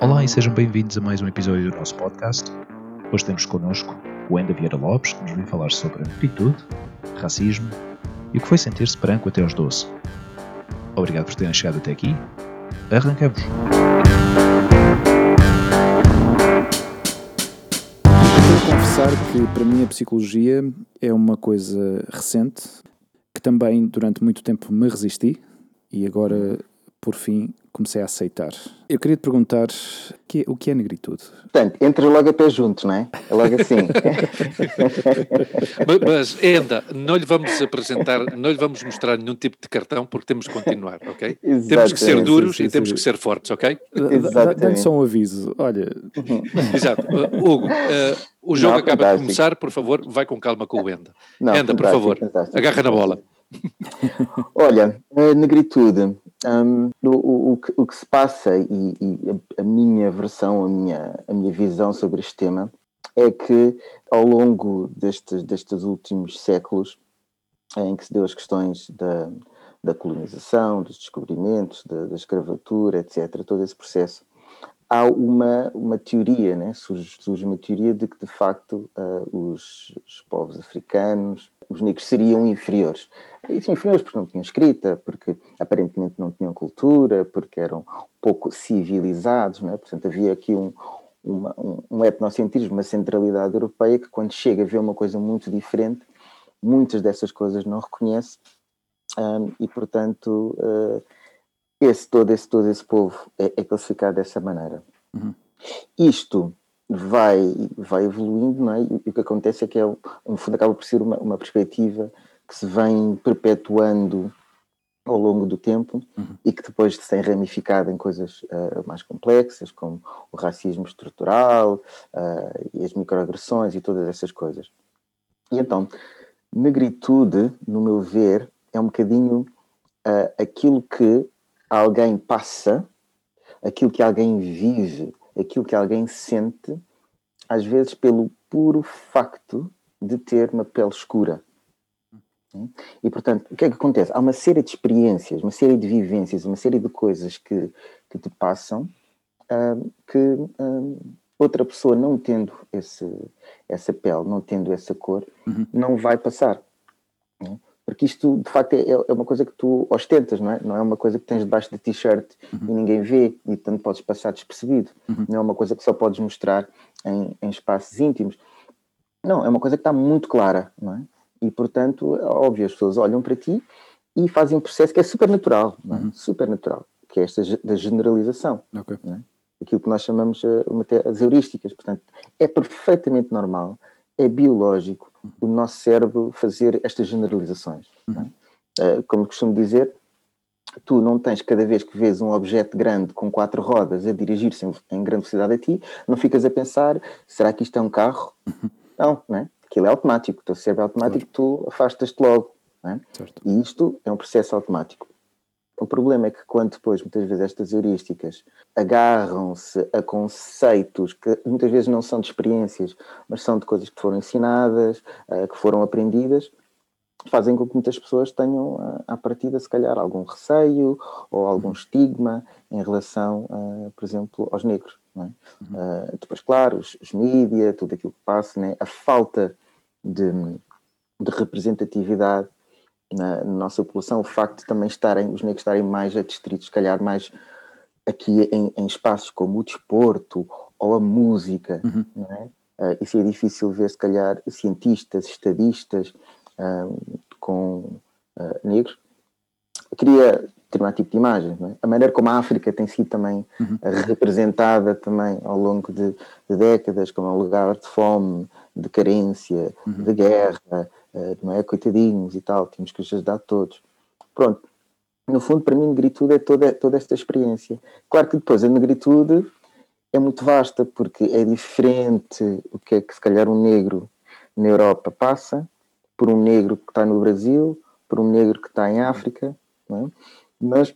Olá e sejam bem-vindos a mais um episódio do nosso podcast. Hoje temos connosco o Enda Vieira Lopes, que nos vem falar sobre negritude, racismo e o que foi sentir-se branco até aos 12. Obrigado por terem chegado até aqui. Arrancamos! Que para mim a psicologia é uma coisa recente, também durante muito tempo me resisti e agora, por fim, comecei a aceitar. Eu queria te perguntar que- o que é negritude? Portanto, entre logo a pé juntos, não é? É logo assim. Mas, mas, Enda, não lhe vamos apresentar, não lhe vamos mostrar nenhum tipo de cartão porque temos que continuar, ok? Temos que ser Exatamente, duros sim, e temos sim. que ser fortes, ok? Dá- dá- Dá-lhe Exatamente. só um aviso. Olha, Exato. Uh, Hugo, uh, o jogo Não, acaba de fantástico. começar, por favor, vai com calma com o Enda. Não, Enda, por favor, fantástico, agarra na bola. Olha, negritude, hum, o, o- o que, se passa e, e a, a minha versão, a minha, a minha visão sobre este tema é que ao longo destes, destes últimos séculos, em que se deu as questões da, da colonização, dos descobrimentos, da, da escravatura, etc., todo esse processo, há uma, uma teoria, né? surge, surge uma teoria de que de facto ah, os, os povos africanos, os negros seriam inferiores. Sim, inferiores porque não tinham escrita, porque aparentemente não tinham cultura, porque eram pouco civilizados, né? portanto havia aqui um, uma, um, um etnocentrismo, uma centralidade europeia que quando chega a ver uma coisa muito diferente, muitas dessas coisas não reconhece ah, e portanto ah, esse todo esse todo esse povo é, é classificado dessa maneira. Uhum. Isto vai vai evoluindo, não é? E, e o que acontece é que é no fundo acaba por ser uma, uma perspectiva que se vem perpetuando ao longo do tempo Uhum. e que depois se tem ramificado em coisas ah, mais complexas, como o racismo estrutural ah, e as microagressões e todas essas coisas. E então, negritude, no meu ver, é um bocadinho ah, aquilo que alguém passa, aquilo que alguém vive, aquilo que alguém sente, às vezes pelo puro facto de ter uma pele escura. E, portanto, o que é que acontece? Há uma série de experiências, uma série de vivências, uma série de coisas que, que te passam que outra pessoa, não tendo esse, essa pele, não tendo essa cor, Uhum. não vai passar. não é? Porque isto, de facto, é, é uma coisa que tu ostentas, não é? Não é uma coisa que tens debaixo da t-shirt e ninguém vê e, portanto, podes passar despercebido. Uhum. Não é uma coisa que só podes mostrar em, em espaços íntimos. Não, é uma coisa que está muito clara, não é? E, portanto, é óbvio, as pessoas olham para ti e fazem um processo que é super natural, é? Super natural, que é esta da generalização ok. aquilo que nós chamamos eh, te- as heurísticas. Portanto, é perfeitamente normal, é biológico o nosso cérebro fazer estas generalizações. é? Eh, Como costumo dizer, tu não tens cada vez que vês um objeto grande com quatro rodas a dirigir-se em, em grande velocidade a ti, não ficas a pensar, será que isto é um carro? Não, não é? Aquilo é automático, o teu cérebro é automático, tu afastas-te logo. é? Certo. E isto é um processo automático. O problema é que quando depois, muitas vezes, estas heurísticas agarram-se a conceitos que muitas vezes não são de experiências, mas são de coisas que foram ensinadas, eh, que foram aprendidas, fazem com que muitas pessoas tenham, ah, à partida, se calhar, algum receio ou algum estigma em relação, ah, por exemplo, aos negros. é? Ah, depois, claro, os, os mídia, tudo aquilo que passa, né? a falta de, de representatividade na, na nossa população, o facto de também estarem, os negros estarem mais adstritos, se calhar mais aqui em, em espaços como o desporto ou a música, Uhum. não é? Ah, isso é difícil ver, se calhar, cientistas, estadistas ah, com ah, negros. Queria determinado tipo de imagens, não é? A maneira como a África tem sido também Uhum. ah, representada também ao longo de, de décadas como um lugar de fome, de carência, Uhum. de guerra, ah, não é? Coitadinhos e tal, temos que os ajudar todos. Pronto. No fundo, para mim, negritude é toda, toda esta experiência. Claro que depois a negritude é muito vasta, porque é diferente o que é que se calhar um negro na Europa passa, por um negro que está no Brasil, por um negro que está em África, é? mas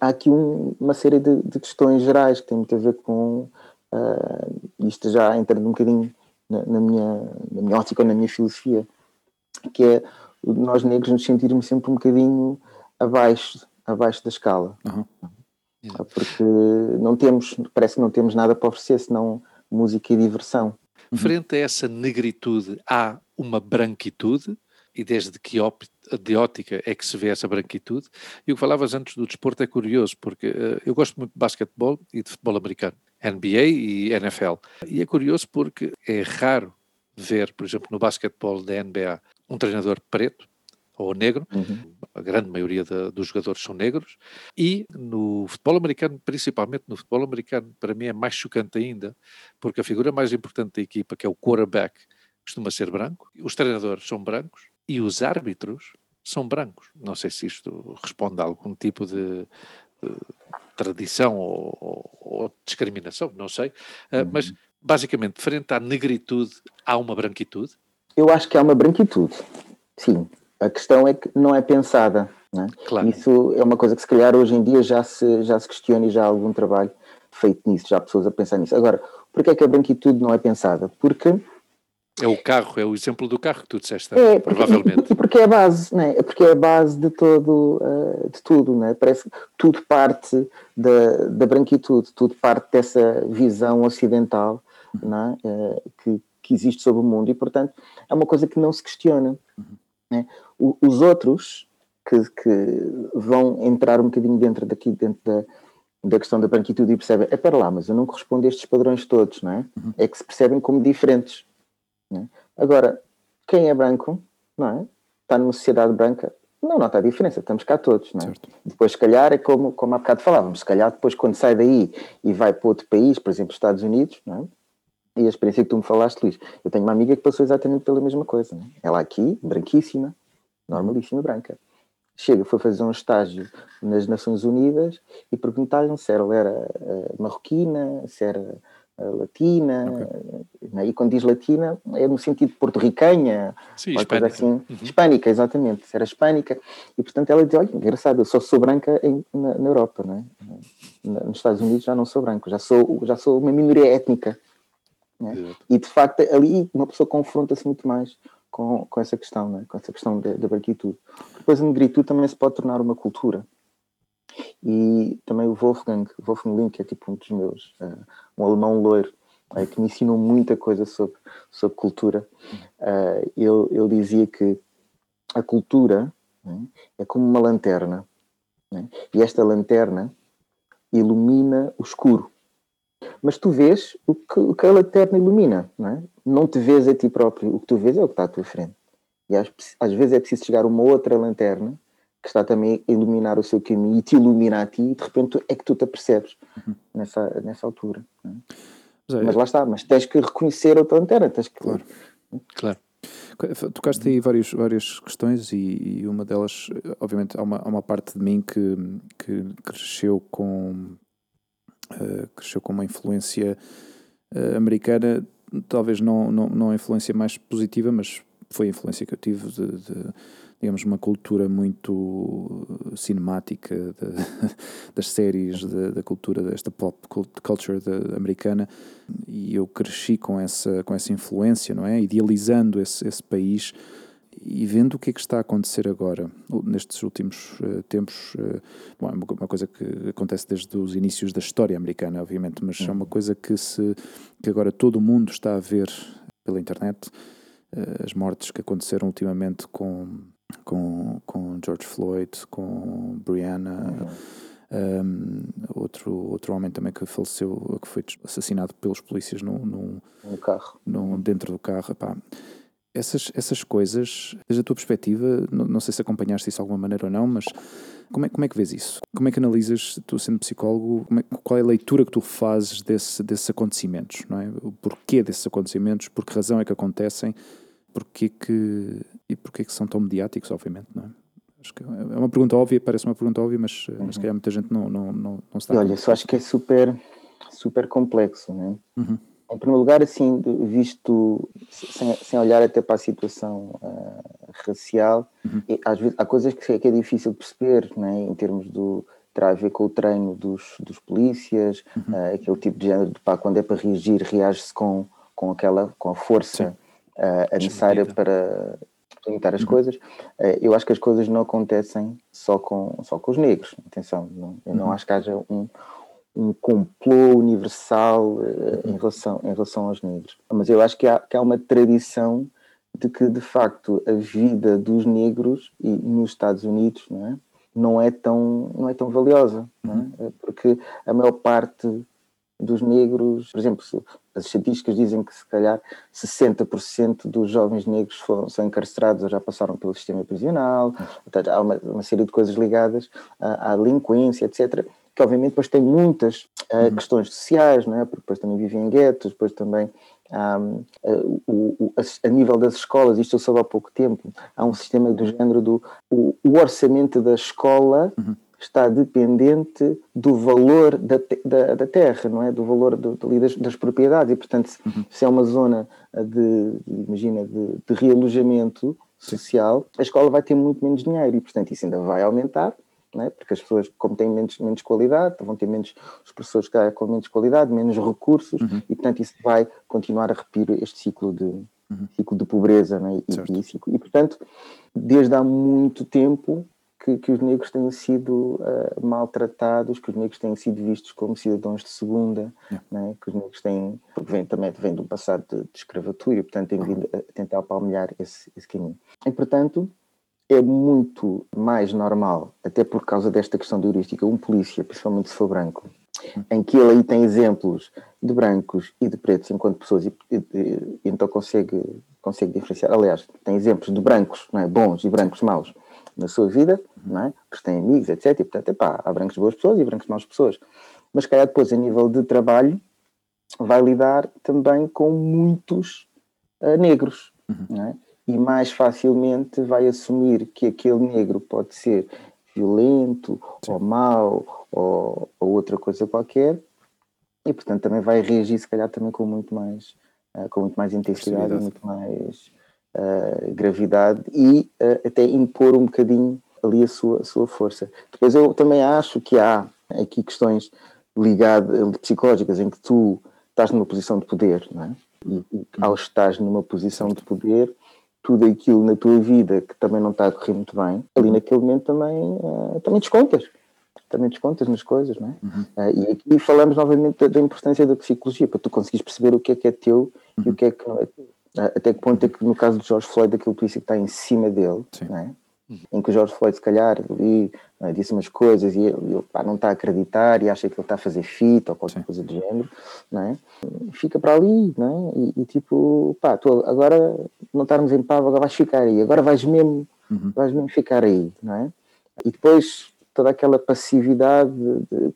há aqui um- uma série de, de questões gerais que têm muito a ver com ah, isto já entrando um bocadinho na, na minha, na minha ótica ou na minha filosofia, que é nós negros nos sentirmos sempre um bocadinho abaixo, abaixo da escala. Uhum. Porque não temos, parece que não temos nada para oferecer senão música e diversão. Frente a essa negritude, há uma branquitude, e desde que de ótica é que se vê essa branquitude. E o que falavas antes do desporto é curioso, porque uh, eu gosto muito de basquetebol e de futebol americano, NBA e NFL. E é curioso porque é raro ver, por exemplo, no basquetebol da NBA, um treinador preto ou negro, uhum. a grande maioria de, dos jogadores são negros, e no futebol americano, principalmente no futebol americano, para mim é mais chocante ainda, porque a figura mais importante da equipa, que é o quarterback, costuma ser branco, os treinadores são brancos e os árbitros são brancos. Não sei se isto responde a algum tipo de, de tradição ou, ou, ou, discriminação, não sei, uh, uhum. mas basicamente, frente à negritude, há uma branquitude? Eu acho que há uma branquitude, sim. A questão é que não é pensada. Não é? Claro. Isso é uma coisa que, se calhar, hoje em dia já se, já se questiona e já há algum trabalho feito nisso, já há pessoas a pensar nisso. Agora, porquê é que a branquitude não é pensada? Porque é o carro, é o exemplo do carro que tu disseste, é, provavelmente. Porque, porque é a base, né? porque é a base de todo, uh, de tudo, né? Parece que tudo parte da, da branquitude, tudo parte dessa visão ocidental né? Uh, que, que existe sobre o mundo e, portanto, é uma coisa que não se questiona. Né? O, os outros que, que vão entrar um bocadinho dentro daqui, dentro da, da questão da branquitude e percebem, é para lá, mas eu não correspondo a estes padrões todos, não é? Uhum. É que se percebem como diferentes. Né? Agora, quem é branco, não é? Está numa sociedade branca, não nota a diferença, estamos cá todos, não é? Depois, se calhar, é como, como há bocado falávamos, se calhar depois quando sai daí e vai para outro país, por exemplo, Estados Unidos, não é? E a experiência que tu me falaste, Luís, eu tenho uma amiga que passou exatamente pela mesma coisa, é? Ela aqui, branquíssima, normalíssima branca. Chega, foi fazer um estágio nas Nações Unidas e perguntaram se ela era uh, marroquina, se era latina, okay. né? e quando diz latina é no sentido porto-ricanha, Sim, hispânica. assim, uhum. hispânica, exatamente, era hispânica, e portanto ela diz, olha, engraçado, eu só sou branca em, na, na, Europa, não é? nos Estados Unidos já não sou branco, já sou, já sou uma minoria étnica, né? e de facto ali uma pessoa confronta-se muito mais com, com essa questão, né? com essa questão da branquitude. Depois a negritude também se pode tornar uma cultura, e também o Wolfgang, Wolfgang Link, é tipo um dos meus, uh, um alemão loiro, uh, que me ensinou muita coisa sobre, sobre cultura. Uh, ele, ele dizia que a cultura né, é como uma lanterna, né, e esta lanterna ilumina o escuro. Mas tu vês o que, o que a lanterna ilumina, não, é? não te vês a ti próprio, o que tu vês é o que está à tua frente. E às, às vezes é preciso chegar uma outra lanterna que está também a iluminar o seu caminho e te ilumina a ti, e de repente é que tu te apercebes uhum. nessa, nessa altura. É? Mas, mas, lá está, mas tens que reconhecer a tua antena, tens que. Claro. claro. Tocaste aí várias, várias questões e, e, uma delas, obviamente, há uma, há uma parte de mim que, que cresceu com uh, cresceu com uma influência uh, americana, talvez não, não, não a influência mais positiva, mas foi a influência que eu tive de, de digamos, uma cultura muito cinemática de, das séries, de, da cultura desta pop culture de, americana e eu cresci com essa, com essa influência, não é? Idealizando esse, esse país e vendo o que é que está a acontecer agora, nestes últimos uh, tempos, uh, bom, é uma, coisa que acontece desde os inícios da história americana, obviamente, mas é uma uhum. coisa que, se, que agora todo o mundo está a ver pela internet, uh, as mortes que aconteceram ultimamente com com, com George Floyd, com Brianna. Uhum. Um, outro, outro homem também que faleceu, que foi assassinado pelos polícias no, no, no carro, no, dentro do carro. Epá, essas, essas coisas, desde a tua perspectiva, não, não, sei se acompanhaste isso de alguma maneira ou não, mas como é, como é que vês isso? Como é que analisas, tu sendo psicólogo, é, qual é a leitura que tu fazes desse, desses acontecimentos? Não é? O porquê desses acontecimentos, por que razão é que acontecem porque que, e porque que são tão mediáticos, obviamente, não é? Acho que é uma pergunta óbvia, parece uma pergunta óbvia, mas, uhum. mas se calhar muita gente não, não, não, não está. Olha, só acho que é super, super complexo, não é? Uhum. Em primeiro lugar, assim, visto sem, sem olhar até para a situação uh, racial, uhum. e, às vezes há coisas que, que é difícil perceber, não é? Em termos do terá a ver com o treino dos, dos polícias, uhum. uh, aquele tipo de género de pá, quando é para reagir, reage-se com, com aquela com a força uh, necessária para, limitar as coisas. Uh, eu acho que as coisas não acontecem só com, só com os negros. Atenção, não, eu não acho que haja um, um complô universal uh, em, relação, em relação aos negros. Mas eu acho que há, que há uma tradição de que, de facto, a vida dos negros e nos Estados Unidos não é, não é, tão, não é tão valiosa. Não é? Porque a maior parte dos negros, por exemplo, as estatísticas dizem que se calhar 60% dos jovens negros foram, são encarcerados ou já passaram pelo sistema prisional, há uma, uma série de coisas ligadas à, à, delinquência, etc., que obviamente depois tem muitas uh, questões sociais, não é? porque depois também vivem em guetos, depois também um, o, o, a, a, nível das escolas, isto eu soube há pouco tempo, há um sistema do género do o, o orçamento da escola uhum está dependente do valor da, da, da terra, não é? Do valor do, das, das, propriedades. E, portanto, se, uhum. se é uma zona de, de imagina, de, de realojamento social, a escola vai ter muito menos dinheiro e, portanto, isso ainda vai aumentar. É? Porque as pessoas, como têm menos, menos qualidade, vão ter menos, os professores com menos qualidade, menos recursos, uhum. e portanto isso vai continuar a repetir este ciclo de, uhum. ciclo de pobreza. É? E, e, e, portanto, desde há muito tempo, que, que os negros têm sido uh, maltratados, que os negros têm sido vistos como cidadãos de segunda, yeah. né? que os negros têm, vem, também vem de um passado de, de escravatura e, portanto, têm vindo a tentar palmilhar esse, esse caminho. E, portanto, é muito mais normal, até por causa desta questão de heurística, um polícia, principalmente se for branco, em que ele aí tem exemplos de brancos e de pretos enquanto pessoas e, e, e então consegue, consegue diferenciar. Aliás, tem exemplos de brancos é? bons e brancos maus na sua vida, não é? porque têm amigos, etc. E, portanto, epá, há brancos boas pessoas e brancos maus pessoas. Mas, calhar, depois, a nível de trabalho, vai lidar também com muitos uh, negros, uhum. não é? E mais facilmente vai assumir que aquele negro pode ser violento, Sim. ou mau, ou, ou, outra coisa qualquer, e, portanto, também vai reagir, se calhar, também com muito mais, uh, com muito mais intensidade e muito mais uh, gravidade e uh, até impor um bocadinho ali a sua, a sua força. Depois eu também acho que há aqui questões ligadas, psicológicas, em que tu estás numa posição de poder, não é? E, e ao estar numa posição de poder, tudo aquilo na tua vida que também não está a correr muito bem, ali naquele momento também, uh, também descontas. Também descontas nas coisas, não é? Uhum. Uh, e aqui falamos novamente da, da, importância da psicologia, para tu conseguires perceber o que é que é teu uhum. e o que é que não é teu. Até que ponto é que no caso de George Floyd aquele polícia que está em cima dele, é? em que o George Floyd se calhar ali, é? disse umas coisas e ele, pá, não está a acreditar e acha que ele está a fazer fita ou qualquer Sim. coisa do género, não é? fica para ali não é? e, e, tipo, pá, tu agora não estarmos em paz, agora vais ficar aí, agora vais mesmo, uhum. vais mesmo ficar aí, não é? E depois toda aquela passividade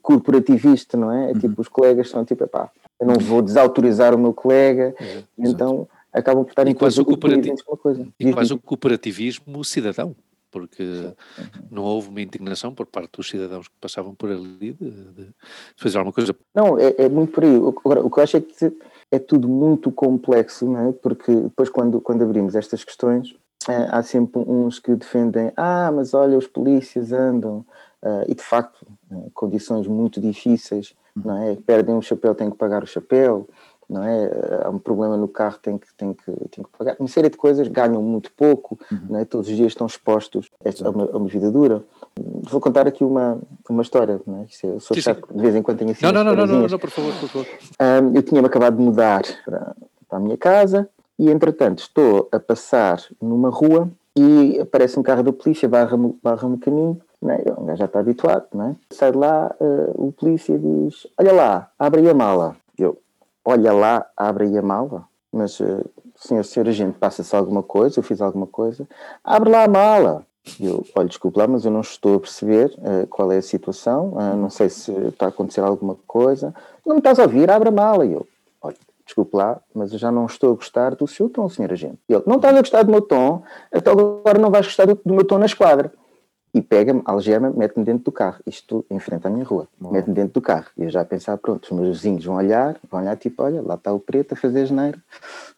corporativista, não é? é uhum. Tipo, os colegas são tipo, pá, eu não vou desautorizar o meu colega, então acabam por estar em quase o cooperativismo, coisa. E quase o cooperativismo cidadão, porque não houve uma indignação por parte dos cidadãos que passavam por ali de, de fazer alguma coisa. Não, é, é, muito por aí. Agora, o que eu acho é que é tudo muito complexo, não é? Porque depois quando, quando abrimos estas questões, é, há sempre uns que defendem, ah, mas olha, os polícias andam, uh, e de facto, uh, condições muito difíceis, não é? Perdem um chapéu, têm que pagar o chapéu, não é? Há um problema no carro, tem que, tem que, tem que pagar. Uma série de coisas, ganham muito pouco, uhum. não é? todos os dias estão expostos a uma, a uma vida dura. Vou contar aqui uma, uma história, não é? Eu sou chato, de vez em quando tenho assim. Não, não, não, não, não, por favor, por favor. Um, eu tinha-me acabado de mudar para, para a minha casa e, entretanto, estou a passar numa rua e aparece um carro da polícia, barra-me barra o caminho. Não é? Eu já está habituado, não é? Sai de lá, uh, o polícia diz: Olha lá, abre a mala. Olha lá, abre aí a mala. Mas, uh, senhor, senhor agente, passa-se alguma coisa, eu fiz alguma coisa, abre lá a mala. Eu, olha, desculpe lá, mas eu não estou a perceber uh, qual é a situação, uh, não sei se está a acontecer alguma coisa. Não me estás a ouvir, abre a mala. E eu, olha, desculpe lá, mas eu já não estou a gostar do seu tom, senhor agente. E ele, não estás a gostar do meu tom, então agora não vais gostar do, do meu tom na esquadra e pega-me, algema, mete-me dentro do carro. Isto em frente à minha rua. Mete-me dentro do carro. E eu já a pensar, pronto, os meus vizinhos vão olhar, vão olhar tipo, olha, lá está o preto a fazer janeiro.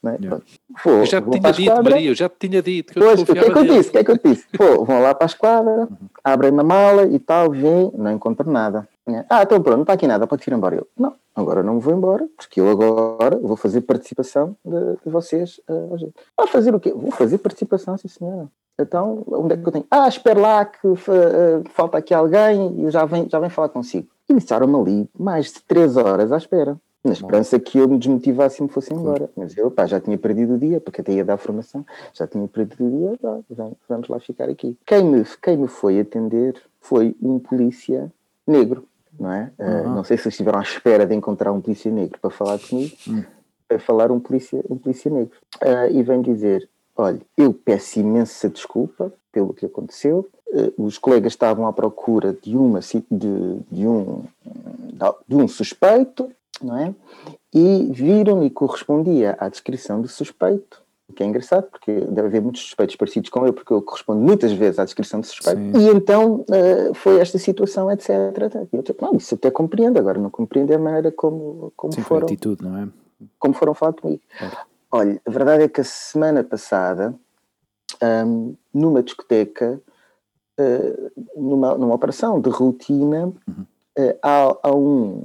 É? yeah. Vou, eu já te tinha dito. Maria, eu já te tinha dito. Que pois, o que é que eu disse? O que é que eu disse? Vou, vão lá para a esquadra, abrem a mala e tal, vêm, não encontro nada. Ah, então pronto, não está aqui nada, pode ir embora. Eu, não, agora não me vou embora, porque eu agora vou fazer participação de, de vocês. Uh, ah, fazer o quê? Vou fazer participação, sim senhora. Então, onde é que eu tenho? Ah, espera lá que uh, falta aqui alguém e já vem, já vem falar consigo. Iniciaram-me ali mais de três horas à espera. Na esperança que eu me desmotivasse e me fosse embora. Mas eu pá, já tinha perdido o dia, porque até ia dar formação, já tinha perdido o dia, pá, vamos lá ficar aqui. Quem me, quem me foi atender foi um polícia negro não é? Uhum. Uh, não sei se estiveram à espera de encontrar um polícia negro para falar comigo, uhum. para falar um polícia, um polícia negro. Uh, e vem dizer: olha, eu peço imensa desculpa pelo que aconteceu. Uh, os colegas estavam à procura de uma de, de um de um suspeito, não é? E viram e correspondia à descrição do suspeito que é engraçado, porque deve haver muitos suspeitos parecidos com eu, porque eu correspondo muitas vezes à descrição de suspeito. Sim. E então uh, foi esta situação, etc. E eu tipo, não, isso até compreendo, agora não compreendo a maneira como, como Sim, foram. atitude, não é? Como foram falar comigo. É. Olha, a verdade é que a semana passada, um, numa discoteca, uh, numa, numa operação de rotina, uhum. uh, há, há um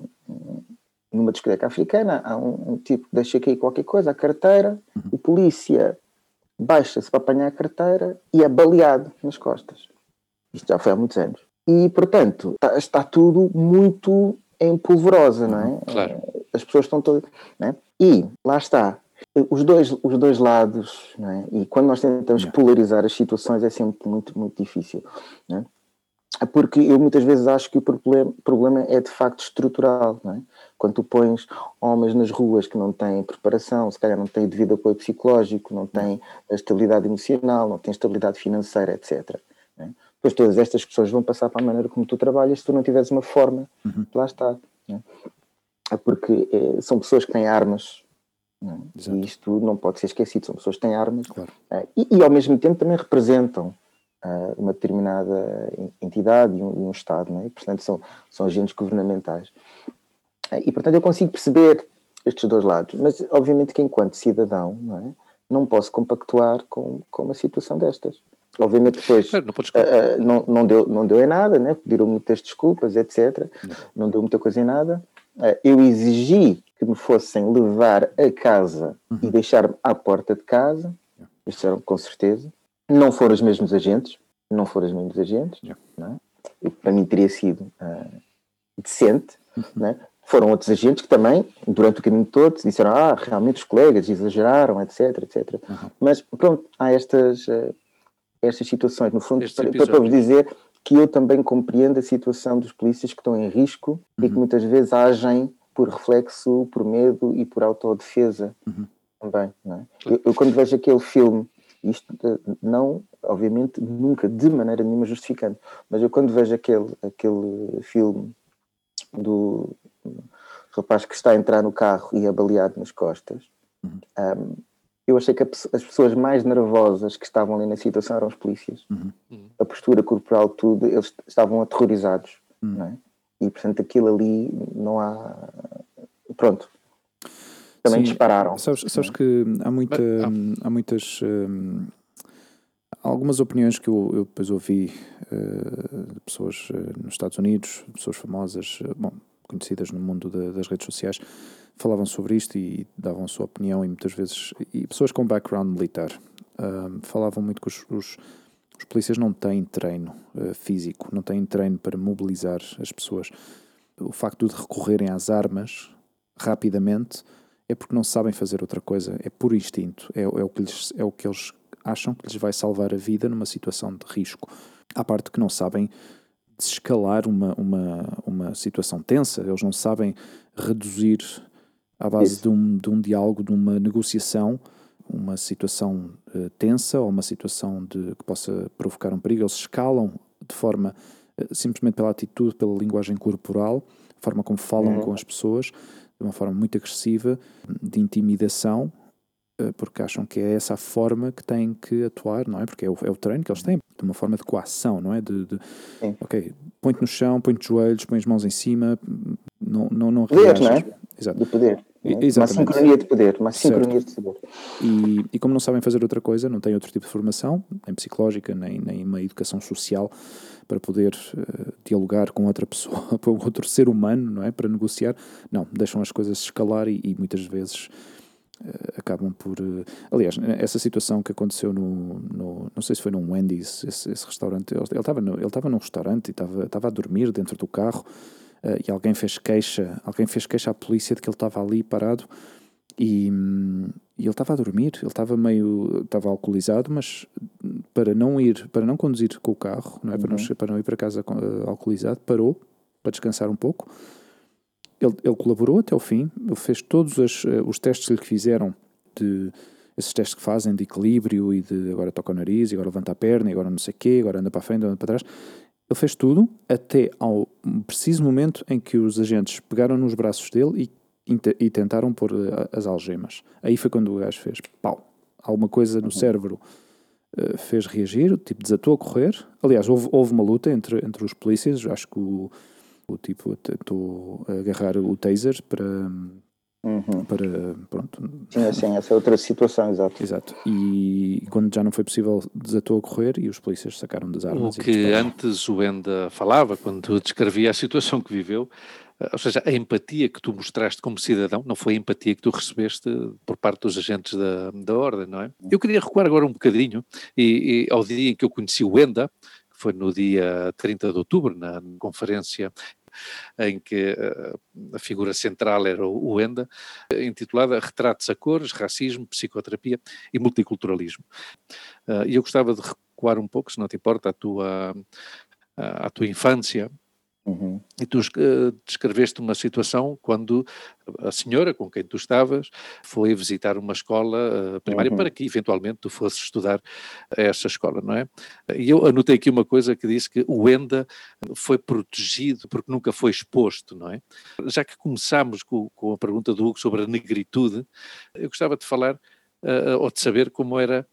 numa discoteca africana, há um, um, tipo que deixa cair qualquer coisa, a carteira, uhum. o polícia baixa-se para apanhar a carteira e é baleado nas costas. Isto já foi há muitos anos. E, portanto, está, está tudo muito em polvorosa, não é? Claro. As pessoas estão todas. É? E lá está. Os dois, os dois lados, é? e quando nós tentamos polarizar as situações é sempre muito, muito difícil. É? Porque eu muitas vezes acho que o problema, problema é de facto estrutural. Não é? Quando tu pões homens nas ruas que não têm preparação, se calhar não têm devido apoio psicológico, não têm estabilidade emocional, não têm estabilidade financeira, etc. É? Depois todas estas pessoas vão passar para a maneira como tu trabalhas se tu não tiveres uma forma, uhum. lá está. É? Porque é, são pessoas que têm armas é? e isto não pode ser esquecido. São pessoas que têm armas claro. É? e, e, ao mesmo tempo também representam uh, uma determinada entidade e um, e um Estado, não é? portanto são, são agentes governamentais. Uh, e portanto eu consigo perceber estes dois lados, mas obviamente que enquanto cidadão não, é? não posso compactuar com, com uma situação destas. Obviamente depois não, uh, não, não, deu, não deu em nada, né? pediram muitas desculpas, etc. Não, não deu muita coisa em nada. eu exigi que me fossem levar a casa uhum. e deixar-me à porta de casa, disseram com certeza. Não foram os mesmos agentes, não foram os mesmos agentes, yeah. é? para mim teria sido uh, decente, uhum. foram outros agentes que também, durante o caminho todo, disseram, ah, realmente os colegas exageraram, etc, etc. Uhum. Mas pronto, há estas, uh, estas situações, no fundo, para, para, vos dizer que eu também compreendo a situação dos polícias que estão em risco uhum. e que uhum. muitas vezes agem por reflexo, por medo e por autodefesa uhum. também. Não é? eu, eu, quando vejo aquele filme isto não, obviamente, nunca de maneira nenhuma justificando. Mas eu quando vejo aquele, aquele filme do rapaz que está a entrar no carro e é baleado nas costas, uhum. um, eu achei que as pessoas mais nervosas que estavam ali na situação eram os polícias. Uhum. A postura corporal, tudo, eles estavam aterrorizados. Uhum. É? E, portanto, aquilo ali não há. Pronto, também Sim, dispararam. Sabes, sabes que há, muita, há muitas. Um, algumas opiniões que eu, eu depois ouvi uh, de pessoas uh, nos Estados Unidos, pessoas famosas, uh, bom, conhecidas no mundo de, das redes sociais, falavam sobre isto e davam a sua opinião e muitas vezes. E pessoas com background militar hum, falavam muito que os, os, os, polícias não têm treino físico, não têm treino para mobilizar as pessoas. O facto de recorrerem às armas rapidamente é porque não sabem fazer outra coisa, é por instinto, é, é, o, que lhes, é o que eles acham que lhes vai salvar a vida numa situação de risco. À parte que não sabem desescalar uma, uma, uma situação tensa, eles não sabem reduzir à base de um, de um diálogo, de uma negociação, uma situação uh, tensa ou uma situação de, que possa provocar um perigo. Eles escalam de forma, uh, simplesmente pela atitude, pela linguagem corporal, forma como falam uhum. com as pessoas, de uma forma muito agressiva, de intimidação, eh, porque acham que é essa a forma que têm que atuar, não é? Porque é o, é o treino que eles têm, de uma forma de coação, não é? De, de ok, põe-te no chão, põe-te de joelhos, põe as mãos em cima, não, não, não poder, não é? Exato. De poder. Exatamente. Uma sincronia de poder, uma sincronia Certo. de poder. E, e como não sabem fazer outra coisa, não têm outro tipo de formação, nem psicológica, nem, nem uma educação social, para poder eh, dialogar com outra pessoa, com outro ser humano, não é? Para negociar, não, deixam as coisas escalar e, e muitas vezes eh, acabam por. eh, aliás, essa situação que aconteceu no, no- Não sei se foi num Wendy's, esse, esse restaurante. Ele estava ele num restaurante e estava, a dormir dentro do carro e alguém fez queixa, alguém fez queixa à polícia de que ele estava ali parado e, e ele estava a dormir, ele estava meio, estava alcoolizado, mas para não ir, para não conduzir com o carro, não é? para, não, che- para não ir para casa eh, alcoolizado, parou para descansar um pouco. Ele, ele colaborou até o fim, ele fez todos as, eh, os testes que lhe fizeram de esses testes que fazem de equilíbrio e de agora toca o nariz, agora levanta a perna, agora não sei o quê, agora anda para a frente, anda para trás. Ele fez tudo até ao preciso momento em que os agentes pegaram nos braços dele e, inte- e tentaram pôr eh, as algemas. Aí foi quando o gajo fez pau. Alguma coisa no cérebro eh, fez reagir, o tipo desatou a correr. Aliás, houve, houve uma luta entre, entre os polícias. Acho que o, o tipo tentou agarrar o taser para. Uhum. para pronto, Sim, assim, essa é outra situação, exato. Exato. E quando já não foi possível, desatou a correr e os polícias sacaram das O armas. e que antes o Enda falava, quando descrevia a situação que viveu, ou seja, a empatia que tu mostraste como cidadão, não foi a empatia que tu recebeste por parte dos agentes da, da ordem, não é? Eu queria recuar agora um bocadinho e, e ao dia em que eu conheci o Enda, que foi no dia 30 de outubro, na conferência em que eh, a figura central era o Enda, intitulada Retratos a Cores, Racismo, Psicoterapia e Multiculturalismo. Eh, E eu gostava de recuar um pouco, se não te importa, à tua, à tua infância, Uhum. e tu descreveste uma situação quando a senhora com quem tu estavas foi visitar uma escola eh, primária Uhum. para que eventualmente tu fosses estudar a essa escola, não é? E eu anotei aqui uma coisa que disse que o ENDA foi protegido porque nunca foi exposto, não é? Já que começámos com, com a pergunta do Hugo sobre a negritude, eu gostava de falar eh, ou de saber como era,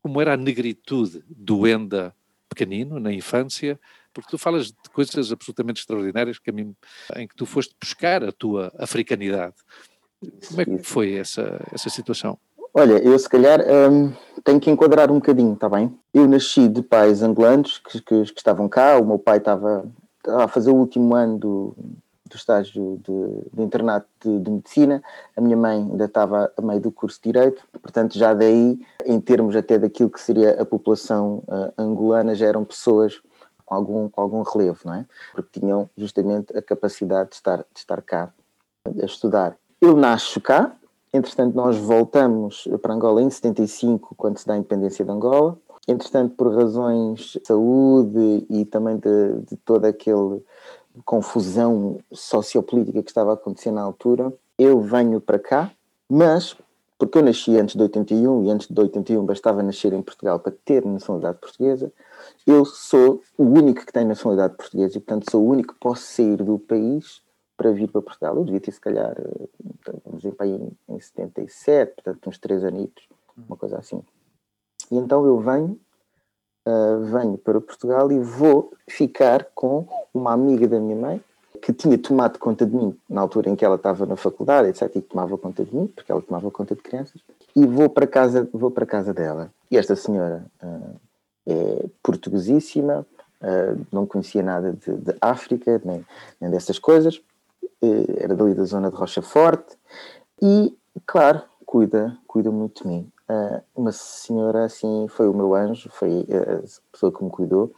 como era a negritude do ENDA pequenino, na infância, porque tu falas de coisas absolutamente extraordinárias que a mim, em que tu foste buscar a tua africanidade. Como é que foi essa, essa situação? Olha, eu se calhar hum, tenho que enquadrar um bocadinho, está bem? Eu nasci de pais angolanos que, que- que estavam cá, o meu pai estava, a fazer o último ano do, do estágio de, de internato de, de medicina, a minha mãe ainda estava a meio do curso de Direito, portanto já daí, em termos até daquilo que seria a população ah, angolana, já eram pessoas com algum, com algum relevo, não é? Porque tinham justamente a capacidade de estar, de estar cá a estudar. Eu nasço cá, entretanto nós voltamos para Angola em 75, quando se dá a independência de Angola. Entretanto, por razões de saúde e também de, de toda aquela confusão sociopolítica que estava a acontecer na altura, eu venho para cá, mas porque eu nasci antes de 81 e antes de 81 bastava nascer em Portugal para ter nacionalidade portuguesa, eu sou o único que tem nacionalidade portuguesa e, portanto, sou o único que posso sair do país para vir para Portugal. Eu devia ter, se calhar, eh, vamos dizer, para em, em 77, portanto, uns três anitos, uma coisa assim. E então eu venho, uh, venho para Portugal e vou ficar com uma amiga da minha mãe que tinha tomado conta de mim na altura em que ela estava na faculdade, etc, e tomava conta de mim, porque ela tomava conta de crianças, e vou para casa, vou para casa dela. E esta senhora uh, é portuguesíssima, uh, não conhecia nada de, de África, nem, nem dessas coisas, uh, era dali da zona de Rocha Forte, e, claro, cuida, cuida muito de mim. Uma senhora assim foi o meu anjo, foi a pessoa que me cuidou,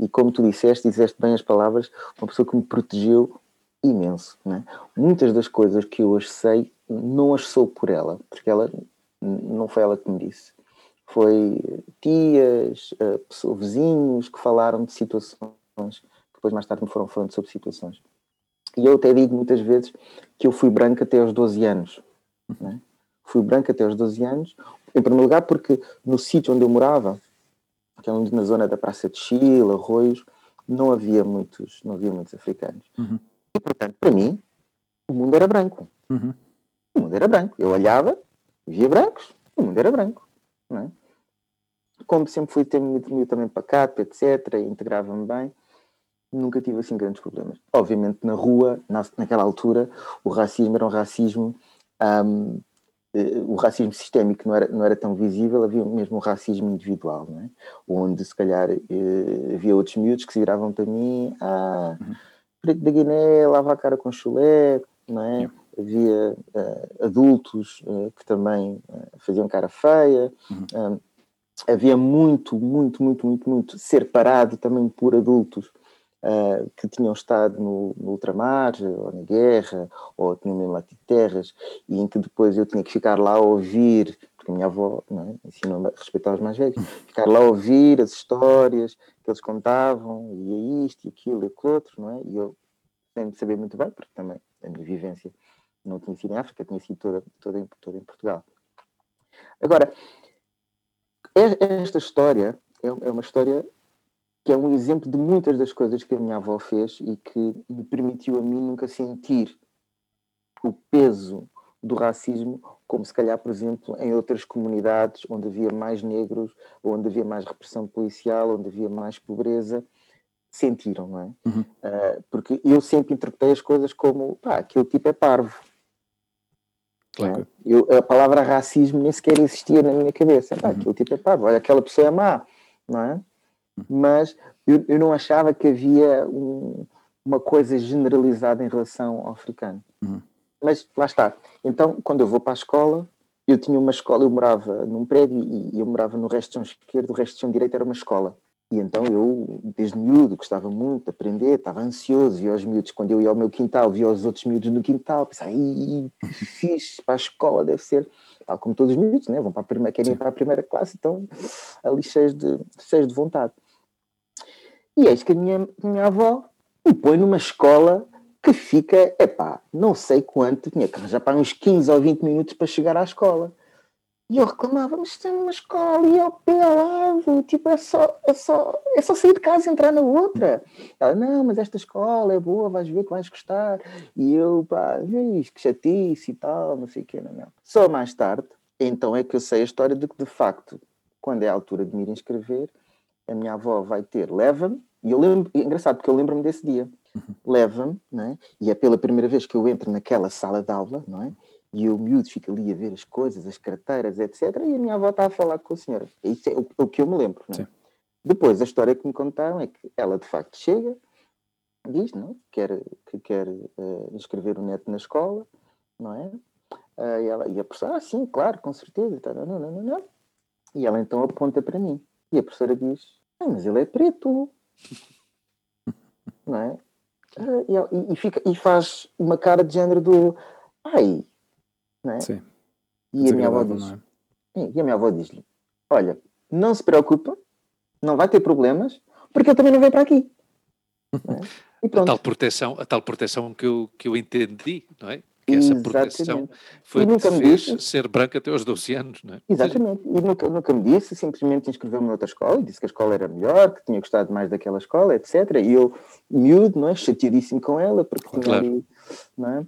e como tu disseste, disseste bem as palavras, uma pessoa que me protegeu imenso. Né? Muitas das coisas que eu hoje sei, não as sou por ela, porque ela não foi ela que me disse. Foi tias, pessoas, vizinhos que falaram de situações, depois mais tarde me foram falando sobre situações. E eu até digo muitas vezes que eu fui branca até aos 12 anos. Né? Fui branca até aos 12 anos, em primeiro lugar porque no sítio onde eu morava, que é na zona da Praça de Chile, Arroios, não havia muitos, não havia muitos africanos. Uhum. E, portanto, para mim, o mundo era branco. Uhum. O mundo era branco. Eu olhava, via brancos, o mundo era branco. Não é? Como sempre fui ter muito também pacato, etc., integrava-me bem, nunca tive assim grandes problemas. Obviamente, na rua, na, naquela altura, o racismo era um racismo um, eh, o racismo sistémico não era, não era tão visível, havia mesmo um racismo individual, não é? onde se calhar eh, havia outros miúdos que se viravam para mim, ah, uhum. preto da Guiné, lava a cara com chulé, não é? Havia uh, adultos uh, que também uh, faziam cara feia, uhum. havia muito, muito, muito, muito, muito ser parado também por adultos que tinham estado no, no, ultramar, ou na guerra, ou tinham mesmo lá terras, e em que depois eu tinha que ficar lá a ouvir, porque a minha avó é, ensinou a respeitar os mais velhos, ficar lá a ouvir as histórias que eles contavam, e é isto, e aquilo, e aquilo outro, não é? E eu, sem saber muito bem, porque também a minha vivência não tinha sido em África, tinha sido toda, toda, em, toda em Portugal. Agora, esta história é, é uma história que é um exemplo de muitas das coisas que a minha avó fez e que me permitiu a mim nunca sentir o peso do racismo, como se calhar, por exemplo, em outras comunidades onde havia mais negros, onde havia mais repressão policial, onde havia mais pobreza, sentiram, não é? Uhum. Uh, porque eu sempre interpretei as coisas como, pá, aquele tipo é parvo. Claro. É? Eu, a palavra racismo nem sequer existia na minha cabeça. Pá, uhum. aquele tipo é parvo, olha, aquela pessoa é má, não é? mas eu, eu não achava que havia um, uma coisa generalizada em relação ao africano. Uhum. Mas lá está. Então, quando eu vou para a escola, eu tinha uma escola, eu morava num prédio e eu morava no resto de chão esquerdo, o resto de chão direito era uma escola. E então eu, desde miúdo, gostava muito de aprender, estava ansioso, via os miúdos, quando eu ia ao meu quintal, via os outros miúdos no quintal, pensava, que fixe, para a escola deve ser, tal como todos os miúdos, né? vão para a primeira, querem ir para a primeira classe, então ali cheios de, cheios de vontade. E eis que a minha, minha avó me põe numa escola que fica, epá, não sei quanto, tinha que arranjar para uns 15 ou 20 minutos para chegar à escola. E eu reclamava, mas tem uma escola e é o pé ao lado, tipo, é só, é, só, é só sair de casa e entrar na outra. Ela, não, mas esta escola é boa, vais ver que vais gostar. E eu, pá, que chatice e tal, não sei o quê, não, não. Só mais tarde, então é que eu sei a história de que, de facto, quando é a altura de me ir inscrever, a minha avó vai ter, leva-me, e eu lembro, é engraçado porque eu lembro-me desse dia, uhum. leva-me, é? e é pela primeira vez que eu entro naquela sala de aula, não é? E o miúdo fica ali a ver as coisas, as carteiras, etc. E a minha avó está a falar com a senhora. Isso é o, o que eu me lembro. Não é? Depois, a história que me contaram é que ela de facto chega, diz não, é? quer, que quer uh, inscrever o neto na escola, não é? Uh, e, ela, e a professora, ah, sim, claro, com certeza. Tá, não, não, não, não. E ela então aponta para mim. E a professora diz: ah, Mas ele é preto. não é? Ah, e, e, fica, e faz uma cara de género do ai, não é? Sim. E a minha avó diz: é? E a minha avó diz-lhe: Olha, não se preocupa, não vai ter problemas, porque ele também não vem para aqui. É? A tal proteção, a tal proteção que eu, que eu entendi, não é? que essa proteção foi que fez disse, ser branca até aos 12 anos, não é? Exatamente, e nunca, nunca me disse, simplesmente inscreveu-me noutra escola, disse que a escola era melhor, que tinha gostado mais daquela escola, etc. E eu, miúdo, não é? chateadíssimo com ela, porque tinha claro. ali, não é?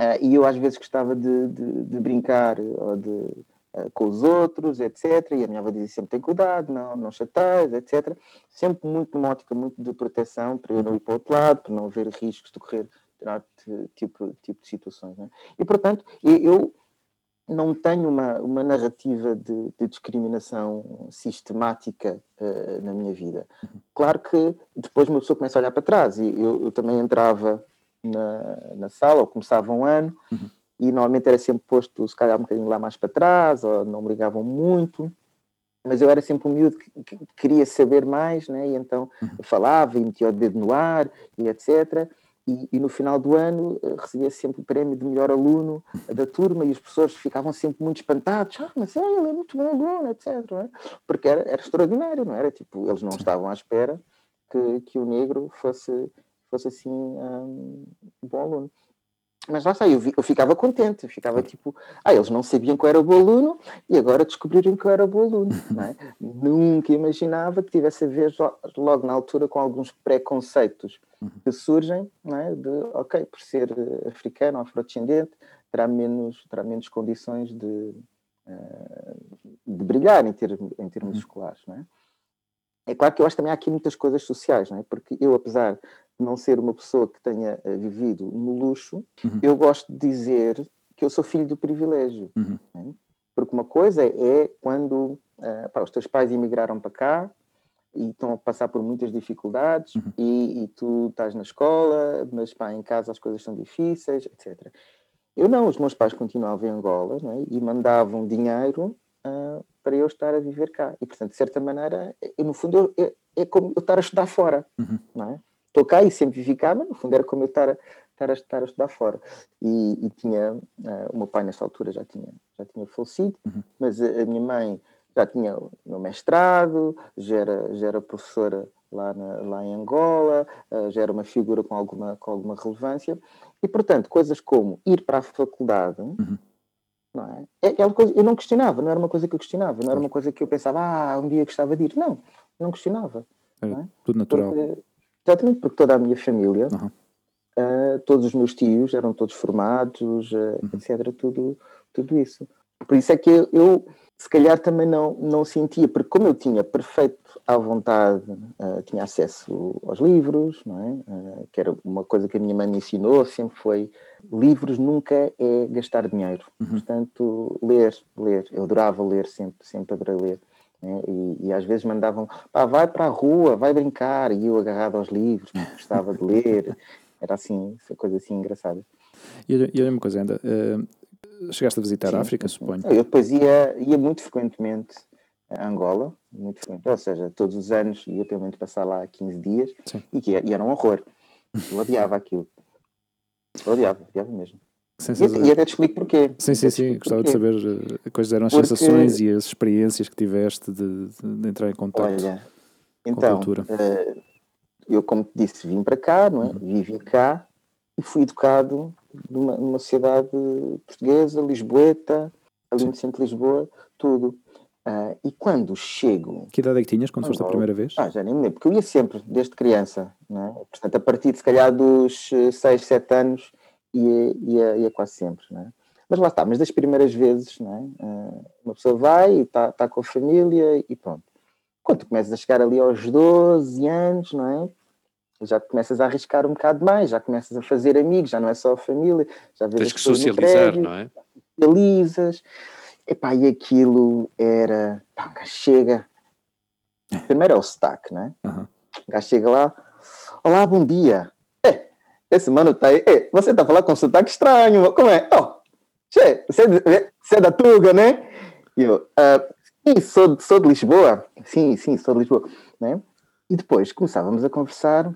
Uh, e eu às vezes gostava de, de, de brincar ou de, uh, com os outros, etc. E a minha avó dizia sempre: tem cuidado, não, não chateias, etc. Sempre muito numa ótica muito de proteção, para eu não ir para o outro lado, para não haver riscos de correr tipo, tipo de situações. É? E, portanto, eu não tenho uma, uma narrativa de, de discriminação sistemática uh, na minha vida. Claro que depois uma pessoa começa a olhar para trás e eu, eu também entrava na, na sala, ou começava um ano, uhum. e normalmente era sempre posto, se calhar, um bocadinho lá mais para trás, ou não brigavam muito mas eu era sempre um miúdo que, que, queria saber mais, né? e então uhum. falava e metia o dedo no ar e etc. E, e, no final do ano uh, recebia sempre o prémio de melhor aluno da turma e os professores ficavam sempre muito espantados. Ah, mas é, ele é muito bom aluno, etc. É? Porque era, era, extraordinário, não era? Tipo, eles não estavam à espera que, que o negro fosse, fosse assim um, um bom aluno. Mas lá está, eu, eu ficava contente, eu ficava tipo, ah, eles não sabiam que eu era bom aluno e agora descobriram que eu era bom aluno. É? Nunca imaginava que tivesse a ver logo na altura com alguns preconceitos uhum. que surgem, é? de, ok, por ser africano, afrodescendente, terá menos, terá menos condições de, eh, de brilhar em, ter, em termos uhum. escolares. Não é? É claro que eu acho que também há aqui muitas coisas sociais, não é? porque eu, apesar de não ser uma pessoa que tenha eh, vivido no luxo, uhum. eu gosto de dizer que eu sou filho do privilégio. Uhum. né? Porque uma coisa é quando uh, pá, os teus pais emigraram para cá e estão a passar por muitas dificuldades Uhum. e, e tu estás na escola, mas pá, em casa as coisas são difíceis, etc. Eu não, os meus pais continuavam em Angola né, e mandavam dinheiro ah, para eu estar a viver cá. E, portanto, de certa maneira, eu, no fundo, eu, é, é como eu estar a estudar fora. Uhum. Não é? Estou cá e sempre vivi cá, mas no fundo era como eu estar a, estar a, estar a estudar fora. E, e tinha, ah, o meu pai nessa altura já tinha, já tinha falecido, Uhum. mas a, a minha mãe já tinha o meu mestrado, já era, já era professora lá, na, lá em Angola, ah, já era uma figura com alguma, com alguma relevância. E, portanto, coisas como ir para a faculdade, não é? É, é uma coisa, eu não questionava, não era uma coisa que eu questionava, não era uma coisa que eu pensava, ah, um dia gostava de ir. Não, não questionava. Era Não é? tudo natural. Porque, exatamente, porque toda a minha família, Uhum. ah, todos os meus tios eram todos formados, ah, Uhum. etc. Tudo, tudo isso. Por isso é que eu, eu, se calhar, também não, não sentia, porque como eu tinha perfeito à vontade, ah, tinha acesso aos livros, não é? Que era uma coisa que a minha mãe me ensinou, sempre foi livros nunca é gastar dinheiro. Uhum. Portanto, ler, ler. Eu adorava ler, sempre, sempre adorei ler. né? E, e às vezes mandavam, pá, vai para a rua, vai brincar, e eu agarrado aos livros, gostava de ler. Era assim, essa coisa assim engraçada. E olha uma coisa, ainda. eh, chegaste a visitar Sim, a África, sim, suponho. Eu depois ia, ia muito frequentemente a Angola, muito frequente, ou seja, todos os anos ia pelo menos passar lá 15 dias, Sim. e, que, e era um horror. Eu odiava aquilo. Odiava, odiava mesmo. E, e até te explico porquê. Sim, sim, sim. Gostava de porquê. saber eh, quais eram as Porque- sensações e as experiências que tiveste de, de- de entrar em contato. Olha, então, cultura. eh, eu, como te disse, vim para cá, não é? vivi cá e fui educado numa, numa sociedade portuguesa, lisboeta, ali no centro de Lisboa, tudo. Ah, e quando chego, Que idade é que tinhas quando foste a primeira vez? ah, já nem me lembro, porque eu ia sempre, desde criança, não é? portanto, a partir de se calhar dos 6, 7 anos, ia, ia, ia quase sempre. Não é? Mas lá está, mas das primeiras vezes, não é? Ah, uma pessoa vai e está tá com a família e pronto. Quando tu começas a chegar ali aos 12 anos, não é? Já começas a arriscar um bocado mais, já começas a fazer amigos, já não é só a família, já vês Tens as que socializar, não é? socializas. Epá, e aquilo era. Pá, um gajo chega. Primeiro é o sotaque, não é? Aham. O gajo chega lá. Olá, bom dia. É, esse mano tá aí. É, você tá falando com sotaque estranho. Como é? Oh, che, você, é você é da Tuga, né? E eu, ah, sim, sou, de- sou de Lisboa. Sim, sim, sou de Lisboa. Né? E depois começávamos a conversar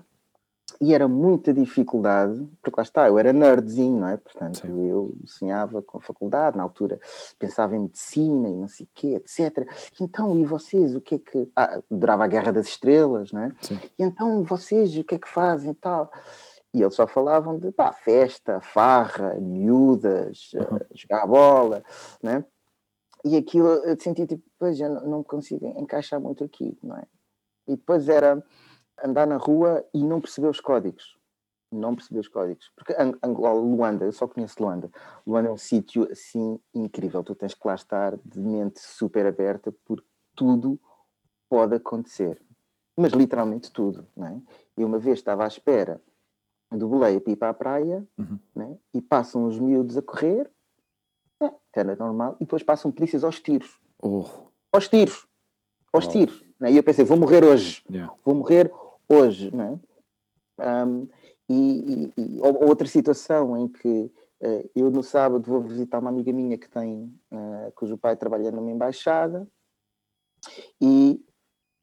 e era muita dificuldade, porque lá está, eu era nerdzinho, não é? Portanto, Sim. eu sonhava com a faculdade, na altura pensava em medicina e não sei o quê, etc. Então, e vocês, o que é que... Ah, adorava a Guerra das Estrelas, não é? Sim. E então, vocês, o que é que fazem e tal? E eles só falavam de pá, festa, farra, miúdas, Uhum. eh, jogar a bola, né? E aquilo eu senti tipo, pois eu não, não consigo encaixar muito aqui, não é? E depois era andar na rua e não perceber os códigos. Não perceber os códigos. Porque Ang- Angola, Luanda, eu só conheço Luanda. Luanda é um sítio assim incrível. Tu tens que lá estar de mente super aberta porque tudo pode acontecer. Mas literalmente tudo, não é? E uma vez estava à espera do boleio para ir para a praia Uhum. né? e passam os miúdos a correr, é, era normal, e depois passam polícias aos tiros. Oh, Aos tiros. Aos Uau. tiros. Né? E eu pensei, vou morrer hoje. yeah. Vou morrer hoje. Né? Ahm, e, e- e ou- outra situação em que eh, eu no sábado vou visitar uma amiga minha que tem, eh, cujo pai trabalha numa embaixada e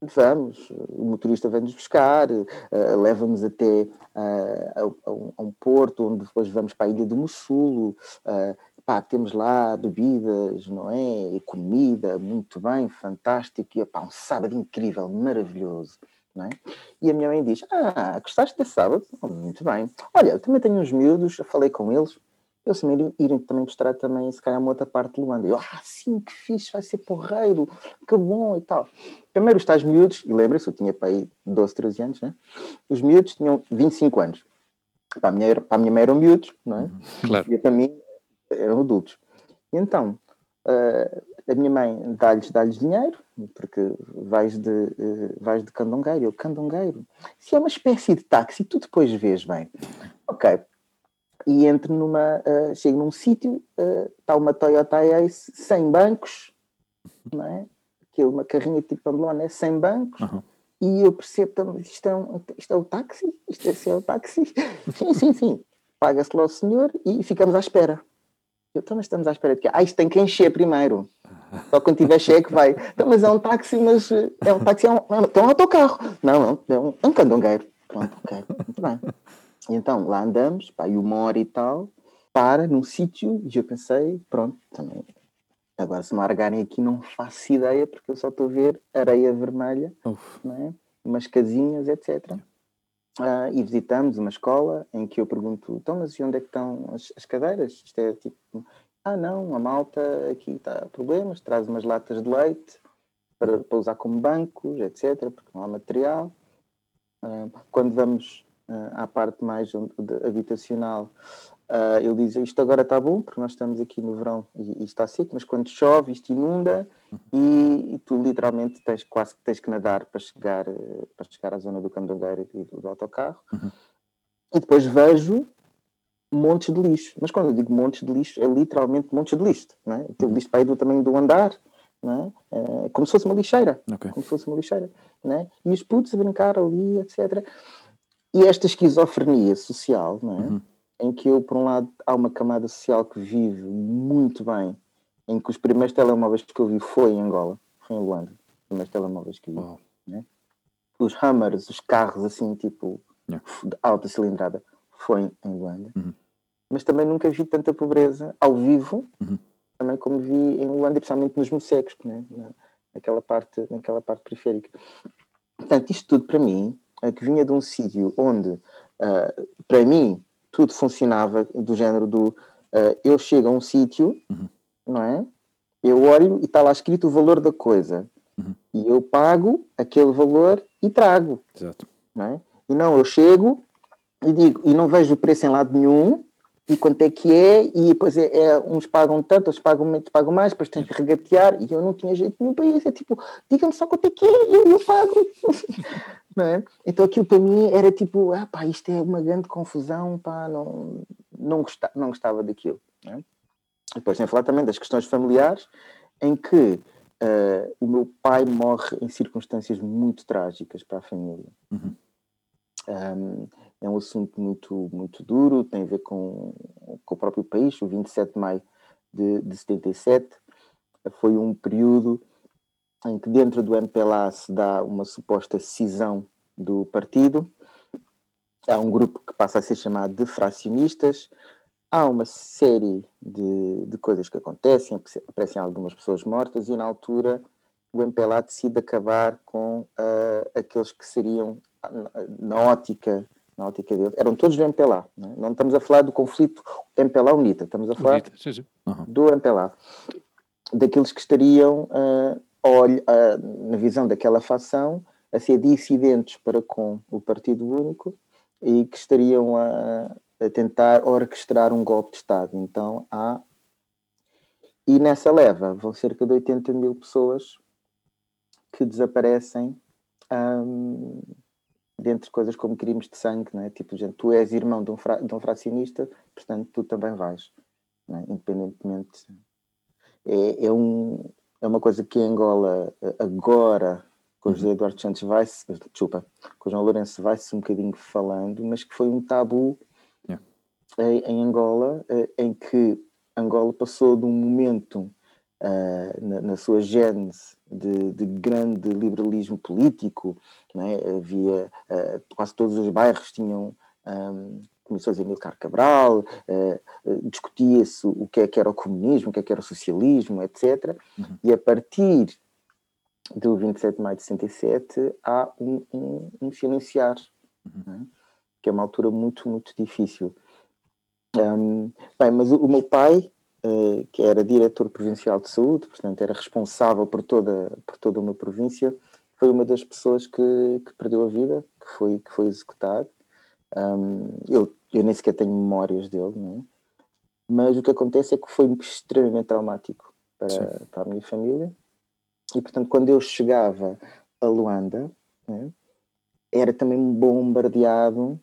vamos, o motorista vem-nos buscar, eh, leva-nos até ah, a, um, a um porto onde depois vamos para a ilha do Mussulo, pá, temos lá bebidas, não é? E comida, muito bem, fantástico, e pá, um sábado incrível, maravilhoso. Não é? E a minha mãe diz: Ah, gostaste desse sábado? "Oh, muito bem. Olha, eu também tenho uns miúdos, eu falei com eles, eles também irem, irem também mostrar também, se calhar, uma outra parte de Luanda. Eu, ah, sim, que fixe, vai ser porreiro, que bom e tal. Primeiro os tais miúdos, e lembra-se, eu tinha para aí 12, 13 anos, né? Os miúdos tinham 25 anos. Para a minha, para a minha mãe eram miúdos, não é? Claro. E para mim eram adultos. E então, eh, a minha mãe dá-lhes dá dinheiro, porque vais de, eh, vais de candongueiro. Eu, candongueiro? Se é uma espécie de táxi, tu depois vês bem. Ok. e entro numa. Uh, chego num sítio, está uh, uma Toyota Ace sem bancos, não é? Aquilo, uma carrinha tipo Pamplona, é sem bancos. Uhum. E eu percebo, isto é, um, isto é o táxi? Isto é, é o táxi? sim, sim, sim. Paga-se lá o senhor e ficamos à espera. Eu, então, mas estamos à espera de quê? Ah, isto tem que encher primeiro. Só quando tiver cheque vai. Então, mas é um táxi, mas é um táxi, é um, é um autocarro. Não, não, é um, é um candongueiro. Pronto, ok, muito bem. Então, lá andamos, pá, e uma hora e tal, para num sítio, e eu pensei, pronto, também. Agora, se me largarem aqui, não faço ideia, porque eu só estou a ver areia vermelha, né? umas casinhas, etc. Uh, e visitamos uma escola em que eu pergunto, então, mas onde é que estão as, as cadeiras? Isto é tipo, ah, não, a malta aqui está problemas, traz umas latas de leite para, para usar como bancos, etc., porque não há material. Uh, quando vamos uh, à parte mais habitacional, uh, ele diz isto agora está bom, porque nós estamos aqui no verão e, e está seco, mas quando chove isto inunda e, e, tu literalmente tens quase que tens que nadar para chegar, para chegar à zona do candeeiro e do, do autocarro. Uhum. E depois vejo montes de lixo. Mas quando eu digo montes de lixo, é literalmente montes de lixo. Não é? Tem lixo para aí do tamanho do andar, não é? é como se fosse uma lixeira. Okay. Como se fosse uma lixeira. Não é? E os putos a brincar ali, etc. E esta esquizofrenia social, não é? Uhum. Em que eu, por um lado, há uma camada social que vive muito bem, em que os primeiros telemóveis que eu vi foi em Angola, foi em Luanda, os primeiros telemóveis que eu vi. Wow. É? Os Hammers, os carros assim, tipo, yeah. de alta cilindrada, foi em Luanda. Uhum. Mas também nunca vi tanta pobreza ao vivo, uhum. também como vi em Luanda, principalmente nos Mocegos, né? naquela, parte, naquela parte periférica. Portanto, isto tudo para mim que vinha de um sítio onde, uh, para mim, tudo funcionava do género do uh, eu chego a um sítio, uhum. não é? Eu olho e está lá escrito o valor da coisa. Uhum. E eu pago aquele valor e trago. Exato. Não é? E não, eu chego e digo, e não vejo o preço em lado nenhum, e quanto é que é, e depois é, é, uns pagam tanto, outros pagam menos, pagam mais, depois tens que regatear, e eu não tinha jeito nenhum para isso, é tipo, digam-me só quanto é que é, eu, eu pago. não é? Então aquilo para mim era tipo, ah pá, isto é uma grande confusão, pá, não, não, gostava, não gostava daquilo. Não é? Depois tem a falar também das questões familiares, em que uh, o meu pai morre em circunstâncias muito trágicas para a família. Uhum. Um, é um assunto muito, muito duro, tem a ver com, com o próprio país. O 27 de maio de, de 77 foi um período em que dentro do MPLA se dá uma suposta cisão do partido. Há um grupo que passa a ser chamado de fracionistas. Há uma série de, de coisas que acontecem, aparecem algumas pessoas mortas e na altura o MPLA decide acabar com uh, aqueles que seriam, na na ótica deles, eram todos do MPLA. Não, é? não estamos a falar do conflito MPLA-UNITA, estamos a falar UNITA, sim, sim. Uhum. do MPLA. Daqueles que estariam uh, olha, na visão daquela facção, a ser dissidentes para com o Partido Único e que estariam a, a tentar orquestrar um golpe de Estado. Então há. E nessa leva vão cerca de 80 mil pessoas que desaparecem um, dentre coisas como crimes de sangue, não é? Tipo, gente, tu és irmão de um, fra, de um fracionista, portanto tu também vais, é? independentemente. É, é, um, é uma coisa que Angola agora com o José uhum. Eduardo Santos vai desculpa, com o João Lourenço vai-se um bocadinho falando, mas que foi um tabu yeah. em, em, Angola, eh, em que Angola passou de um momento uh, na, na, sua gênese de, de, grande liberalismo político, é? havia uh, quase todos os bairros tinham um, comissões Amilcar Cabral, uh, discutia-se o que é que era o comunismo, o que é que era o socialismo, etc. Uhum. E a partir do 27 de maio de 67 há um, um, um silenciar, uhum. né? que é uma altura muito, muito difícil. Um, bem, mas o, o meu pai, que era diretor provincial de saúde, portanto era responsável por toda, por toda uma província, foi uma das pessoas que, que perdeu a vida, que foi, que foi executado. Um, eu, eu nem sequer tenho memórias dele, né? mas o que acontece é que foi extremamente traumático para, para a minha família. E portanto, quando eu chegava a Luanda, né, era também bombardeado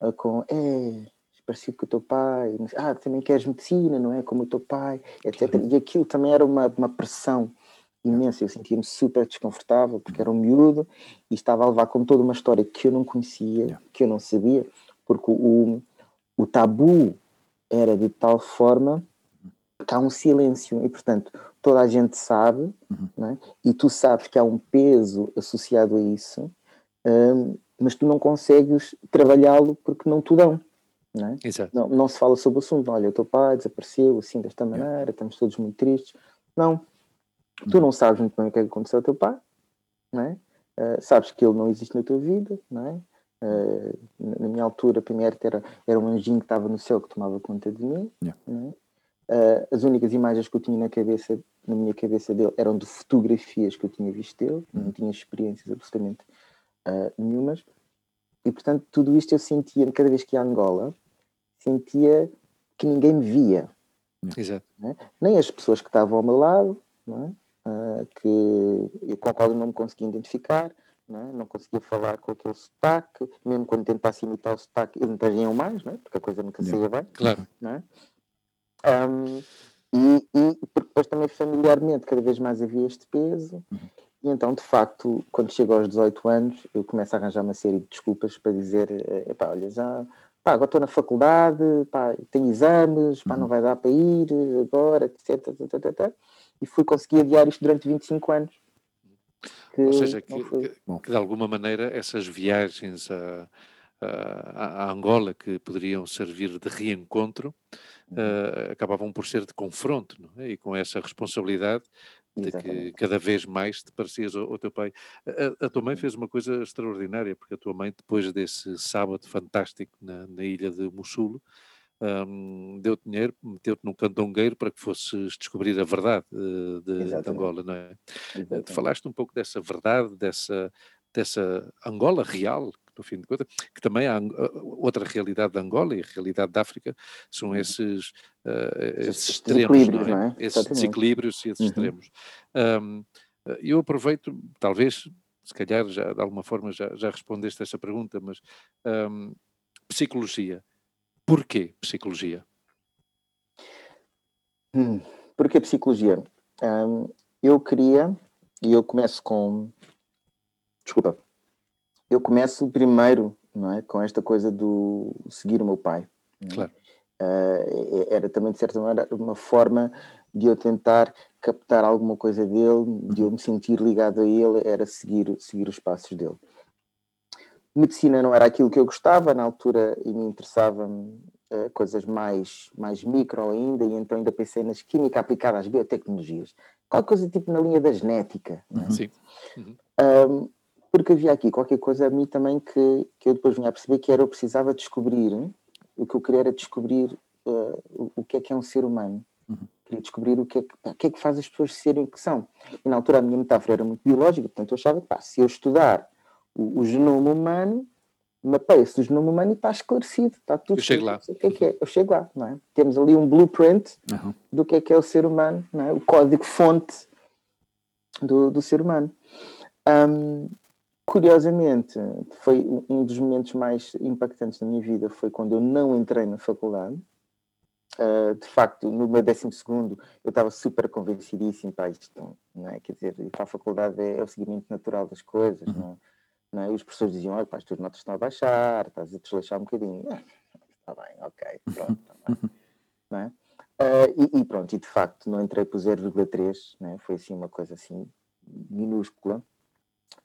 uh, com é, parecido com o teu pai, ah, também queres medicina, não é? Como o teu pai, etc. E aquilo também era uma, uma pressão imensa, eu sentia-me super desconfortável porque era um miúdo e estava a levar com toda uma história que eu não conhecia, que eu não sabia, porque o, o tabu era de tal forma que há um silêncio e, portanto, toda a gente sabe, uhum. é? e tu sabes que há um peso associado a isso, um, mas tu não consegues trabalhá-lo porque não te dão. Não, é? não, não, se fala sobre o assunto. Olha, o teu pai desapareceu assim desta maneira, estamos todos muito tristes. Não, tu não sabes muito bem o que é que aconteceu ao teu pai, não é? Uh, sabes que ele não existe na tua vida, não é? Uh, na minha altura, primeiro era, era um anjinho que estava no céu que tomava conta de mim. Yeah. É? Uh, as únicas imagens que eu tinha na cabeça, na minha cabeça dele, eram de fotografias que eu tinha visto dele, não uhum. tinha experiências absolutamente nenhumas. E portanto, tudo isto eu sentia, cada vez que ia a Angola, sentia que ninguém me via. Exato. É? Nem as pessoas que estavam ao meu lado, é? uh, que, com a qual eu não me conseguia identificar, não, é? não, conseguia falar com aquele sotaque, mesmo quando tentasse imitar o sotaque, eles não mais, não é? porque a coisa nunca saía bem. Claro. Um, e, e depois também familiarmente cada vez mais havia este peso. Uhum. E então, de facto, quando chego aos 18 anos, eu começo a arranjar uma série de desculpas para dizer: pá, olha, já, pá, agora estou na faculdade, pá, tenho exames, pá, não uhum. vai dar para ir agora, etc. etc, etc. E fui conseguir adiar isto durante 25 anos. Que Ou seja, que, que, que, de alguma maneira essas viagens a, a, a Angola, que poderiam servir de reencontro, uh, acabavam por ser de confronto, é? e com essa responsabilidade de que cada vez mais te parecias ao, ao teu pai. A, a, tua mãe fez uma coisa extraordinária, porque a tua mãe, depois desse sábado fantástico na, na ilha de Mussulo, um, deu-te dinheiro, meteu-te num candongueiro para que fosses descobrir a verdade uh, de, de, Angola, não é? Exatamente. falaste um pouco dessa verdade, dessa, dessa Angola real, no fim de contas, que também há outra realidade de Angola e a realidade da África são uhum. esses, uh, esses extremos, não é? Não é? esses desequilíbrios e esses uhum. extremos. Um, eu aproveito, talvez, se calhar já de alguma forma já, já respondeste a essa pergunta, mas um, psicologia. Porquê psicologia? Hum, porquê psicologia? Um, eu queria, e eu começo com. Desculpa eu começo primeiro não é, com esta coisa do seguir o meu pai. É? Claro. Uh, era também, de certa maneira, uma forma de eu tentar captar alguma coisa dele, de eu me sentir ligado a ele, era seguir, seguir os passos dele. Medicina não era aquilo que eu gostava, na altura e me interessava uh, coisas mais, mais micro ainda, e então ainda pensei nas química aplicada às biotecnologias. Qualquer coisa tipo na linha da genética. É? Sim. Uhum. Um, porque havia aqui qualquer coisa a mim também que, que eu depois vinha a perceber que era eu precisava descobrir, o que eu queria era descobrir uh, o, o, que é que é um ser humano. Uhum. Queria descobrir o que, é que, o que é que faz as pessoas serem o que são. E na altura a minha metáfora era muito biológica, portanto eu achava que pá, se eu estudar o, o genoma humano, mapeia-se o genoma humano e está esclarecido, está tudo. Eu chego lá. O que é que é? Eu chego lá, não é? Temos ali um blueprint uhum. do que é que é o ser humano, não é? o código-fonte do, do ser humano. Um, Curiosamente, foi um dos momentos mais impactantes da minha vida foi quando eu não entrei na faculdade. Uh, de facto, no meu décimo segundo, eu estava super convencidíssimo para isto, não é? Quer dizer, ir para a faculdade é, é o seguimento natural das coisas, uhum. não, não é? E os professores diziam, olha, pá, as tuas notas estão a baixar, estás a desleixar um bocadinho. Ah, está bem, ok, pronto, tá bem. não é? Uh, e, e, pronto, e de facto não entrei por 0,3, né? foi assim uma coisa assim minúscula.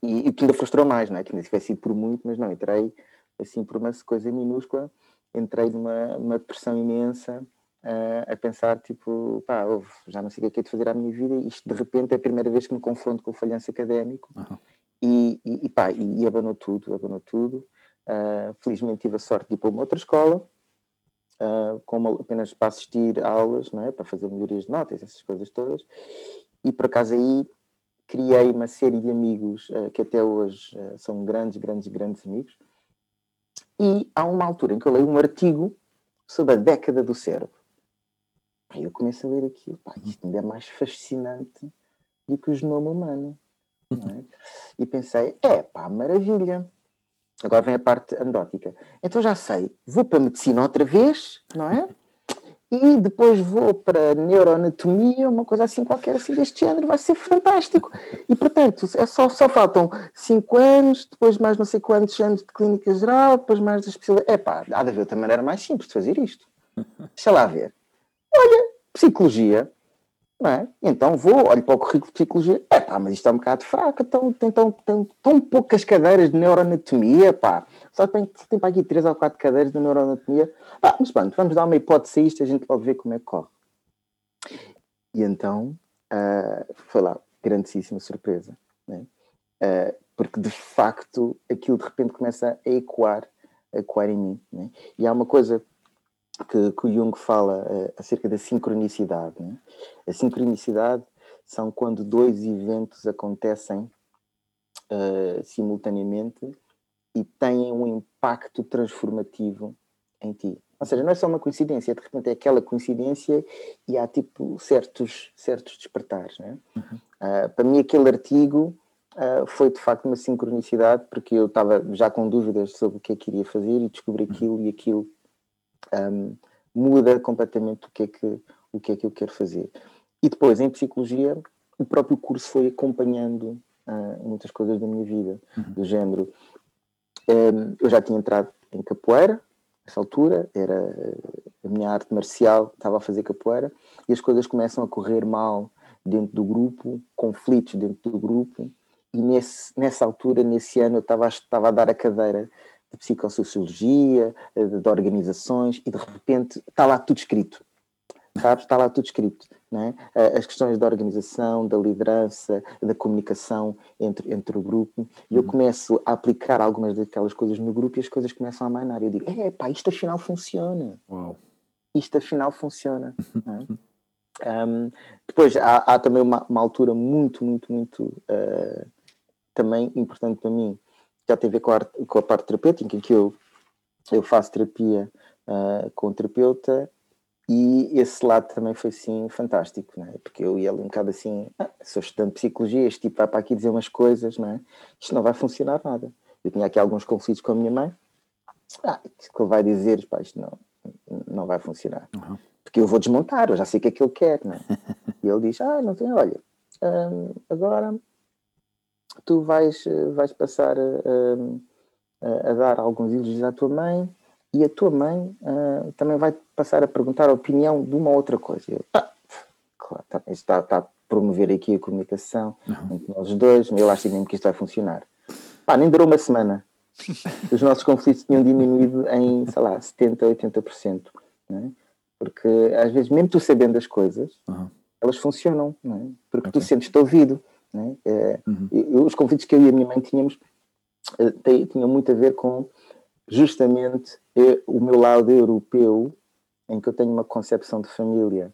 E, e que ainda frustrou mais, não é? Que ainda tivesse ido por muito, mas não, entrei assim por uma coisa minúscula, entrei numa uma depressão imensa uh, a pensar, tipo, pá, ouve, já não sei o que é, é de fazer à minha vida, e isto de repente é a primeira vez que me confronto com o falhanço académico, uhum. e, e, e, pá, e, e abanou tudo, abanou tudo. Uh, felizmente tive a sorte de ir para uma outra escola, uh, como apenas para assistir a aulas, não é? para fazer melhorias de notas, essas coisas todas, e por acaso aí criei uma série de amigos uh, que até hoje uh, são grandes, grandes, grandes amigos. E há uma altura em que eu leio um artigo sobre a década do cérebro. Aí eu começo a ler aquilo, pá, isto ainda é mais fascinante do que o genoma humano. É? E pensei, é pá, maravilha. Agora vem a parte anedótica. Então já sei, vou para a medicina outra vez, não é? E depois vou para neuroanatomia, uma coisa assim qualquer assim deste género, vai ser fantástico. E portanto, é só, só faltam 5 anos, depois mais não sei quantos anos de clínica geral, depois mais da especialidade. É pá, há de haver outra maneira mais simples de fazer isto. Deixa lá ver. Olha, psicologia, não é? Então vou, olho para o currículo de psicologia, é pá, mas isto é um bocado fraco, então, tem tão, tão, tão poucas cadeiras de neuroanatomia, pá, só tem, tem para aqui três ou quatro cadeiras de neuroanatomia, ah, mas pronto, vamos dar uma hipótese a isto, a gente pode ver como é que corre. E então, uh, foi lá, grandíssima surpresa, né? uh, porque de facto aquilo de repente começa a ecoar, a ecoar em mim, né? e há uma coisa que, que o Jung fala uh, acerca da sincronicidade. Né? A sincronicidade são quando dois eventos acontecem uh, simultaneamente e têm um impacto transformativo em ti. Ou seja, não é só uma coincidência, de repente é aquela coincidência e há tipo certos, certos despertares. Né? Uhum. Uh, para mim, aquele artigo uh, foi de facto uma sincronicidade, porque eu estava já com dúvidas sobre o que é que iria fazer e descobri uhum. aquilo e aquilo um, muda completamente o que, é que, o que é que eu quero fazer. E depois, em psicologia, o próprio curso foi acompanhando uh, muitas coisas da minha vida, uhum. do género. Um, eu já tinha entrado em capoeira, nessa altura, era a minha arte marcial, estava a fazer capoeira, e as coisas começam a correr mal dentro do grupo, conflitos dentro do grupo, e nesse, nessa altura, nesse ano, eu estava, estava a dar a cadeira de psicossociologia, eh, de, organizações, e de repente está lá tudo escrito. Sabes? Está lá tudo escrito. É? Eh, as questões da organização, da liderança, da comunicação entre, entre o grupo. E eu uhum. começo a aplicar algumas daquelas coisas no grupo e as coisas começam a mainar. Eu digo: é pá, isto afinal funciona. Uau. Isto afinal funciona. é? um, depois há, há, também uma, uma, altura muito, muito, muito uh, também importante para mim, já tem a ver com a, com a parte terapêutica, em que eu, eu faço terapia uh, com o terapeuta e esse lado também foi sim fantástico, né? porque eu ia ali um bocado assim, ah, sou estudante de psicologia, este tipo vai para aqui dizer umas coisas, não é? isto não vai funcionar nada. Eu tinha aqui alguns conflitos com a minha mãe, ah, isto que ele vai dizer, pá, isto não, não vai funcionar. Uhum. Porque eu vou desmontar, eu já sei o que é que ele quer, né? e ele diz, ah, não tem, olha, hum, agora tu vais, eh, vais passar a, a, a, dar alguns elogios à tua mãe e a tua mãe uh, também vai passar a perguntar a opinião de uma outra coisa. Eu, ah, claro, tá, está, está, a promover aqui a comunicação uhum. entre nós dois, eu acho mesmo que isto vai funcionar. Pá, nem durou uma semana. Os nossos conflitos tinham diminuído em, sei lá, 70%, 80%. Não é? Porque às vezes, mesmo tu sabendo as coisas, uhum. elas funcionam, é? porque okay. tu sentes-te ouvido. Né? É, uhum. Os conflitos que eu e a minha mãe tínhamos eh, tinham muito a ver com justamente eh, o meu lado europeu, em que eu tenho uma concepção de família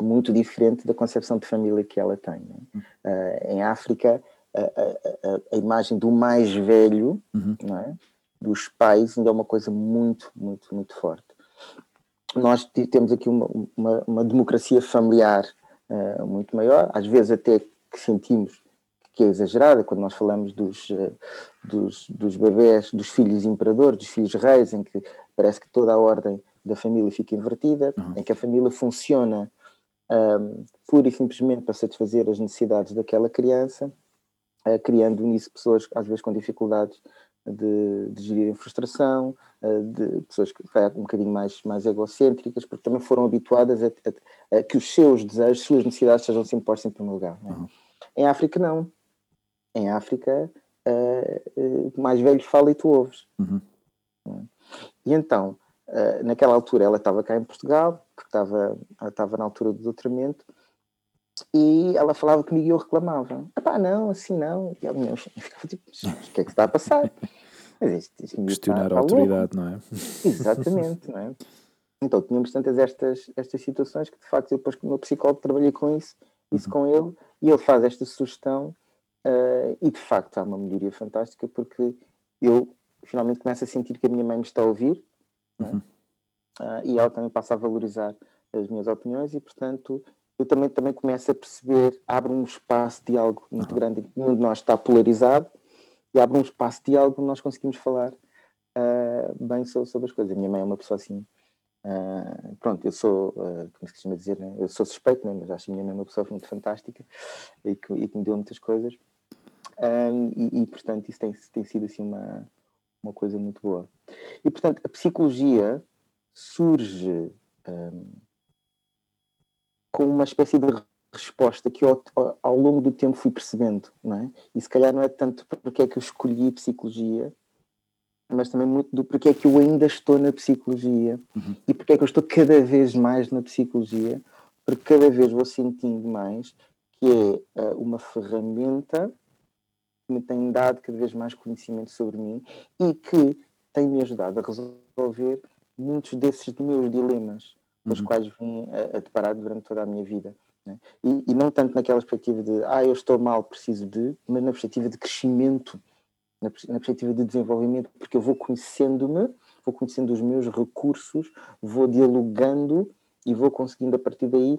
muito diferente da concepção de família que ela tem. Né? Uhum. Uh, em África, a, a, a, imagem do mais velho, uhum. é? dos pais, ainda é uma coisa muito, muito, muito forte. Nós temos aqui uma, uma, uma democracia familiar uh, muito maior, às vezes até que sentimos que é exagerada quando nós falamos dos, eh, dos, dos bebés, dos filhos imperadores, dos filhos reis, em que parece que toda a ordem da família fica invertida, uhum. em que a família funciona um, pura e simplesmente para satisfazer as necessidades daquela criança, uh, criando nisso pessoas às vezes com dificuldades de, de gerirem frustração, uh, de pessoas que um bocadinho mais, mais egocêntricas, porque também foram habituadas a, a, a que os seus desejos, suas necessidades sejam sempre postos em primeiro lugar. É? Uhum. Em África, não. Em África, uh, uh, mais velho fala e tu ouves. Uhum. E então, uh, naquela altura, ela estava cá em Portugal, porque estava, ela estava na altura do doutoramento, e ela falava comigo e eu reclamava. Ah não, assim não. E ela ficava tipo, o que é que está a passar? Mas Questionar está, a autoridade, louco. não é? Exatamente, não é? Então tínhamos tantas estas, estas situações que de facto eu depois como meu psicólogo trabalhei com isso, isso uhum. com ele, e ele faz esta sugestão uh, e de facto há uma melhoria fantástica porque eu finalmente começo a sentir que a minha mãe me está a ouvir é? uhum. uh, e ela também passa a valorizar as minhas opiniões e portanto eu também, também começo a perceber, abre um espaço de algo muito uhum. grande, nenhum de nós está polarizado e abre um espaço de diálogo onde nós conseguimos falar uh, bem sobre, as coisas. A minha mãe é uma pessoa assim. Uh, pronto, eu sou, uh, como se costuma dizer, né? eu sou suspeito, né? mas acho que a minha mãe é uma pessoa muito fantástica e que, e que me deu muitas coisas. E, e, portanto, isso tem, tem sido assim uma, uma coisa muito boa. E, portanto, a psicologia surge um, com uma espécie de resposta que eu, ao longo do tempo fui percebendo, não é? E se calhar não é tanto porque é que eu escolhi psicologia, mas também muito do porque é que eu ainda estou na psicologia uhum. e porque é que eu estou cada vez mais na psicologia, porque cada vez vou sentindo mais que é uh, uma ferramenta que me tem dado cada vez mais conhecimento sobre mim e que tem me ajudado a resolver muitos desses meus dilemas com os uhum. quais vim a, a deparar durante toda a minha vida. Né? E, e, não tanto naquela perspectiva de, ah, eu estou mal, preciso de, mas na perspectiva de crescimento, na, na perspectiva de desenvolvimento, porque eu vou conhecendo-me, vou conhecendo os meus recursos, vou dialogando e vou conseguindo a partir daí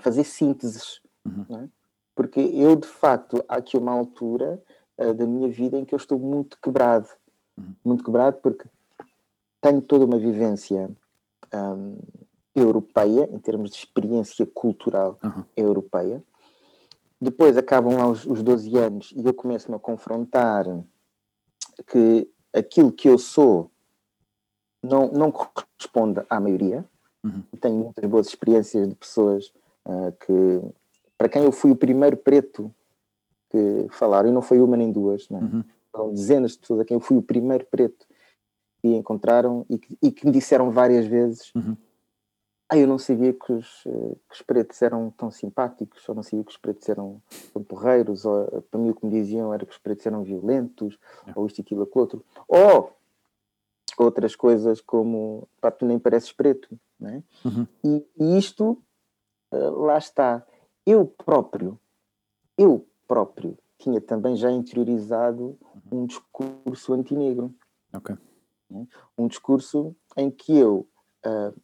fazer sínteses. Uhum. Né? Porque eu, de facto, há aqui uma altura uh, da minha vida em que eu estou muito quebrado. Uhum. Muito quebrado porque tenho toda uma vivência um, europeia, em termos de experiência cultural uhum. europeia. Depois acabam lá os, os 12 anos e eu começo-me a confrontar que aquilo que eu sou não, não corresponde à maioria. Uhum. Tenho muitas boas experiências de pessoas uh, que, para quem eu fui o primeiro preto que falaram, e não foi uma nem duas, não é? uhum. foram dezenas de pessoas a quem eu fui o primeiro preto que encontraram e que, e que me disseram várias vezes uhum. Ah, eu não sabia que os, eh, que os pretos eram tão simpáticos, ou não sabia que os pretos eram tão porreiros, ou eh, para mim o que me diziam era que os pretos eram violentos, é. ou isto, aquilo, aquilo outro. Ou outras coisas como, pá, tu nem pareces preto, né? Uhum. E, e, isto, uh, lá está. Eu próprio, eu próprio, tinha também já interiorizado uhum. um discurso antinegro. Okay. Né? Um discurso em que eu uh,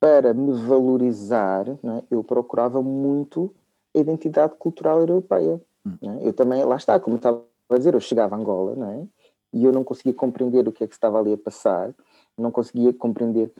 para me valorizar, é? eu procurava muito a identidade cultural europeia. É? Eu também, lá está, como estava a dizer, eu chegava a Angola não é? e eu não conseguia compreender o que é que estava ali a passar, não conseguia compreender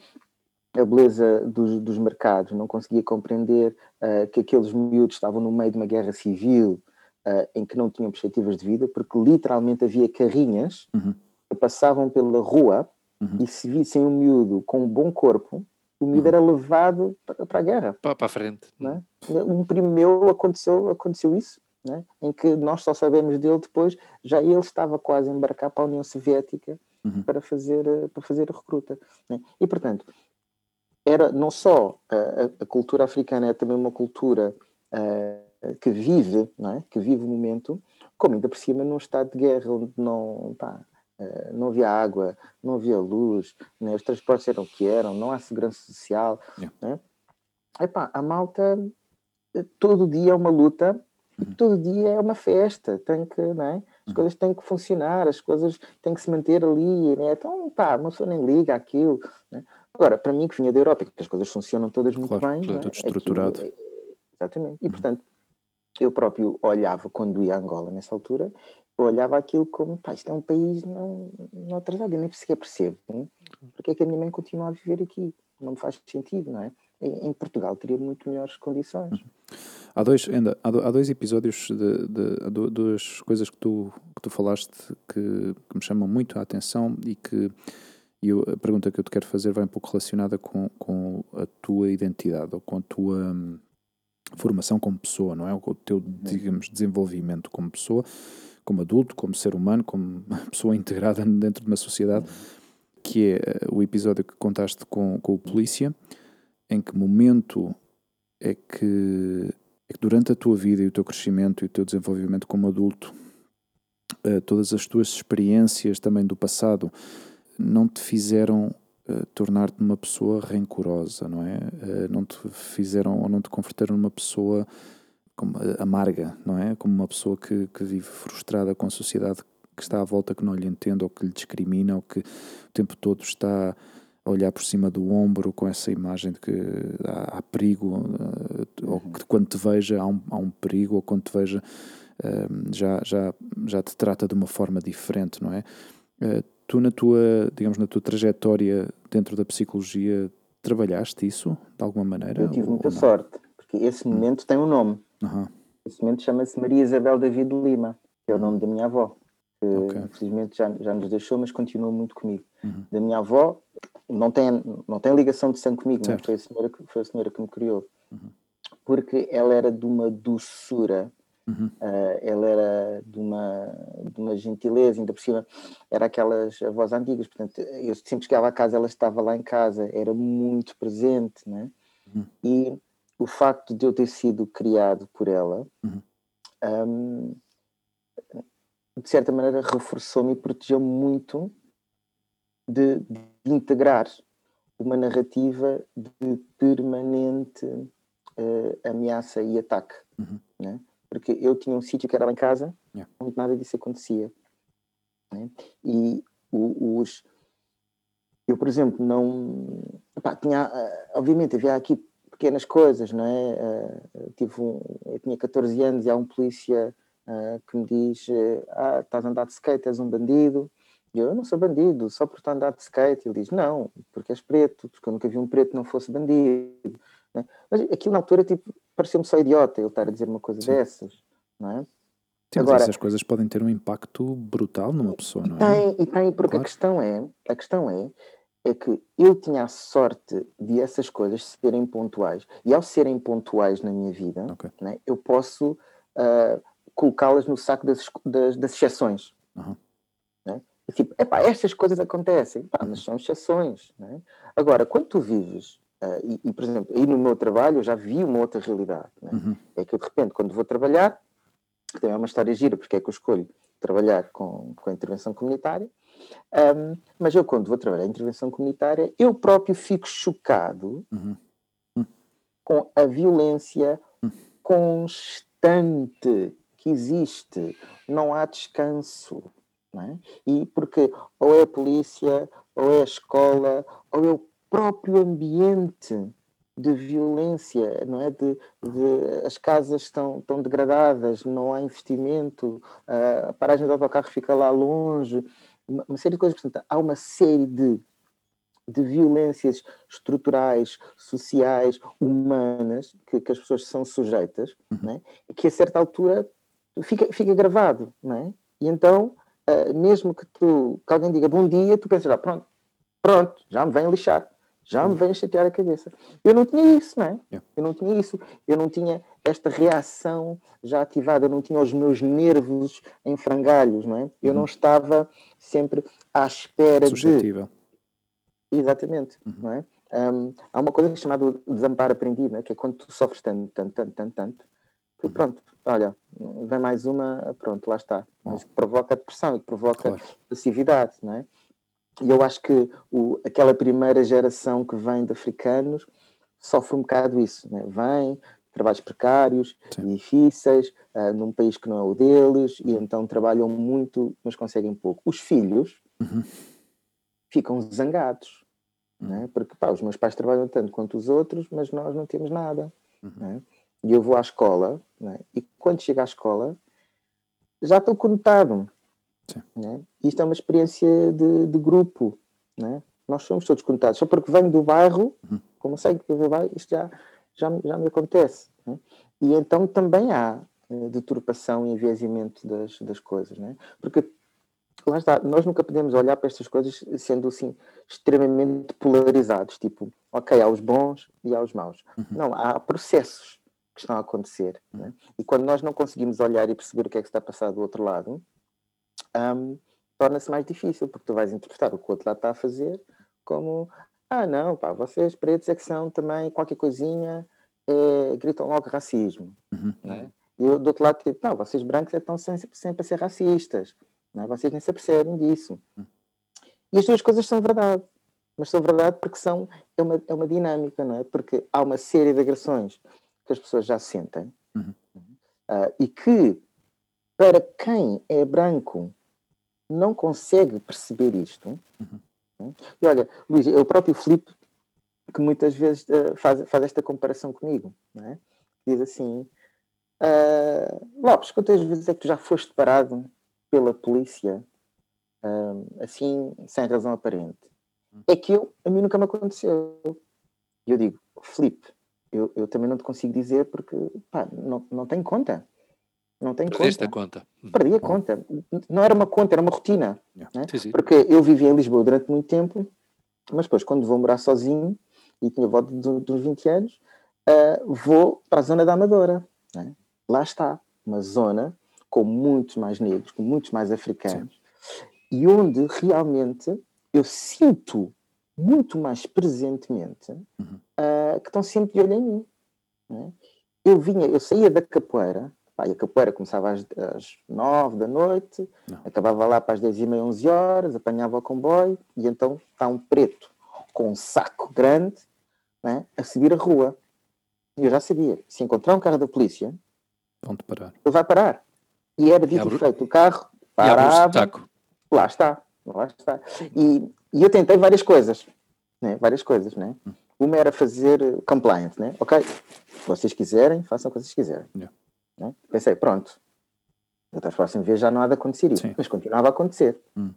a beleza dos, dos mercados, não conseguia compreender uh, que aqueles miúdos estavam no meio de uma guerra civil uh, em que não tinham perspectivas de vida, porque literalmente havia carrinhas uhum. que passavam pela rua uhum. e se vissem um miúdo com um bom corpo, o uhum. era levado para, para a guerra. Para, para a frente. Né? Um primo meu aconteceu, aconteceu isso, né? em que nós só sabemos dele depois, já ele estava quase a embarcar para a União Soviética uhum. para, fazer, para fazer a recruta. Né? E, portanto, era não só a, a, cultura africana, é também uma cultura uh, que vive, não é? que vive o momento, como ainda por cima num estado de guerra onde não, pá, eh, não havia água, não havia luz, né? os transportes eram o que eram, não há segurança social. Yeah. Né? Epá, a malta, eh, todo dia é uma luta, uhum. todo dia é uma festa, tem que, né? as uhum. coisas têm que funcionar, as coisas têm que se manter ali, né? então pá, uma pessoa nem liga aquilo. Né? Agora, para mim que vinha da Europa, que as coisas funcionam todas muito claro, bem, tudo, né? tudo estruturado. Aquilo, exatamente, e uhum. portanto eu próprio olhava quando ia a Angola nessa altura eu olhava aquilo como, pá, isto é um país não, não atrasado, eu nem sequer percebo. Hein? Porque é que a minha mãe continua a viver aqui? Não me faz sentido, não é? Em, em Portugal teria muito melhores condições. Uhum. Há dois, ainda, há dois episódios de, de, de, duas coisas que tu, que tu falaste que, que me chamam muito a atenção e que e eu, a pergunta que eu te quero fazer vai um pouco relacionada com, com a tua identidade ou com a tua hum, formação como pessoa, não é? O teu, uhum. digamos, desenvolvimento como pessoa como adulto, como ser humano, como pessoa integrada dentro de uma sociedade, que é eh, o episódio que contaste com, com o polícia, em que momento é que, é que durante a tua vida e o teu crescimento e o teu desenvolvimento como adulto, uh, todas as tuas experiências também do passado não te fizeram uh, tornar-te uma pessoa rancorosa, não é? Uh, não te fizeram ou não te converteram numa pessoa como, amarga, não é? Como uma pessoa que, que vive frustrada com a sociedade que está à volta que não lhe entende ou que lhe discrimina ou que o tempo todo está a olhar por cima do ombro com essa imagem de que há, há perigo eh, ou que quando te veja há um, há um perigo ou quando te veja uh, já, já, já te trata de uma forma diferente, não é? Uh, tu na tua, digamos, na tua trajetória dentro da psicologia, trabalhaste isso de alguma maneira? Eu tive muita sorte, porque esse hum. momento tem um nome. Uhum. Esse momento chama-se Maria Isabel David Lima, que é o nome da minha avó, que okay. infelizmente já, já nos deixou, mas continua muito comigo. Uhum. Da minha avó, não tem, não tem ligação de sangue comigo, não? Foi, a senhora, foi a senhora que me criou. Uhum. Porque ela era de uma doçura, uhum. uh, ela era de uma, de uma gentileza, ainda por cima era aquelas avós antigas, portanto, eu sempre chegava a casa, ela estava lá em casa, era muito presente, né? Uhum. E o facto de eu ter sido criado por ela, um, uhum. de certa maneira, reforçou-me e protegeu-me muito de, de, integrar uma narrativa de permanente uh, ameaça e ataque. Né? Porque eu tinha um sítio que era lá em casa, yeah. onde nada disso acontecia. Né? E os. Eu, por exemplo, não. Epá, tinha, uh, obviamente, havia aqui pequenas coisas, não é? Uh, tive um, eu tinha 14 anos e há um polícia que me diz: Ah, estás a andar de skate, és um bandido. E eu, eu não sou bandido, só por estar a andar de skate. Ele diz, não, porque és preto, porque eu nunca vi um preto que não fosse bandido. Né? Mas aquilo na altura, tipo, pareceu-me só idiota ele estar a dizer uma coisa Sim. dessas, não é? Sim, Agora, essas coisas podem ter um impacto brutal numa pessoa, não é? Tem, e tem, porque claro. a questão é, a questão é, é que eu tinha a sorte de essas coisas serem pontuais. E ao serem pontuais na minha vida, okay. né, eu posso uh, colocá-las no saco das, das, das exceções. Uhum. Tipo, epá, estas coisas acontecem, epá, mas são exceções. Né? Agora, quando tu vives, uh, e, e, por exemplo, aí no meu trabalho eu já vi uma outra realidade. Né? Uhum. É que eu, de repente, quando vou trabalhar, também é uma história gira, porque é que eu escolho trabalhar com, com a intervenção comunitária, um, mas eu, quando vou trabalhar em intervenção comunitária, eu próprio fico chocado uhum. Uhum. com a violência uhum. constante que existe. Não há descanso. É? E porque ou é a polícia, ou é a escola, ou é o próprio ambiente de violência, não é? De, de, as casas estão, estão degradadas, não há investimento, a paragem do autocarro fica lá longe, uma, uma série de coisas. Portanto, há uma série de, de violências estruturais, sociais, humanas, que, que as pessoas são sujeitas, uhum. é? que a certa altura fica, fica gravado, não é? E então uh, mesmo que, tu, que alguém diga bom dia, tu pensas, ah, pronto, pronto, já me vem lixar, já me vem chatear a cabeça. Eu não tinha isso, não é? Eu não tinha isso. Eu não tinha esta reação já ativada, eu não tinha os meus nervos em frangalhos, não é? Eu uhum. não estava sempre à espera Suscetível. de... Exatamente, uhum. não é? Um, há uma coisa chamada desamparo aprendido, é? que é quando tu sofres tanto, tanto, tanto, tanto, tanto, tu, pronto, olha, vem mais uma, pronto, lá está. Mas que provoca depressão e que provoca claro. passividade, não é? E eu acho que o, aquela primeira geração que vem de africanos sofre um bocado isso, né? vem, trabalhos precários, Sim. difíceis, uh, num país que não é o deles, e então trabalham muito, mas conseguem pouco. Os filhos uhum. ficam zangados, uhum. né? porque pá, os meus pais trabalham tanto quanto os outros, mas nós não temos nada. Uhum. Né? E eu vou à escola, né? e quando chego à escola, já estou conectado. Né? Isto é uma experiência de, de grupo. Né? Nós somos todos conectados. Só porque venho do bairro, uhum. como sei que vou bairro, isto já, já, já me acontece. Né? E então também há uh, deturpação e enviesamiento das, das coisas. Né? Porque lá está, nós nunca podemos olhar para estas coisas sendo assim extremamente polarizados, tipo, ok, há os bons e há os maus. Uhum. Não, há processos que estão a acontecer. Né? E quando nós não conseguimos olhar e perceber o que é que está a passar do outro lado, um, torna-se mais difícil, porque tu vais interpretar o que o outro lado está a fazer como ah, não, pá, vocês pretos é que são também qualquer coisinha, é, gritam logo racismo. Uhum. Né? E eu, do outro lado, tipo, não, vocês brancos é estão sempre, sempre a ser racistas, né? vocês nem se apercebem disso. Uhum. E as duas coisas são verdade, mas são verdade porque são, é, uma, é uma dinâmica, não é? Porque há uma série de agressões que as pessoas já sentem uhum. uh, e que, para quem é branco, não consegue perceber isto. Uhum. E olha, Luís, é o próprio Filipe que muitas vezes uh, faz, faz esta comparação comigo, é? diz assim: Uh, Lopes, quantas vezes é que tu já foste parado pela polícia uh, assim, sem razão aparente? É que eu, a mim nunca me aconteceu. E eu digo, Felipe, eu, eu também não te consigo dizer porque pá, não, não tenho conta. Não tenho Perdeste conta. a conta. Perdi a conta. Não era uma conta, era uma rotina. Yeah. né? Sim, sim. Porque eu vivia em Lisboa durante muito tempo, mas depois, quando vou morar sozinho, e tinha volta dos 20 anos, ah, vou para a zona da Amadora. né? Lá está, uma zona com muitos mais negros, com muitos mais africanos, e onde realmente eu sinto muito mais presentemente Uhum. ah, que estão sempre de olho em mim. né? Eu vinha, eu saía da capoeira, pá, e a capoeira começava às, às 9 da noite, Não. acabava lá para as 10 e meia, 11 horas, apanhava o comboio, e então está um preto com um saco grande né, a subir a rua. E eu já sabia, se encontrar um carro da polícia, Ponto parar. ele vai parar. E era dito abre- e feito, o carro abre o parava, saco. lá está, lá está. E, e eu tentei várias coisas, né? várias coisas, né? Uma era fazer compliant, né? Ok, se vocês quiserem, façam o que vocês quiserem. Yeah. Né? Pensei, pronto, da próxima vez já não há de acontecer isso, Sim. mas continuava a acontecer. Hum.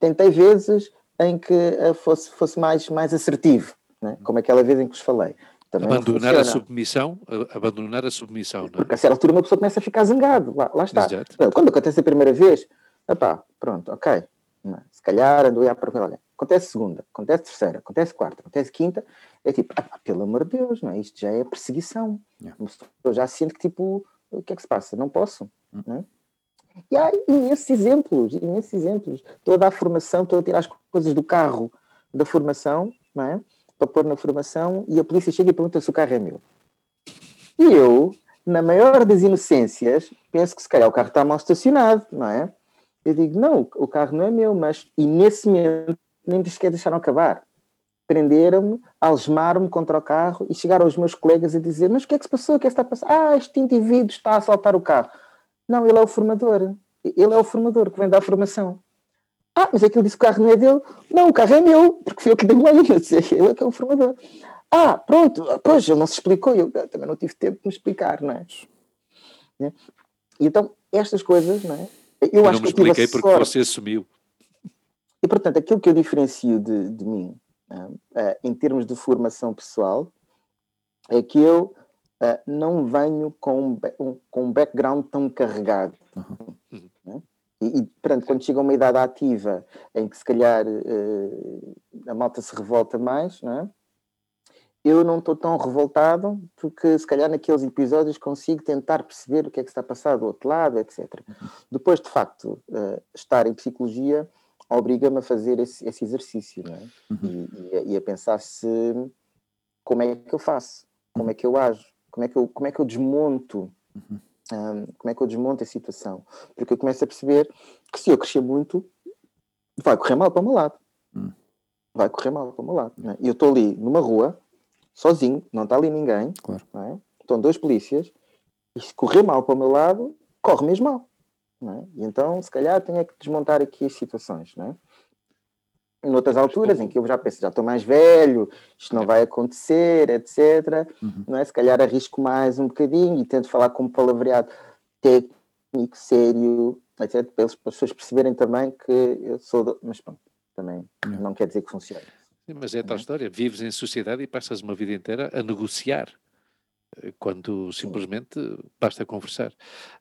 Tentei vezes em que eh, fosse, fosse mais, mais assertivo, né? como aquela vez em que vos falei. Também Abandonar a submissão, abandonar a submissão, não Porque a certa altura uma pessoa começa a ficar zangado. Lá, lá é? está. Exato. Quando acontece a primeira vez, epá, pronto, ok. Não, Se calhar andou a alguém. Acontece segunda, acontece terceira, acontece quarta, acontece quinta. É tipo, ah, pelo amor de Deus, não é? isto já é perseguição. Yeah. Pessoa já sente que tipo, o que é que se passa? Não posso. Hum. Não é? E há imensos exemplos, imensos exemplos. Estou a formação, estou a tirar as coisas do carro da formação, não é? Para pôr na formação e a polícia chega e pergunta se o carro é meu. E eu, na maior das inocências, penso que se calhar o carro está mal estacionado, não é? Eu digo, não, o carro não é meu, mas. E nesse momento nem me sequer deixaram acabar. Prenderam-me, algemaram-me contra o carro e chegaram os meus colegas a dizer: Mas o que é que se passou? O que é que está a passar? Ah, este indivíduo está a assaltar o carro. Não, ele é o formador. Ele é o formador que vem dar formação. Ah, mas aquele disse que o carro não é dele. Não, o carro é meu, porque fui eu que dei linha. Ele é que é o formador. Ah, pronto, pois, ele não se explicou. Eu ah, também não tive tempo de me explicar, não é? Né? E então, estas coisas, não é? Eu, Eu acho não me que eu expliquei porque sorte. você assumiu. E, portanto, aquilo que eu diferencio de, de mim, em termos de formação pessoal, é que eu ah, não venho com um, com um background tão carregado. Uhum. né? E, e, portanto, quando chega a uma idade ativa em que se calhar eh, a malta se revolta mais, não é? eu não estou tão revoltado porque se calhar naqueles episódios consigo tentar perceber o que é que está a passar do outro lado, etc. Depois, de facto, eh, estar em psicologia obriga-me a fazer esse, esse exercício, não é? E, e a, e a pensar se como é que eu faço, como é que eu ajo, como é que eu, como é que eu desmonto, hum, como é que eu desmonto a situação, porque eu começo a perceber que se eu crescer muito, vai correr mal para o meu lado, Hum. vai correr mal para o meu lado. é? E eu estou ali numa rua, sozinho, não está ali ninguém, Claro. não é? estão dois polícias, e se correr mal para o meu lado, corre mesmo mal. É? E então, se calhar, tenho é que desmontar aqui as situações. Não é? Em outras alturas, em que eu já penso, já estou mais velho, isto não vai acontecer, etc. Uhum. Não é? Se calhar arrisco mais um bocadinho e tento falar com um palavreado técnico, sério, etc. Para, as pessoas perceberem também que eu sou. Do... Mas pronto, também Yeah. não quer dizer que funcione. Mas é a tal história, vives em sociedade e passas uma vida inteira a negociar, quando simplesmente basta conversar.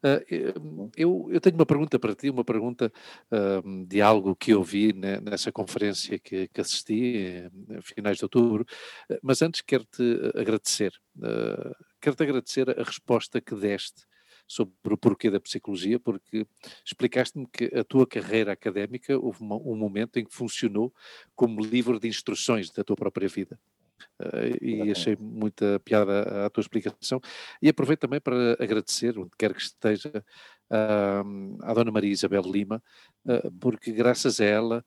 Ah, eh, eu, eu tenho uma pergunta para ti, uma pergunta ah, de algo que eu vi ne- nessa conferência que, que assisti, eh, a finais de outubro, Eh, mas antes quero-te eh, agradecer. Ah, quero-te agradecer a resposta que deste sobre o porquê da psicologia, porque explicaste-me que a tua carreira académica houve uma- um momento em que funcionou como livro de instruções da tua própria vida. Eh, e achei muita piada a tua explicação. E aproveito também para agradecer, onde quer que esteja, ah, à Dona Maria Isabel Lima, ah, porque graças a ela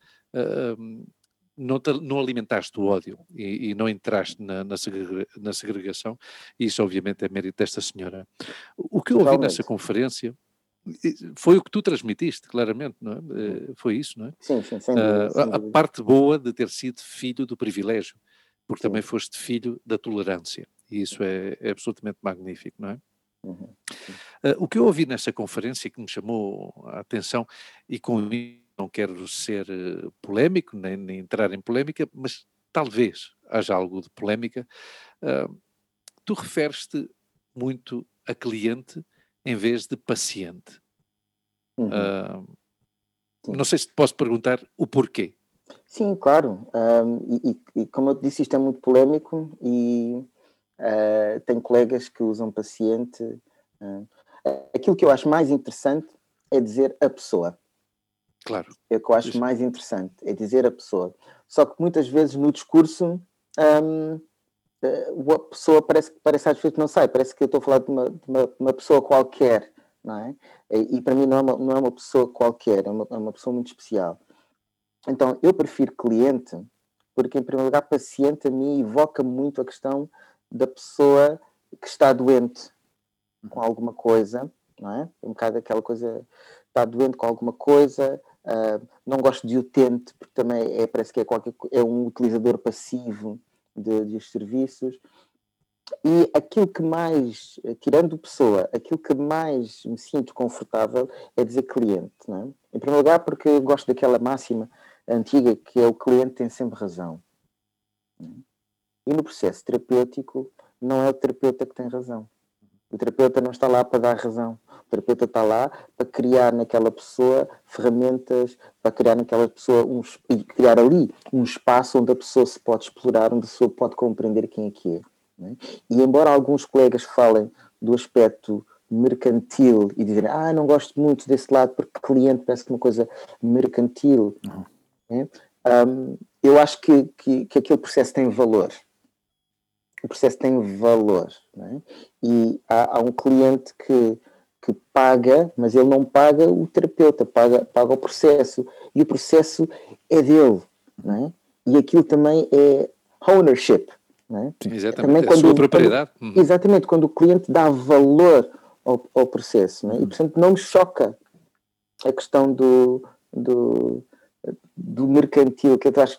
não, te- não alimentaste o ódio e, e não entraste na, na segrega- na segregação, e isso obviamente é mérito desta senhora. O que eu ouvi nessa conferência foi o que tu transmitiste, claramente, não é? Eh, Foi isso, não é? Sim, sim, sem dúvida. sem a, parte boa de ter sido filho do privilégio, porque também foste filho da tolerância, e isso é, é absolutamente magnífico, não é? Uhum. Uh, o que eu ouvi nessa conferência que me chamou a atenção, e com isso não quero ser uh, polémico, nem, nem, entrar em polémica, mas talvez haja algo de polémica, uh, tu referes-te muito a cliente em vez de paciente. Uhum. não sei se te posso perguntar o porquê. Sim, claro. Um, e, e, como eu disse, isto é muito polémico e uh, tem colegas que usam paciente. Uh, aquilo que eu acho mais interessante é dizer a pessoa. Claro. É o que eu acho Isso. mais interessante, é dizer a pessoa. Só que muitas vezes no discurso um, a pessoa parece, parece às vezes não sai, parece que eu estou a falar de uma, de uma, uma pessoa qualquer, não é? E, e para mim não é, uma, não é uma pessoa qualquer, é uma, é uma pessoa muito especial. Então, eu prefiro cliente, porque, em primeiro lugar, paciente a mim evoca muito a questão da pessoa que está doente com alguma coisa, não é? Um bocado aquela coisa, está doente com alguma coisa, uh, não gosto de utente, porque também é, parece que é, qualquer, é um utilizador passivo de, de serviços. E aquilo que mais, tirando pessoa, aquilo que mais me sinto confortável é dizer cliente. Não é? Em primeiro lugar, porque eu gosto daquela máxima antiga que é o cliente tem sempre razão. E no processo terapêutico, não é o terapeuta que tem razão. O terapeuta não está lá para dar razão. O terapeuta está lá para criar naquela pessoa ferramentas, para criar naquela pessoa um, e criar ali um espaço onde a pessoa se pode explorar, onde a pessoa pode compreender quem é que é. é? E embora alguns colegas falem do aspecto mercantil e dizerem, ah, não gosto muito desse lado porque cliente parece que é uma coisa mercantil. Né? Um, eu acho que, que, que aquele processo tem valor. O processo tem valor. Né? E há, há, um cliente que, que paga, mas ele não paga o terapeuta, paga, paga o processo. E o processo é dele. Né? E aquilo também é ownership. Né? Exatamente, também quando, a sua propriedade. Quando, uhum. exatamente, quando o cliente dá valor ao, ao processo. Né? E, portanto, não me choca a questão do, do, do mercantil, que eu acho,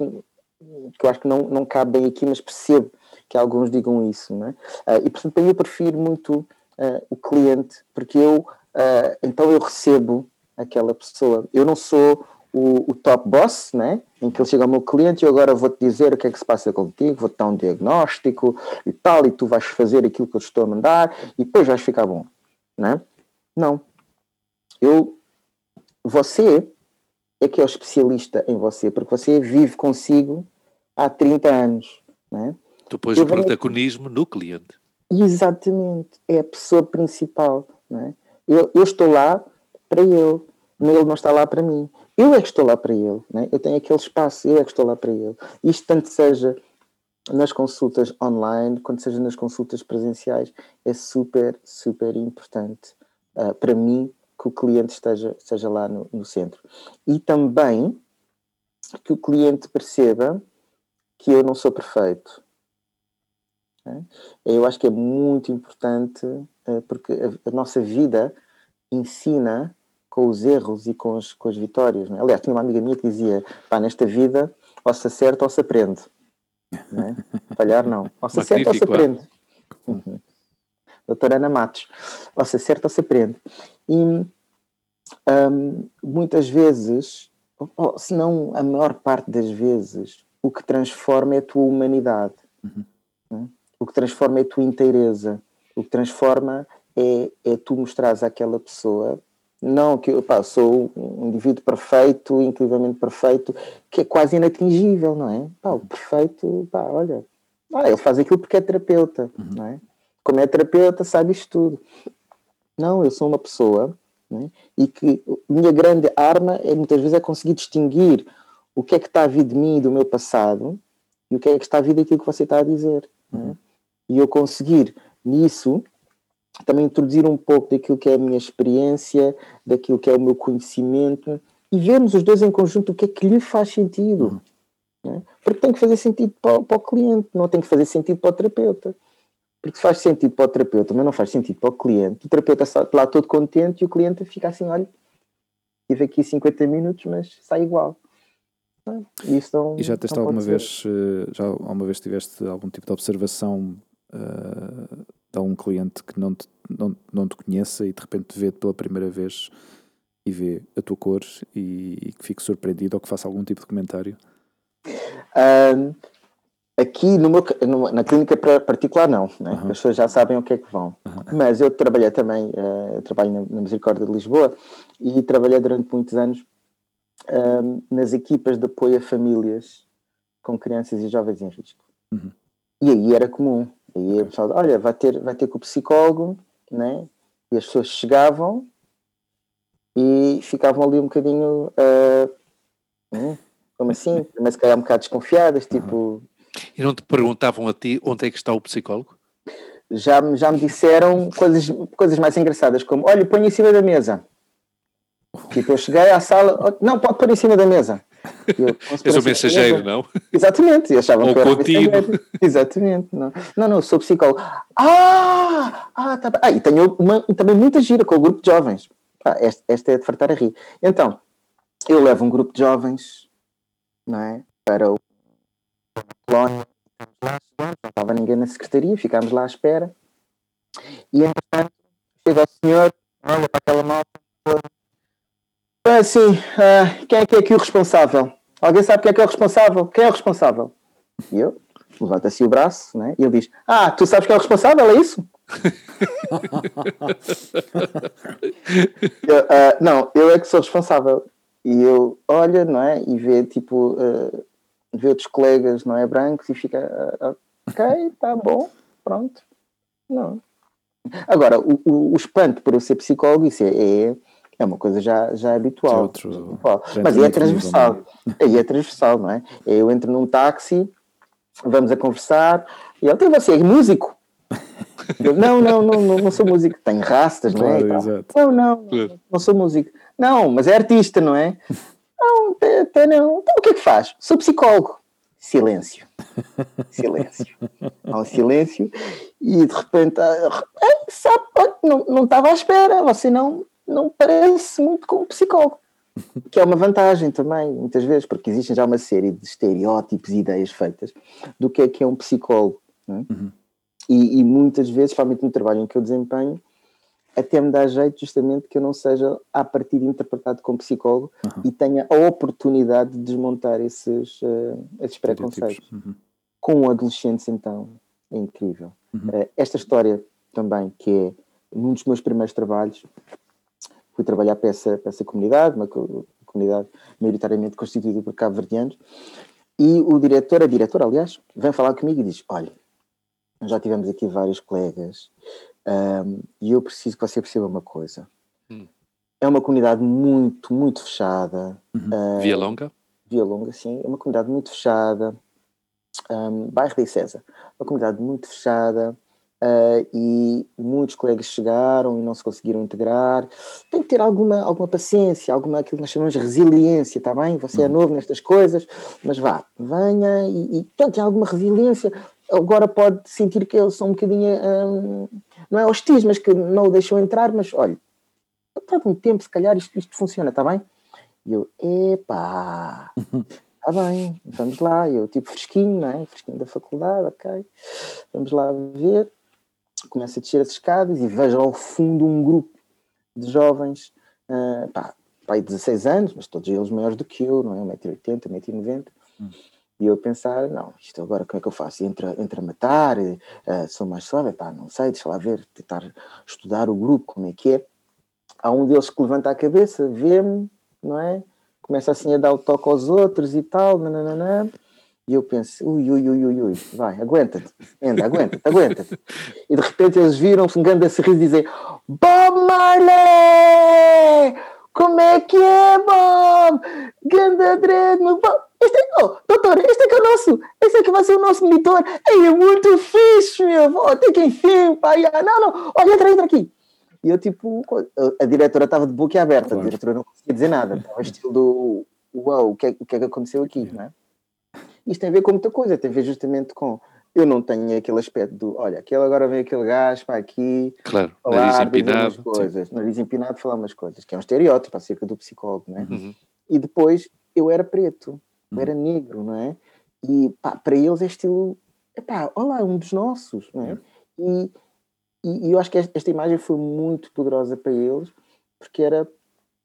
que eu acho que não, não cabe bem aqui, mas percebo que alguns digam isso. Não é? Uh, e, portanto, eu prefiro muito uh, o cliente, porque eu, uh, então eu recebo aquela pessoa. Eu não sou o, o, top boss, né? em que ele chega ao meu cliente e eu agora vou-te dizer o que é que se passa contigo, vou-te dar um diagnóstico e tal, e tu vais fazer aquilo que eu te estou a mandar e depois vais ficar bom. Né? Não. Eu, você é que é o especialista em você, porque você vive consigo há 30 anos. Né? Tu pões o protagonismo no cliente. Exatamente, é a pessoa principal. Né? Eu, eu estou lá para ele, ele não está lá para mim. Eu é que estou lá para ele, né? eu tenho aquele espaço, eu é que estou lá para ele. Isto tanto seja nas consultas online, quanto seja nas consultas presenciais, é super, super importante uh, para mim que o cliente esteja, esteja lá no, no centro. E também que o cliente perceba que eu não sou perfeito. Né? Eu acho que é muito importante, eh, porque a, nossa vida ensina com os erros e com as, com as vitórias. Né? Aliás, tinha uma amiga minha que dizia: pá, nesta vida ou se acerta ou se aprende. Né? Falhar não. Ou se acerta ou se aprende. Uhum doutora Ana Matos. Ou se acerta ou se aprende. E um, muitas vezes, ou, se não a maior parte das vezes, o que transforma é a tua humanidade. Uhum. Né? O que transforma é a tua inteireza. O que transforma é, é tu mostrares àquela pessoa não que eu pá, sou um indivíduo perfeito, incrivelmente perfeito, que é quase inatingível, não é? Pá, o perfeito, pá, olha, ah, ele faz aquilo porque é terapeuta, uhum. não é? Como é terapeuta, sabe isto tudo. Não, eu sou uma pessoa né, e que minha grande arma é muitas vezes é conseguir distinguir o que é que está a vir de mim e do meu passado e o que é que está a vir daquilo que você está a dizer. Né? Uhum. E eu conseguir nisso também introduzir um pouco daquilo que é a minha experiência, daquilo que é o meu conhecimento e vermos os dois em conjunto o que é que lhe faz sentido. Uhum. Né? Porque tem que fazer sentido para, para o cliente, não tem que fazer sentido para o terapeuta. Porque faz sentido para o terapeuta, mas não faz sentido para o cliente. O terapeuta está lá todo contente e o cliente fica assim: olha, tive aqui 50 minutos, mas sai igual. Isso não, e já teste alguma vez, eh, já alguma vez tiveste algum tipo de observação uh, de algum cliente que não te, não, não te conheça e de repente vê-te pela primeira vez e vê a tua cor e, e que fique surpreendido ou que faça algum tipo de comentário? Um, aqui no meu, no, na clínica particular não, né? Uhum. as pessoas já sabem o que é que vão. Uhum. Mas eu trabalhei também, uh, trabalho na, na, Misericórdia de Lisboa e trabalhei durante muitos anos um, nas equipas de apoio a famílias com crianças e jovens em risco. Uhum. E aí era comum. Aí a pessoa, olha, vai ter, vai ter com o psicólogo, né? E as pessoas chegavam e ficavam ali um bocadinho. Uh, como assim? Mas se calhar um bocado desconfiadas, tipo. E não te perguntavam a ti onde é que está o psicólogo? Já, já me disseram coisas, coisas mais engraçadas, como: olha, põe em cima da mesa. Tipo, eu cheguei à sala, oh, não, pode pôr em cima da mesa. Eu, És o mensageiro, não? Exatamente, achavam Ou que era contigo. Exatamente, não. não, não, sou psicólogo. Ah, ah, tá. Ah, e tenho uma, também muita gira com o grupo de jovens. Ah, esta, esta é de fartar a rir. Então, eu levo um grupo de jovens, não é? Para o colónia, não estava ninguém na secretaria, ficámos lá à espera. E entretanto, chega o senhor, olha para aquela malta, ah, sim, uh, quem é que é aqui o responsável? Alguém sabe quem é que é o responsável? Quem é o responsável? E eu levanta assim o braço, né? E ele diz: Ah, tu sabes quem é o responsável? É isso? eu, uh, não, eu é que sou responsável. E eu olho, não é? E vê tipo, uh, vê outros colegas, não é? Brancos e fica, uh, ok, tá bom, pronto. Não. Agora, o, o, o espanto por eu ser psicólogo, isso é, é é uma coisa já, já habitual. Outro, Mas aí é transversal. É? Aí é transversal, não é? Eu entro num táxi, vamos a conversar, e ele tem você, é músico. Eu, não, não, não, não, não sou músico. Tenho rastas, não é? Não, não, não, não sou músico. Não, mas é artista, não é? Não, até não. Então o que é que faz? Sou psicólogo. Silêncio. Silêncio. Há um silêncio e de repente, sabe, não, não estava à espera, você não, não parece muito com um psicólogo. Que é uma vantagem também, muitas vezes, porque existem já uma série de estereótipos e ideias feitas do que é que é um psicólogo. É? Uhum. E, e, muitas vezes, principalmente no trabalho em que eu desempenho, até me dá jeito justamente que eu não seja a partir interpretado como psicólogo uhum. e tenha a oportunidade de desmontar esses, uh, esses preconceitos. Uhum. Com adolescentes, então, é incrível. Uh, esta história também, que é um dos meus primeiros trabalhos, fui trabalhar para essa, para essa comunidade, uma comunidade maioritariamente constituída por cabo-verdianos, e o diretor, a diretora, aliás, vem falar comigo e diz: Olha, já tivemos aqui vários colegas um, e eu preciso que você perceba uma coisa. Hum. É uma comunidade muito, muito fechada. Uhum. Uh, Via Longa? Via Longa, sim. É uma comunidade muito fechada. Um, bairro de César. Uma comunidade muito fechada. Uh, e muitos colegas chegaram e não se conseguiram integrar. Tem que ter alguma, alguma paciência, alguma aquilo que nós chamamos de resiliência, está bem? Você é uhum. novo nestas coisas, mas vá, venha e, e portanto, tem alguma resiliência. Agora pode sentir que eles são um bocadinho, um, não é hostis, mas que não o deixam entrar, mas olha, está um tempo, se calhar isto, isto funciona, está bem? E eu, epá, está bem, vamos lá. Eu, tipo, fresquinho, não é? Fresquinho da faculdade, ok. Vamos lá ver começo a descer as escadas e vejo ao fundo um grupo de jovens, uh, pá, pá, 16 anos, mas todos eles maiores do que eu, não é? 1,80m, 1,90m. Hum. E eu pensar, não, isto agora como é que eu faço? Entra, entra a matar, uh, sou mais suave, pá, não sei, deixa lá ver, tentar estudar o grupo, como é que é. Há um deles que levanta a cabeça, vê-me, não é? Começa assim a dar o toque aos outros e tal, nananana. E eu penso, ui, ui, ui, ui, ui, vai, aguenta-te, anda, aguenta-te, aguenta-te. E de repente eles viram-se um grande sorriso e dizem, Bob Marley! Como é que é, Bob? Ganda dread, meu Bob! Este é, oh, doutor, este é que é o nosso, este é que vai ser o nosso monitor. Ei, é muito fixe, meu, oh, tem que enfim, pai. Não, não, olha, entra, entra aqui. E eu, tipo, a diretora estava de boca aberta, a diretora não conseguia dizer nada, estava estilo do, uau, o que, é, o que é que aconteceu aqui, não é? Isto tem a ver com muita coisa, tem a ver justamente com. Eu não tenho aquele aspecto do, olha, aquele agora vem aquele gajo para aqui, claro, falar, nariz empinado, umas coisas, sim. nariz empinado, falar umas coisas, que é um estereótipo acerca do psicólogo, não é? Uhum. E depois eu era preto, eu uhum. era negro, não é? E pá, para eles é estilo, epá, olá, um dos nossos, não é? E e, e eu acho que esta imagem foi muito poderosa para eles, porque era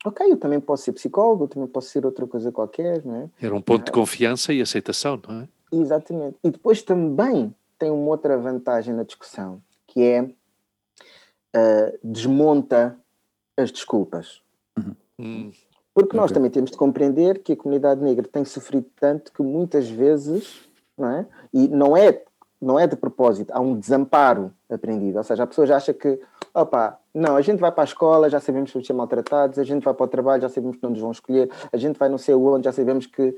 ok, eu também posso ser psicólogo, eu também posso ser outra coisa qualquer, não é? Era um ponto de confiança e aceitação, não é? Exatamente. E depois também tem uma outra vantagem na discussão, que é uh, desmonta as desculpas. Hum, Porque nós Ok. também temos de compreender que a comunidade negra tem sofrido tanto que muitas vezes, não é? E não é, não é de propósito, há um desamparo aprendido. Ou seja, a pessoa já acha que, opa, não, a gente vai para a escola, já sabemos que vamos ser maltratados, a gente vai para o trabalho, já sabemos que não nos vão escolher, a gente vai não sei onde, já sabemos que,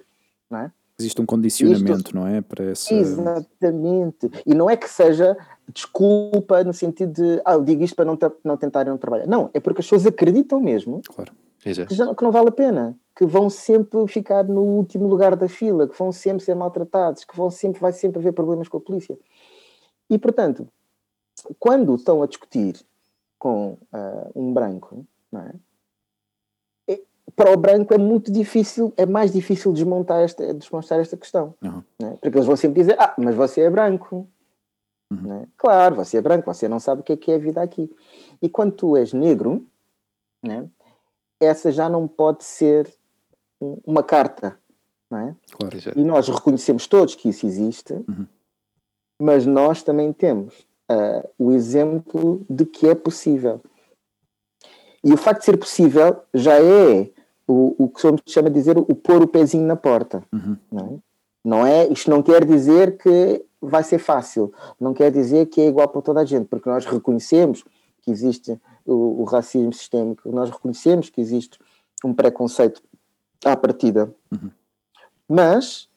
não é? Existe um condicionamento, não é? Para essa. Exatamente. E não é que seja desculpa no sentido de, ah, eu digo isto para não, não tentarem não trabalhar. Não, é porque as pessoas acreditam mesmo Claro. Que, já- que não vale a pena, que vão sempre ficar no último lugar da fila, que vão sempre ser maltratados, que vão sempre, vai sempre haver problemas com a polícia. E, portanto, quando estão a discutir com ah, um branco, é? É- para o branco é muito difícil, é mais difícil desmontar esta, desmontar esta questão. Uhum. é? Porque eles vão sempre dizer, ah, mas você é branco. Uhum. é? Claro, você é branco, você não sabe o que é que é a vida aqui. E quando tu és negro, né, essa já não pode ser um- uma carta, não é? Claro. E nós reconhecemos todos que isso existe, Uhum. mas nós também temos ah, o exemplo de que é possível. E o facto de ser possível já é o, o que se chama de dizer o pôr o pezinho na porta. Uhum. Não é? Não é? Isto não quer dizer que vai ser fácil, não quer dizer que é igual para toda a gente, porque nós reconhecemos que existe o, o racismo sistémico, nós reconhecemos que existe um preconceito à partida, Uhum. mas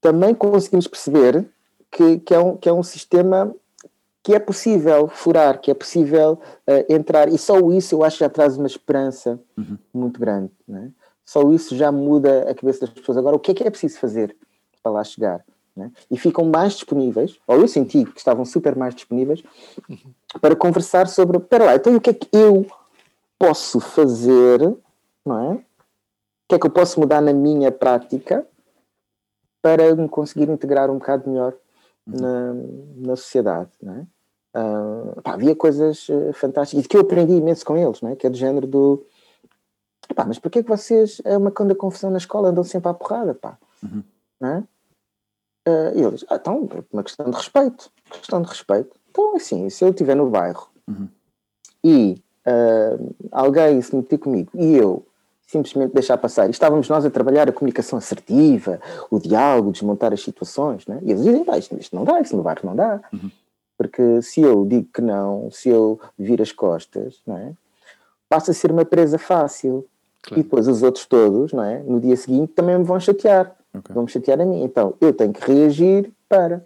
também conseguimos perceber que, que, é um, que é um sistema que é possível furar, que é possível eh, entrar, e só isso eu acho que já traz uma esperança Uhum. muito grande. não é? Só isso já muda a cabeça das pessoas. Agora, o que é que é preciso fazer para lá chegar? Não é? E ficam mais disponíveis, ou eu senti que estavam super mais disponíveis, para conversar sobre, espera lá, então o que é que eu posso fazer, não é? O que é que eu posso mudar na minha prática para me conseguir integrar um bocado melhor na, na sociedade, não é? Ah, pá, havia coisas eh, fantásticas e que eu aprendi imenso com eles, não é? Que é do género do pá, mas porquê é que vocês é uma canda confusão na escola andam sempre à porrada, pá? Uhum. Não é? Ah, e eles, ah, então, uma questão de respeito, questão de respeito. Então, assim, se eu estiver no bairro Uhum. e ah, alguém se meter comigo e eu simplesmente deixar passar, e estávamos nós a trabalhar a comunicação assertiva, o diálogo, desmontar as situações, né? e eles dizem, pá, isto, isto não dá, isto no bairro não dá. Uhum. Porque se eu digo que não, se eu vir as costas, não é? passa a ser uma presa fácil. Claro. E depois os outros todos, não é? no dia seguinte, também me vão chatear. Ok. Vão me chatear a mim. Então eu tenho que reagir para.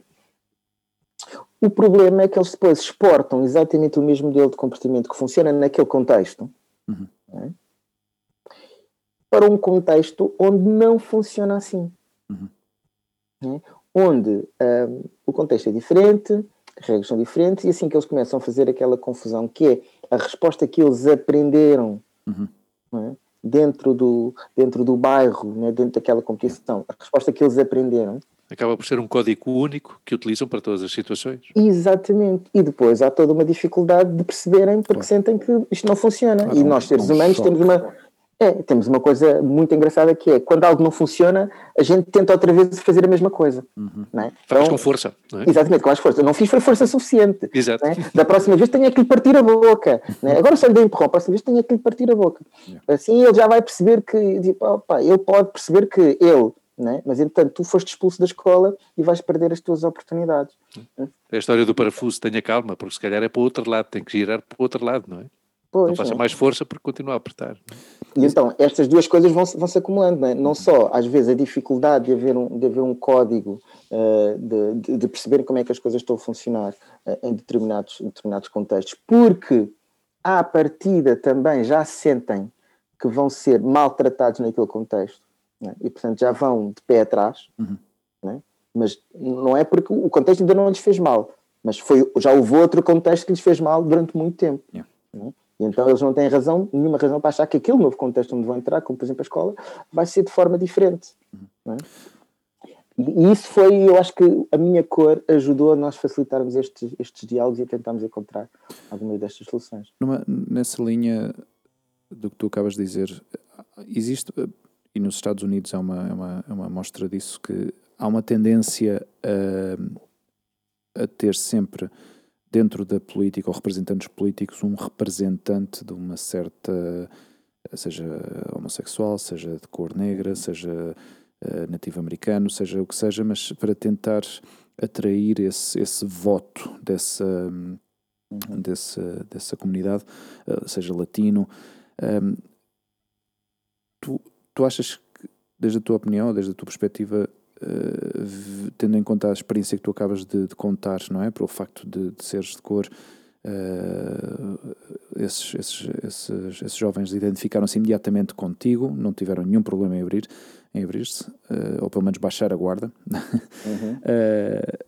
O problema é que eles depois exportam exatamente o mesmo modelo de comportamento que funciona naquele contexto Uhum. não é? para um contexto onde não funciona assim. Uhum. Não é? Onde hum, o contexto é diferente, as regras são diferentes, e assim que eles começam a fazer aquela confusão que é a resposta que eles aprenderam Uhum. é? Dentro, do, dentro do bairro, não é? dentro daquela competição, a resposta que eles aprenderam Acaba por ser um código único que utilizam para todas as situações. Exatamente. E depois há toda uma dificuldade de perceberem porque Claro. sentem que isto não funciona. Claro, e um- nós, seres um humanos, choque. temos uma, é, temos uma coisa muito engraçada que é quando algo não funciona, a gente tenta outra vez fazer a mesma coisa. Uhum. É? Faz Então, com força, é? Exatamente, com mais força. Eu não fiz foi força suficiente. Exato. é? Da próxima vez tenho que lhe partir a boca. é? Agora só lhe dei empurrão, da próxima vez tenho que lhe partir a boca. Yeah. Assim ele já vai perceber que, tipo, opa, ele pode perceber que ele, é? mas entretanto tu foste expulso da escola e vais perder as tuas oportunidades. É a história do parafuso, tenha calma, porque se calhar é para o outro lado, tem que girar para o outro lado, não é? Pois, não faça não é? mais força porque continua a apertar. E então, estas duas coisas vão, se- vão se acumulando, não, é? não só, às vezes, a dificuldade de haver um, de haver um código, eh, de, de- de perceber como é que as coisas estão a funcionar eh, em, determinados, em determinados contextos, porque à partida também já sentem que vão ser maltratados naquele contexto, é? e portanto já vão de pé atrás, Uhum. não é? mas não é porque o contexto ainda não lhes fez mal, mas foi, já houve outro contexto que lhes fez mal durante muito tempo. Yeah. Então eles não têm razão, nenhuma razão para achar que aquele novo contexto onde vão entrar, como por exemplo a escola, vai ser de forma diferente. é? E isso foi, eu acho que a minha cor ajudou a nós facilitarmos estes, estes diálogos e a tentarmos encontrar alguma destas soluções. Numa, nessa linha do que tu acabas de dizer, existe, e nos Estados Unidos uma, é uma, é uma mostra disso, que há uma tendência a, a ter sempre dentro da política ou representantes políticos um representante de uma certa seja homossexual, seja de cor negra, seja uh, nativo americano, seja o que seja, mas para tentar atrair esse, esse voto dessa, dessa, dessa comunidade, uh, seja latino. Um, tu, tu achas que, desde a tua opinião, desde a tua perspectiva, uh, tendo em conta a experiência que tu acabas de, de contar, não é? Pelo facto de, de seres de cor, uh, esses, esses, esses, esses, jovens identificaram-se imediatamente contigo, não tiveram nenhum problema em abrir em abrir-se, uh, ou pelo menos baixar a guarda. Uhum.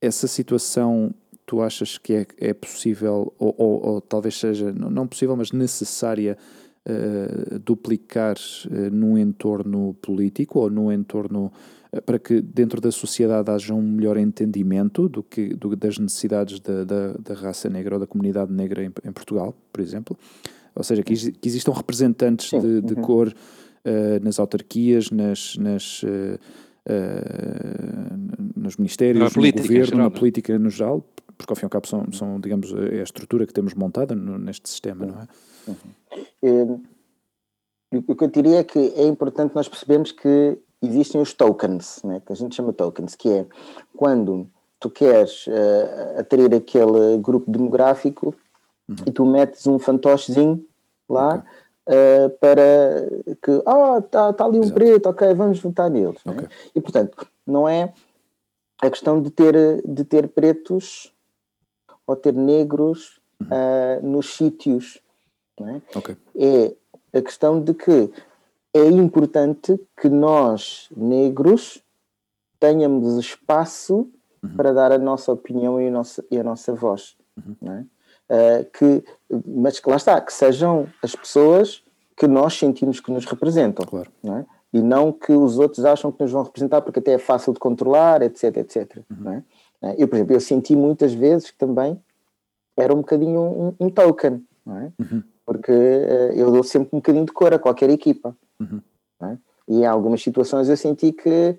essa situação tu achas que é, é possível, ou, ou, ou talvez seja, não, não possível, mas necessária uh, duplicar uh, num entorno político ou num entorno uh, para que dentro da sociedade haja um melhor entendimento do que, do, das necessidades da, da, da, raça negra ou da comunidade negra em, em Portugal, por exemplo? Ou seja, que, que existam representantes Sim. de, de uhum. cor nas autarquias, nas, nas nos ministérios, no governo, geral, na é? política no geral, porque ao fim e ao cabo são, são digamos, a estrutura que temos montada no, neste sistema, não é? Uhum. O que eu diria é que é importante nós percebermos que existem os tokens, né, que a gente chama tokens, que é quando tu queres uh, atrair aquele grupo demográfico uhum. e tu metes um fantochezinho lá okay. uh, para que, ah, oh, está tá ali um Exato. preto, ok, vamos votar neles. Né? Okay. Né? E portanto, não é a questão de ter, de ter pretos ou ter negros uhum. uh, nos sítios. É? Okay. é a questão de que é importante que nós, negros, tenhamos espaço uhum. para dar a nossa opinião e a nossa, e a nossa voz. Uhum. É? Uh, que, mas que lá está, que sejam as pessoas que nós sentimos que nos representam. Claro. Não é? E não que os outros acham que nos vão representar porque até é fácil de controlar, etc, etc. Uhum. É? Eh, eu, por exemplo, eu senti muitas vezes que também era um bocadinho um, um token, é? Uhum porque uh, eu dou sempre um bocadinho de cor a qualquer equipa. Uhum. É? E em algumas situações eu senti que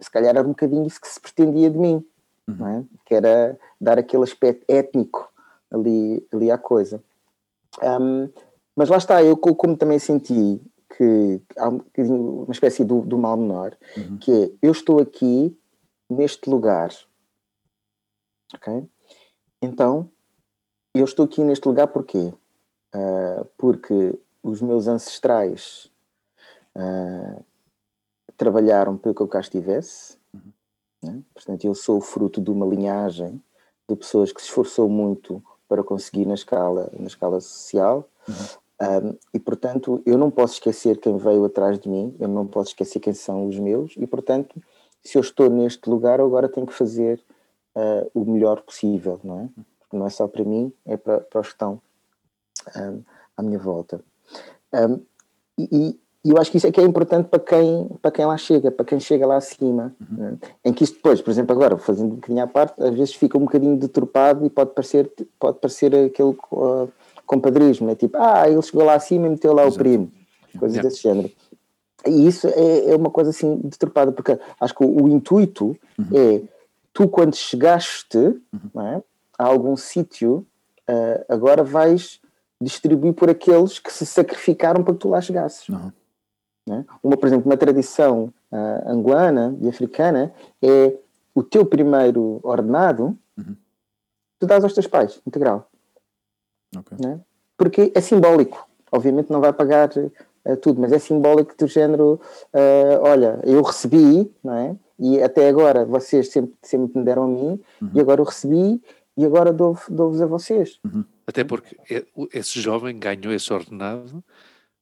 se calhar era um bocadinho isso que se pretendia de mim, uhum. é? que era dar aquele aspecto étnico ali, ali à coisa. Um, mas lá está, eu como também senti que há um uma espécie do, do mal menor, uhum. que é eu estou aqui neste lugar, ok? Então, eu estou aqui neste lugar porquê? Uh, porque os meus ancestrais uh, trabalharam para que eu cá estivesse. Uhum. Né? Portanto, eu sou fruto de uma linhagem de pessoas que se esforçou muito para conseguir na escala, na escala social. Uhum. Um, e portanto, eu não posso esquecer quem veio atrás de mim, eu não posso esquecer quem são os meus, e portanto, se eu estou neste lugar, agora tenho que fazer uh, o melhor possível, não é? Porque não é só para mim, é para, para os que estão um, à minha volta. Um, e, e, eu acho que isso é que é importante para quem, para quem lá chega, para quem chega lá acima. Uhum. Né? Em que isto depois, por exemplo, agora, fazendo um bocadinho à parte, às vezes fica um bocadinho deturpado e pode parecer, pode parecer aquele uh, compadrismo, né? tipo, ah, ele chegou lá acima e meteu lá Exato. o primo, coisas yeah. desse género. E isso é, é, uma coisa assim deturpada, porque acho que o, o intuito uhum. é tu, quando chegaste uhum. é, a algum sítio, uh, agora vais distribuir por aqueles que se sacrificaram para que tu lá chegasses. Uhum. Né? Uma, por exemplo, uma tradição uh, angolana e africana é o teu primeiro ordenado uhum. tu dás aos teus pais, integral. Okay. Né? Porque é simbólico. Obviamente não vai pagar uh, tudo, mas é simbólico do género, uh, olha, eu recebi, não é? E até agora vocês sempre, sempre me deram a mim, uhum. e agora eu recebi, e agora dou-vos dou a vocês. Uhum. Até porque esse jovem ganhou esse ordenado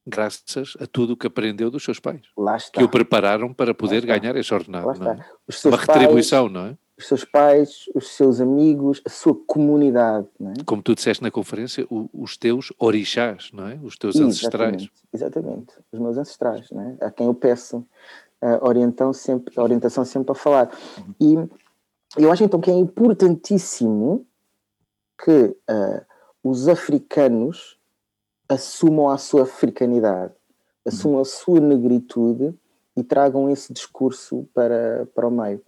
graças a tudo o que aprendeu dos seus pais. Lá está. Que o prepararam para poder ganhar esse ordenado. É? Uma retribuição, pais, não é? Os seus pais, os seus amigos, a sua comunidade. É? Como tu disseste na conferência, o, os teus orixás, não é? Os teus exatamente, ancestrais. Exatamente, os meus ancestrais, não é? A quem eu peço uh, orientam sempre, orientação sempre a falar. E eu acho então que é importantíssimo que uh, os africanos assumam a sua africanidade, assumam a sua negritude e tragam esse discurso para, para o meio.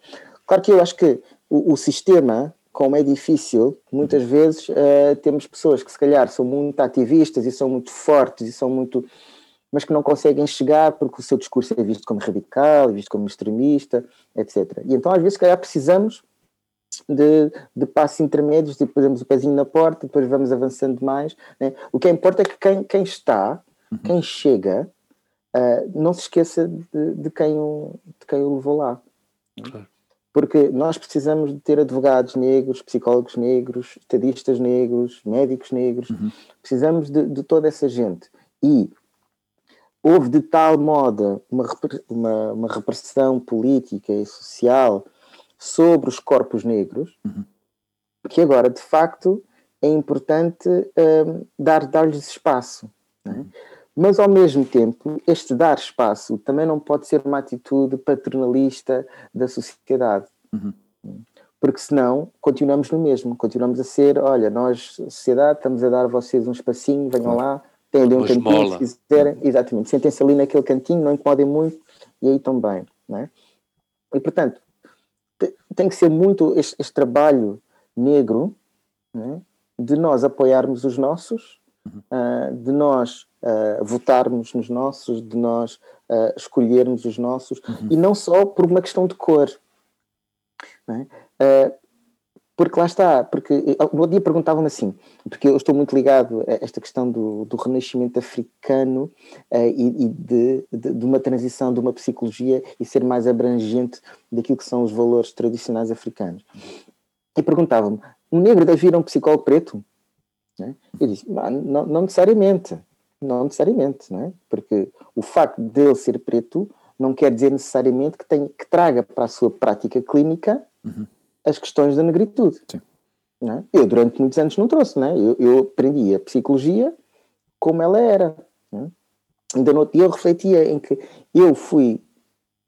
Claro que eu acho que o, o sistema, como é difícil, muitas vezes uh, temos pessoas que se calhar são muito ativistas e são muito fortes e são muito mas que não conseguem chegar porque o seu discurso é visto como radical, é visto como extremista, etc. E então às vezes se calhar precisamos de, de passos intermédios, tipo, fazemos o pezinho na porta, depois vamos avançando mais. Né? O que importa é que quem, quem está, uhum. quem chega, uh, não se esqueça de, de, quem o, de quem o levou lá. Claro. Porque nós precisamos de ter advogados negros, psicólogos negros, estadistas negros, médicos negros, uhum. precisamos de, de toda essa gente. E houve de tal modo uma, uma, uma repressão política e social sobre os corpos negros uhum. que agora, de facto, é importante um, dar, dar-lhes espaço. É? Uhum. Mas, ao mesmo tempo, este dar espaço também não pode ser uma atitude paternalista da sociedade. Uhum. Porque senão continuamos no mesmo, continuamos a ser, olha, nós, sociedade, estamos a dar a vocês um espacinho, venham lá, tem ali um cantinho, se quiserem, exatamente, sentem-se ali naquele cantinho, não incomodem muito e aí estão bem, não é? E portanto, tem que ser muito este, este trabalho negro é? de nós apoiarmos os nossos, uhum. uh, de nós uh, votarmos nos nossos, de nós uh, escolhermos os nossos, uhum. e não só por uma questão de cor. É? Porque lá está, porque no outro dia perguntavam-me assim, porque eu estou muito ligado a esta questão do, do renascimento africano uh, e, e de, de, de, uma transição de uma psicologia e ser mais abrangente daquilo que são os valores tradicionais africanos. E perguntavam-me, um negro deve ir a um psicólogo preto? Né? Eu disse, não, não, não, necessariamente, não necessariamente, não é? porque o facto de ele ser preto não quer dizer necessariamente que, tem, que traga para a sua prática clínica uhum as questões da negritude. É? Eu, durante muitos anos, não trouxe, né? eu, eu aprendi a psicologia como ela era. Né? Ainda no outro dia eu refletia em que eu fui,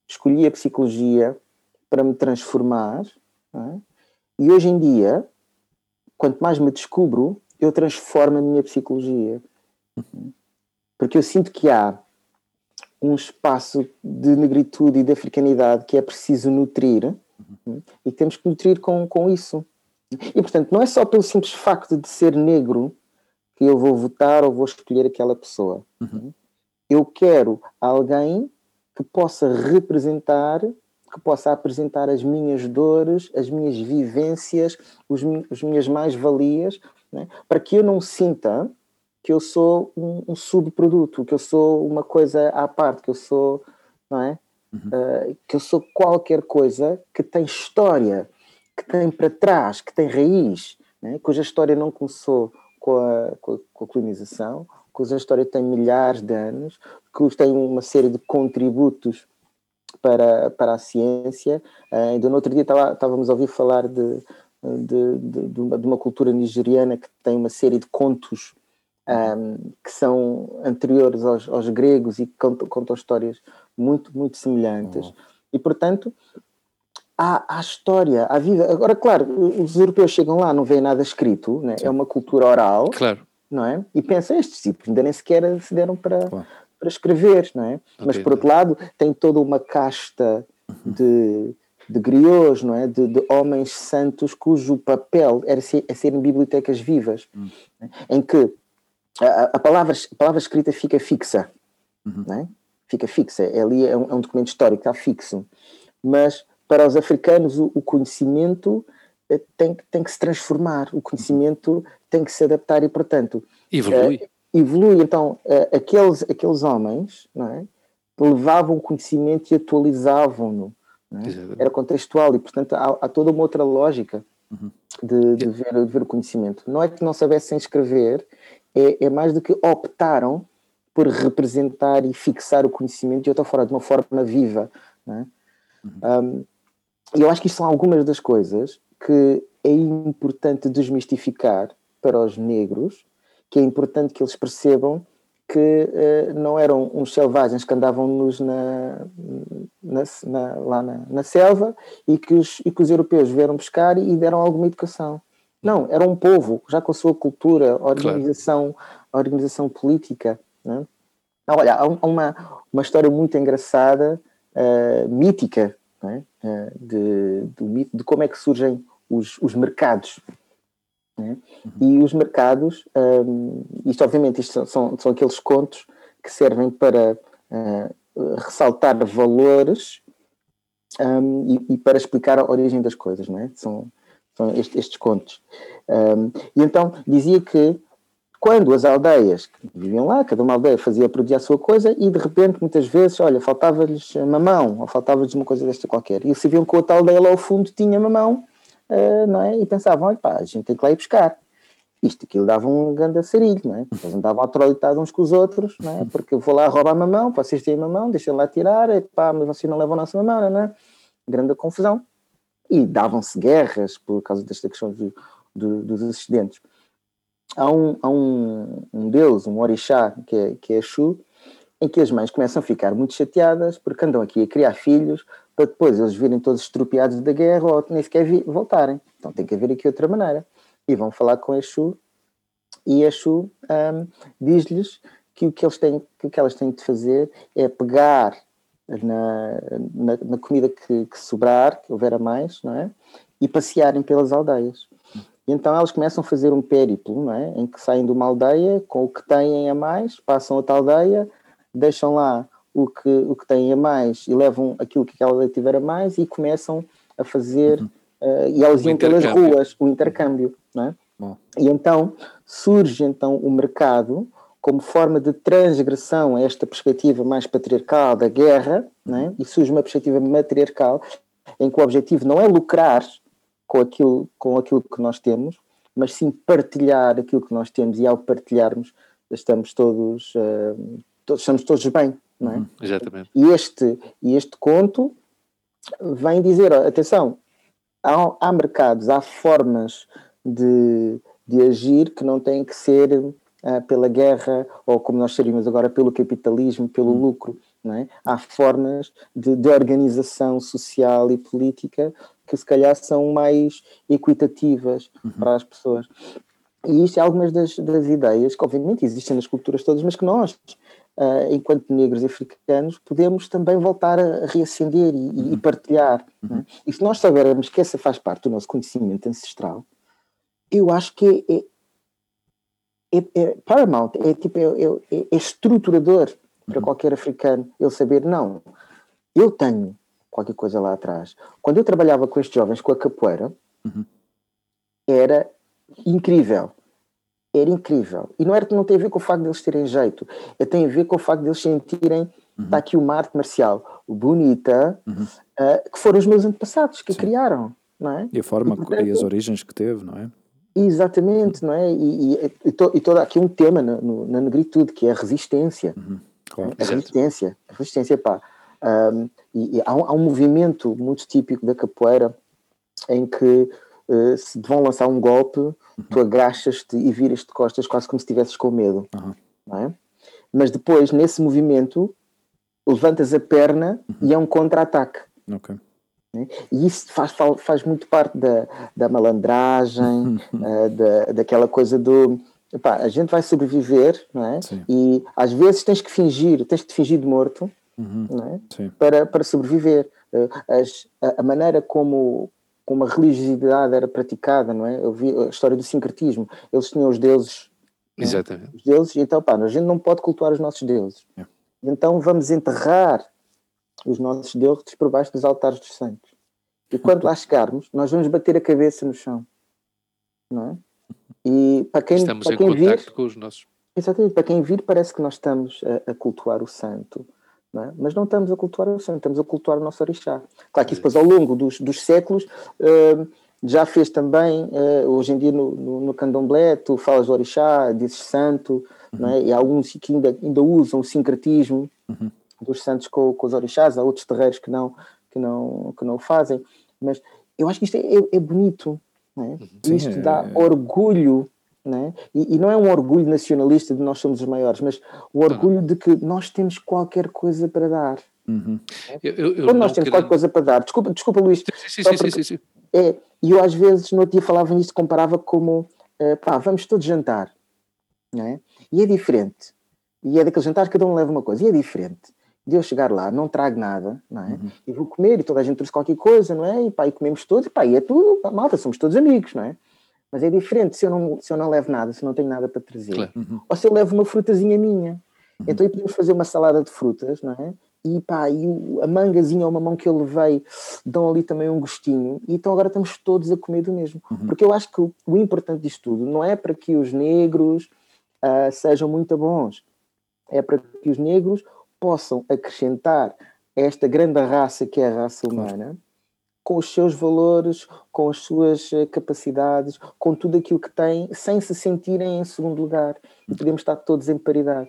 escolhi a psicologia para me transformar, é? e hoje em dia, quanto mais me descubro, eu transformo a minha psicologia. Porque eu sinto que há um espaço de negritude e de africanidade que é preciso nutrir. E temos que nutrir com, com isso. E, portanto, não é só pelo simples facto de ser negro que eu vou votar ou vou escolher aquela pessoa. Uhum. Eu quero alguém que possa representar, que possa apresentar as minhas dores, as minhas vivências, os, as minhas mais-valias, né? para que eu não sinta que eu sou um, um subproduto, que eu sou uma coisa à parte, que eu sou, não é? Uhum. uh, que eu sou qualquer coisa que tem história, que tem para trás, que tem raiz, né? cuja história não começou com a, com a, com a colonização, cuja história tem milhares de anos, que tem uma série de contributos para, para a ciência. Uh, ainda no outro dia estava, estávamos a ouvir falar de, de, de, de uma cultura nigeriana que tem uma série de contos um, que são anteriores aos, aos gregos e que contam, contam, histórias muito, muito semelhantes. Uhum. E, portanto, há, há história, há vida. Agora, claro, os europeus chegam lá, não veem nada escrito, né? é uma cultura oral, claro. não é? E pensam, estes tipos ainda nem sequer se deram para, claro. para escrever, não é? Okay. Mas, por outro lado, tem toda uma casta uhum. de de griots, não é? De, de, homens santos cujo papel era ser, é serem bibliotecas vivas, uhum. em que a, a, palavra, a palavra escrita fica fixa, uhum. não é? fica fixa, é ali é um, é um, documento histórico, está fixo. Mas para os africanos o, o conhecimento eh, tem, tem que se transformar, o conhecimento tem que se adaptar e, portanto, evolui. Uh, evolui. Então, uh, aqueles, aqueles homens não é? levavam o conhecimento e atualizavam-no. É? Era contextual e, portanto, há, há, toda uma outra lógica uhum. de, de, ver, de ver o conhecimento. Não é que não soubessem escrever, é, é mais do que optaram por representar e fixar o conhecimento de outra forma, de uma forma viva. É? Um, e eu acho que isto são algumas das coisas que é importante desmistificar para os negros, que é importante que eles percebam que uh, não eram uns selvagens que andavam nos na, na, na, lá na, na, selva e que, os, e que os europeus vieram pescar e deram alguma educação. Não, era um povo, já com a sua cultura, organização, claro. organização política. Né? olha, há uma, uma história muito engraçada, uh, mítica, né? uh, de, de, de, como é que surgem os, os mercados. Né? Uhum. E os mercados, um, isto obviamente isto são, são aqueles contos que servem para uh, ressaltar valores um, e, e, para explicar a origem das coisas, não é? São, são estes, contos. Um, e então dizia que quando as aldeias que viviam lá, cada uma aldeia fazia produzir a sua coisa e de repente, muitas vezes, olha, faltava-lhes mamão ou faltava-lhes uma coisa desta qualquer. E se viam que outra aldeia lá ao fundo tinha mamão, uh, não é? E pensavam, olha pá, a gente tem que lá ir buscar. Isto, aquilo dava um grande sarilho, não é? Eles andavam atrolitados uns com os outros, não é? Porque eu vou lá roubar mamão, vocês têm mamão, deixem lá tirar, e pá, mas vocês não levam a nossa mamão, não é? Grande confusão. E davam-se guerras por causa desta questão do, do, dos excedentes há um, há um, um deus, um orixá, que é, que é Exu, em que as mães começam a ficar muito chateadas porque andam aqui a criar filhos para depois eles virem todos estropiados da guerra ou nem sequer voltarem. Então tem que haver aqui outra maneira. E vão falar com Exu e Exu um, diz-lhes que o que, eles têm, que o que elas têm de fazer é pegar na, na, na comida que, que, sobrar, que houver a mais, não é? E passearem pelas aldeias. E então elas começam a fazer um périplo, não é? em que saem de uma aldeia com o que têm a mais, passam a outra aldeia, deixam lá o que, o que têm a mais e levam aquilo que aquela aldeia tiver a mais e começam a fazer, uhum. uh, e elas iam pelas ruas, o intercâmbio. Não é? Bom. E então surge então o mercado como forma de transgressão a esta perspectiva mais patriarcal da guerra, não é? e surge uma perspectiva matriarcal em que o objetivo não é lucrar com aquilo, com aquilo que nós temos, mas sim partilhar aquilo que nós temos e ao partilharmos estamos todos, uh, todos estamos todos bem, não é? Uhum, exatamente. E este, e este conto vem dizer, atenção, há, há mercados, há formas de, de agir que não têm que ser uh, pela guerra ou como nós seríamos agora pelo capitalismo, pelo uhum. lucro. Não é? Há formas de, de organização social e política que se calhar são mais equitativas uhum. para as pessoas. E isto é algumas das, das ideias que, obviamente, existem nas culturas todas, mas que nós, uh, enquanto negros e africanos, podemos também voltar a reacender e, uhum. e partilhar. Uhum. Né? E se nós soubermos que essa faz parte do nosso conhecimento ancestral, eu acho que é, é, é, é paramount, é, tipo, é, é, é estruturador para uhum. qualquer africano ele saber, não, eu tenho qualquer coisa lá atrás. Quando eu trabalhava com estes jovens com a capoeira, uhum. era incrível. Era incrível. E não, era, não tem a ver com o facto de eles terem jeito, é, tem a ver com o facto de eles sentirem uhum. está aqui uma arte marcial bonita, uhum. uh, que foram os meus antepassados que a criaram. Não é? E a forma e, portanto, e as origens que teve, não é? Exatamente, não é? E, e, e, to, e todo aqui um tema na, no, na negritude, que é a resistência. Uhum. Claro. A resistência, a resistência, pá. Um, e, e há, um, há, um, movimento muito típico da capoeira em que uh, se vão lançar um golpe, uhum. tu agachas-te e viras de costas quase como se estivesses com medo. Uhum. Não é? Mas depois, nesse movimento, levantas a perna uhum. e é um contra-ataque. Okay. Né? E isso faz, faz muito parte da, da malandragem, uh, da, daquela coisa do. Epá, a gente vai sobreviver, não é? E às vezes tens que fingir, tens que fingir de morto uhum. é? para, para sobreviver. Eh, as, a, a, maneira como, como a religiosidade era praticada, não é? Eu vi a história do sincretismo. Eles tinham os deuses. É? Exatamente. Os deuses, então, pá, a gente não pode cultuar os nossos deuses. É. Então vamos enterrar os nossos deuses por baixo dos altares dos santos. E quando lá chegarmos, nós vamos bater a cabeça no chão. Não é? E para quem, estamos para em quem vir, com os nossos. Exatamente, para quem vir parece que nós estamos a, a cultuar o santo não é? mas não estamos a cultuar o santo, estamos a cultuar o nosso orixá. Claro que isso depois ao longo dos, dos séculos uh, já fez também, uh, hoje em dia no, no, no, candomblé, tu falas do orixá, dizes santo, uhum. não é? e há alguns que ainda, ainda usam o sincretismo uhum. Dos santos com, com, os orixás, há outros terreiros que não, que não, que não o fazem, mas eu acho que isto é, é, é bonito, é? Sim, isto dá é... orgulho Né? E, e, não é um orgulho nacionalista de nós somos os maiores, mas o orgulho de que nós temos qualquer coisa para dar. Uhum. Eu, eu, eu Quando nós temos qualquer coisa para dar, desculpa, desculpa Luís. Sim, sim, sim, sim, sim, É, e eu às vezes no outro dia falava nisto, comparava como uh, pá, vamos todos jantar, não é? E é diferente. E é daquele jantar cada um leva uma coisa, e é diferente de eu chegar lá, não trago nada, não é? Uhum. E vou comer e toda a gente trouxe qualquer coisa, não é? E pá, e comemos todos, e pá, e é tudo, pá, malta, somos todos amigos, não é? Mas é diferente se eu não, se eu não levo nada, se eu não tenho nada para trazer. Claro. Uhum. Ou se eu levo uma frutazinha minha. Uhum. Então aí podemos fazer uma salada de frutas, não é? E pá, e a mangazinha ou mamão que eu levei dão ali também um gostinho. E então agora estamos todos a comer do mesmo. Uhum. Porque eu acho que o, o, importante disto tudo não é para que os negros uh, sejam muito bons, é para que os negros possam acrescentar esta grande raça que é a raça humana com os seus valores, com as suas eh, capacidades, com tudo aquilo que têm, sem se sentirem em segundo lugar. E podemos estar todos em paridade.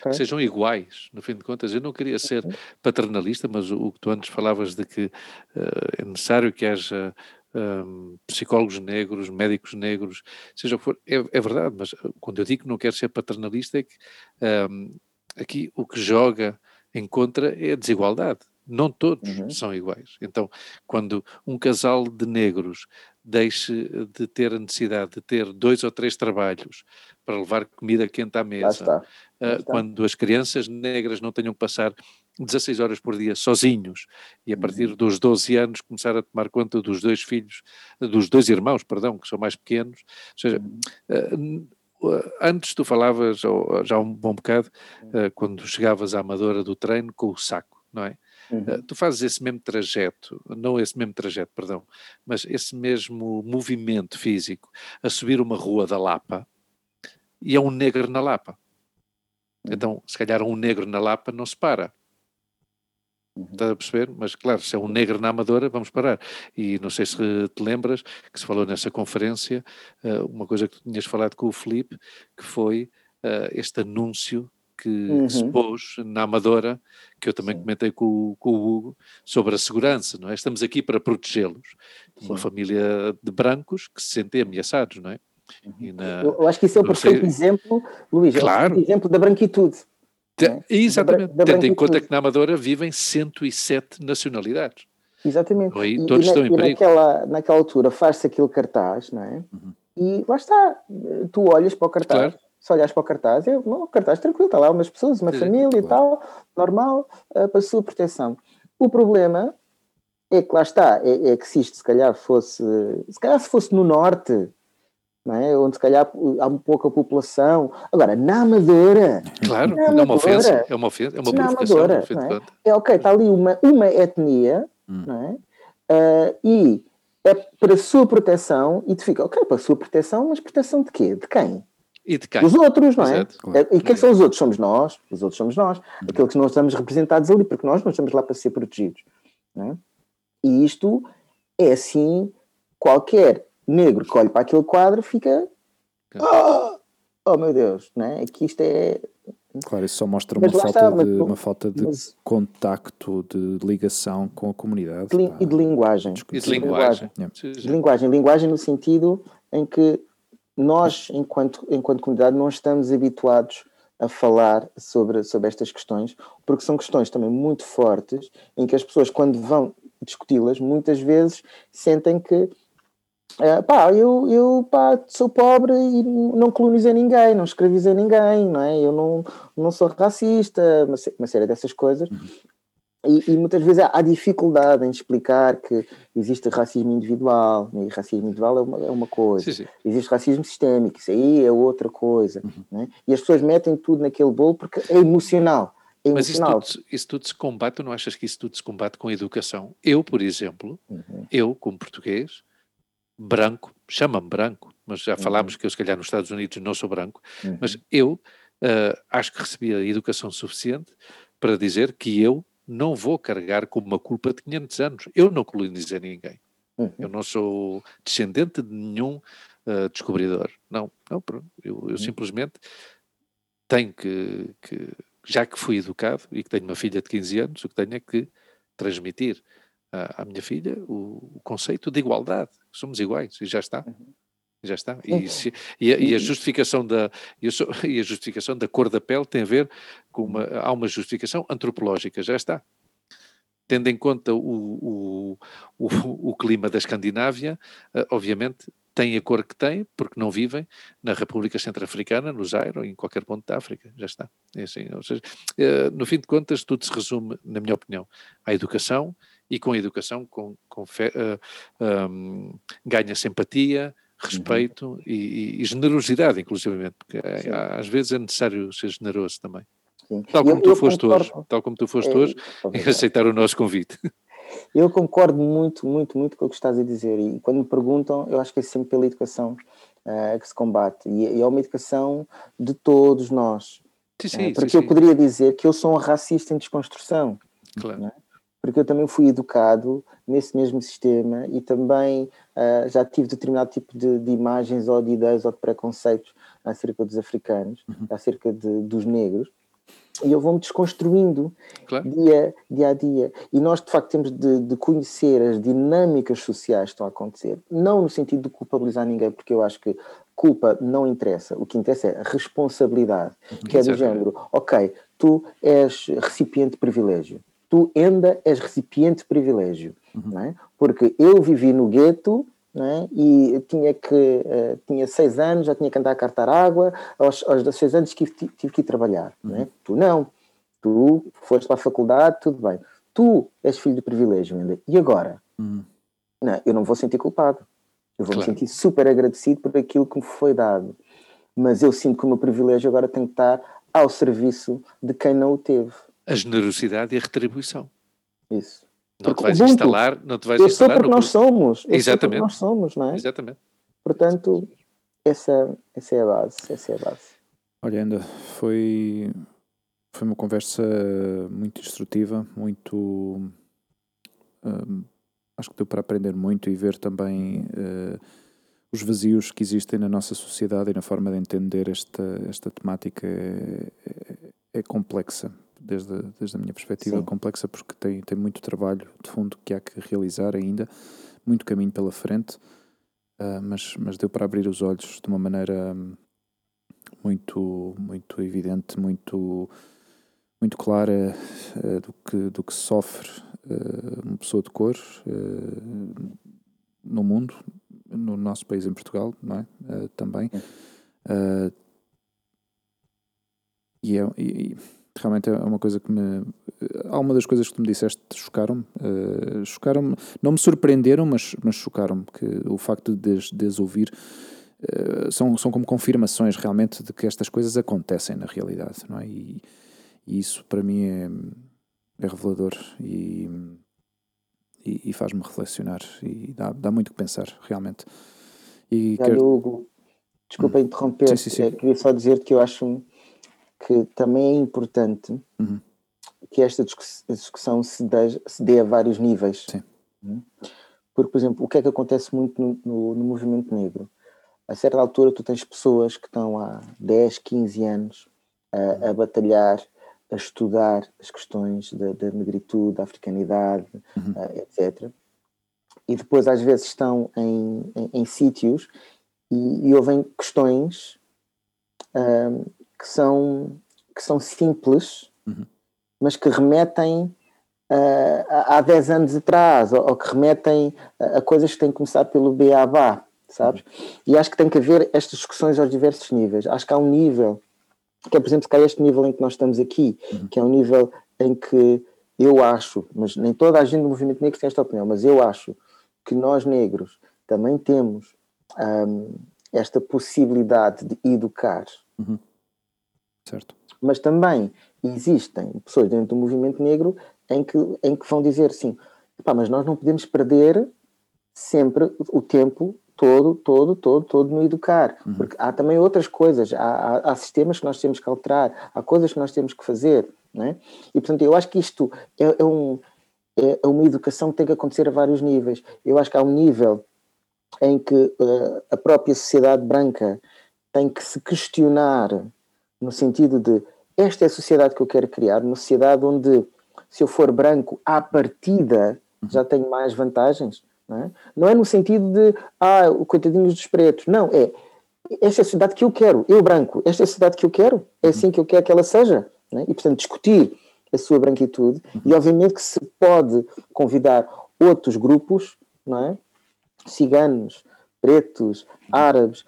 Okay? Sejam iguais, no fim de contas. Eu não queria ser paternalista, mas o, que tu antes falavas de que uh, é necessário que haja um, ehm, psicólogos negros, médicos negros, seja o que for, é, é, verdade, mas eh, quando eu digo que não quero ser paternalista é que um, ehm, aqui o que joga em contra é a desigualdade. Não todos uhum. são iguais. Então, quando um casal de negros deixe de ter a necessidade de ter dois ou três trabalhos para levar comida quente à mesa, uh, quando as crianças negras não tenham que passar 16 horas por dia sozinhos e a uhum. partir dos 12 anos começar a tomar conta dos dois filhos, dos dois irmãos, perdão, que são mais pequenos, ou seja, uh, antes tu falavas, já um bom bocado, uh, quando chegavas à amadora do treino com o saco, não é? Uhum. Uh, tu fazes esse mesmo trajeto, não esse mesmo trajeto, perdão, mas esse mesmo movimento físico a subir uma rua da Lapa e é um negro na Lapa. Uhum. Então, se calhar um negro na Lapa não se para. Uhum. Estás a perceber? Mas claro, se é um negro na Amadora, vamos parar. E não sei se te lembras que se falou nessa conferência, uh, uma coisa que tu tinhas falado com o Felipe, que foi uh, este anúncio que uhum. se pôs na Amadora, que eu também Sim. comentei com, com, o Hugo, sobre a segurança, não é? Estamos aqui para protegê-los. Uma família de brancos que se sentem ameaçados, não é? Uhum. Na, eu acho que isso é o perfeito sei... exemplo, Luís, claro. é o exemplo da branquitude. É? Exatamente, da, da tendo em conta que na Amadora vivem 107 nacionalidades. Exatamente. Aí, e, todos e, estão na, em perigo. Naquela, naquela altura faz-se aquele cartaz, não é? Uhum. E lá está, tu olhas para o cartaz, claro. se olhas para o cartaz, é um cartaz tranquilo, está lá umas pessoas, uma família claro. e tal, normal, uh, para a sua proteção. O problema é que lá está, é, é, que se isto se calhar fosse, se calhar se fosse no norte, é? onde se calhar há pouca população. Agora, na Amadora. Claro, na Amadora, é uma ofensa, é uma ofensa, é uma provocação. Amadora, é? é? ok, está ali uma, uma etnia hum. uh, e é para a sua proteção e tu fica, ok, para a sua proteção, mas proteção de quê? De quem? E de quem? Os outros, não é? Exato, claro. E quem são os outros? Somos nós, os outros somos nós, hum. aqueles que não estamos representados ali, porque nós não estamos lá para ser protegidos. É? E isto é assim, qualquer negro que olha para aquele quadro fica. Oh, oh meu Deus, né? que isto é. Claro, isso só mostra uma falta, está, de, uma falta de mas, contacto, de ligação com a comunidade. De, e de linguagem. E de linguagem. De linguagem. Linguagem no sentido em que nós, enquanto, enquanto comunidade, não estamos habituados a falar sobre, sobre estas questões, porque são questões também muito fortes, em que as pessoas, quando vão discuti-las, muitas vezes sentem que Uh, pá, eu, eu pá, sou pobre e não colonizei ninguém, não escravizei ninguém, não é? Eu não, não sou racista, uma, uma série dessas coisas. Uhum. E, e, muitas vezes há, há, dificuldade em explicar que existe racismo individual, né? e racismo individual é uma, é uma coisa, sim, sim. existe racismo sistémico, isso aí é outra coisa. Uhum. Né? E as pessoas metem tudo naquele bolo porque é emocional. É Mas isso tudo, isso tudo, se combate, não achas que isso tudo se combate com educação? Eu, por exemplo, uhum. eu, como português, branco, chama-me branco, mas já falámos uhum. que eu se calhar nos Estados Unidos não sou branco, uhum. mas eu uh, acho que recebi a educação suficiente para dizer que eu não vou carregar com uma culpa de 500 anos. Eu não colonizei ninguém. Uhum. Eu não sou descendente de nenhum uh, descobridor. Não, não eu, eu uhum. simplesmente tenho que, que, já que fui educado e que tenho uma filha de 15 anos, o que tenho é que transmitir à, à minha filha o, o, conceito de igualdade. Somos iguais e já está. Uhum. Já está. E, se, e, a, e, a, justificação da e a justificação da cor da pele tem a ver com uma há uma justificação antropológica. Já está. Tendo em conta o, o, o, o clima da Escandinávia, uh, obviamente têm a cor que têm, porque não vivem na República Centro-Africana, no Zaire ou em qualquer ponto da África. Já está. É assim, seja, uh, no fim de contas, tudo se resume, na minha opinião, à educação e com a educação com, com fé, uh, um, ganha-se empatia, respeito uhum. e, e, generosidade, inclusivamente, porque é, às vezes é necessário ser generoso também. Sim. Tal como eu, tu eu foste concordo. hoje, tal como tu foste é, hoje, em aceitar o nosso convite. Eu concordo muito, muito, muito com o que estás a dizer e quando me perguntam, eu acho que é sempre pela educação uh, que se combate e, e, é uma educação de todos nós. Sim, sim, uh, porque sim, eu poderia dizer que eu sou um racista em desconstrução. Claro. É? Porque eu também fui educado nesse mesmo sistema e também uh, já tive determinado tipo de, de, imagens ou de ideias ou de preconceitos acerca dos africanos, uhum. acerca de, dos negros e eu vou-me desconstruindo claro. dia, dia a dia. E nós, de facto, temos de, de, conhecer as dinâmicas sociais que estão a acontecer, não no sentido de culpabilizar ninguém, porque eu acho que culpa não interessa. O que interessa é a responsabilidade, que é do género, ok, tu és recipiente de privilégio, tu ainda és recipiente de privilégio, uhum. não é? porque eu vivi no gueto é? e tinha que uh, tinha seis anos, já tinha que andar a cartar água, aos, aos 16 anos tive, tive que ir trabalhar. Não é? Uhum. Tu não, tu foste para a faculdade, tudo bem. Tu és filho de privilégio ainda. E agora? Uhum. Não, eu não vou sentir culpado. Eu vou claro. me sentir super agradecido por aquilo que me foi dado. Mas eu sinto que o meu privilégio agora tem que estar ao serviço de quem não o teve. A generosidade e a retribuição. Isso. Não te vais instalar, não te vais eu instalar. Sou porque nós somos. Eu Exatamente. nós somos, não é? Exatamente. Portanto, essa, essa é a base. Essa é a base. Olha, ainda foi, foi uma conversa muito instrutiva, muito. Hum, acho que deu para aprender muito e ver também uh, os vazios que existem na nossa sociedade e na forma de entender esta, esta temática é, é, é complexa desde, desde a minha perspectiva, Sim. complexa porque tem, tem muito trabalho de fundo que há que realizar ainda, muito caminho pela frente, uh, mas, mas deu para abrir os olhos de uma maneira muito, muito evidente, muito, muito clara uh, do, que, do que sofre uh, uma pessoa de cor no mundo, no nosso país em Portugal, não é? também. e, é, e realmente é uma coisa que me. Alguma das coisas que tu me disseste chocaram-me. Uh, chocaram-me. Não me surpreenderam, mas, mas chocaram-me. Que o facto de, as ouvir uh, são, são como confirmações realmente de que estas coisas acontecem na realidade. Não é? e, e isso para mim é, é revelador e, e, e faz-me reflexionar. E dá, dá muito que pensar, realmente. E quero... Hugo, desculpa hum. interromper, sim, sim, sim. Queria só dizer que eu acho que também é importante uhum. que esta discussão se dê, se dê a vários níveis. Sim. Uhum. Porque, por exemplo, o que é que acontece muito no, no, no, movimento negro? A certa altura, tu tens pessoas que estão há 10, 15 anos a, a batalhar, a estudar as questões da, da negritude, da africanidade, uhum. uh, etc. E depois, às vezes, estão em, em, em sítios e, e ouvem questões uh, que são, que são simples, uhum. mas que remetem uh, a, há 10 anos atrás, ou, ou que remetem a, coisas que têm que começar pelo beabá, sabes? Uhum. E acho que tem que haver estas discussões aos diversos níveis. Acho que há um nível, que é, por exemplo, se calhar este nível em que nós estamos aqui, uhum. que é um nível em que eu acho, mas nem toda a gente do movimento negro tem esta opinião, mas eu acho que nós negros também temos um, esta possibilidade de educar. Uhum. Certo. Mas também existem pessoas dentro do movimento negro em que, em que vão dizer assim: mas nós não podemos perder sempre o tempo todo, todo, todo, todo no educar. Uhum. Porque há também outras coisas, há, há, há, sistemas que nós temos que alterar, há coisas que nós temos que fazer. Não é? E portanto, eu acho que isto é, é, um, é, é uma educação que tem que acontecer a vários níveis. Eu acho que há um nível em que uh, a própria sociedade branca tem que se questionar no sentido de esta é a sociedade que eu quero criar, uma sociedade onde se eu for branco à partida já tenho mais vantagens, Não é, não é no sentido de, ah, o coitadinhos dos pretos. Não, é, esta é a sociedade que eu quero, eu branco, esta é a sociedade que eu quero, é assim que eu quero que ela seja. É? E, portanto, discutir a sua branquitude, e obviamente que se pode convidar outros grupos, não é? ciganos, pretos, árabes,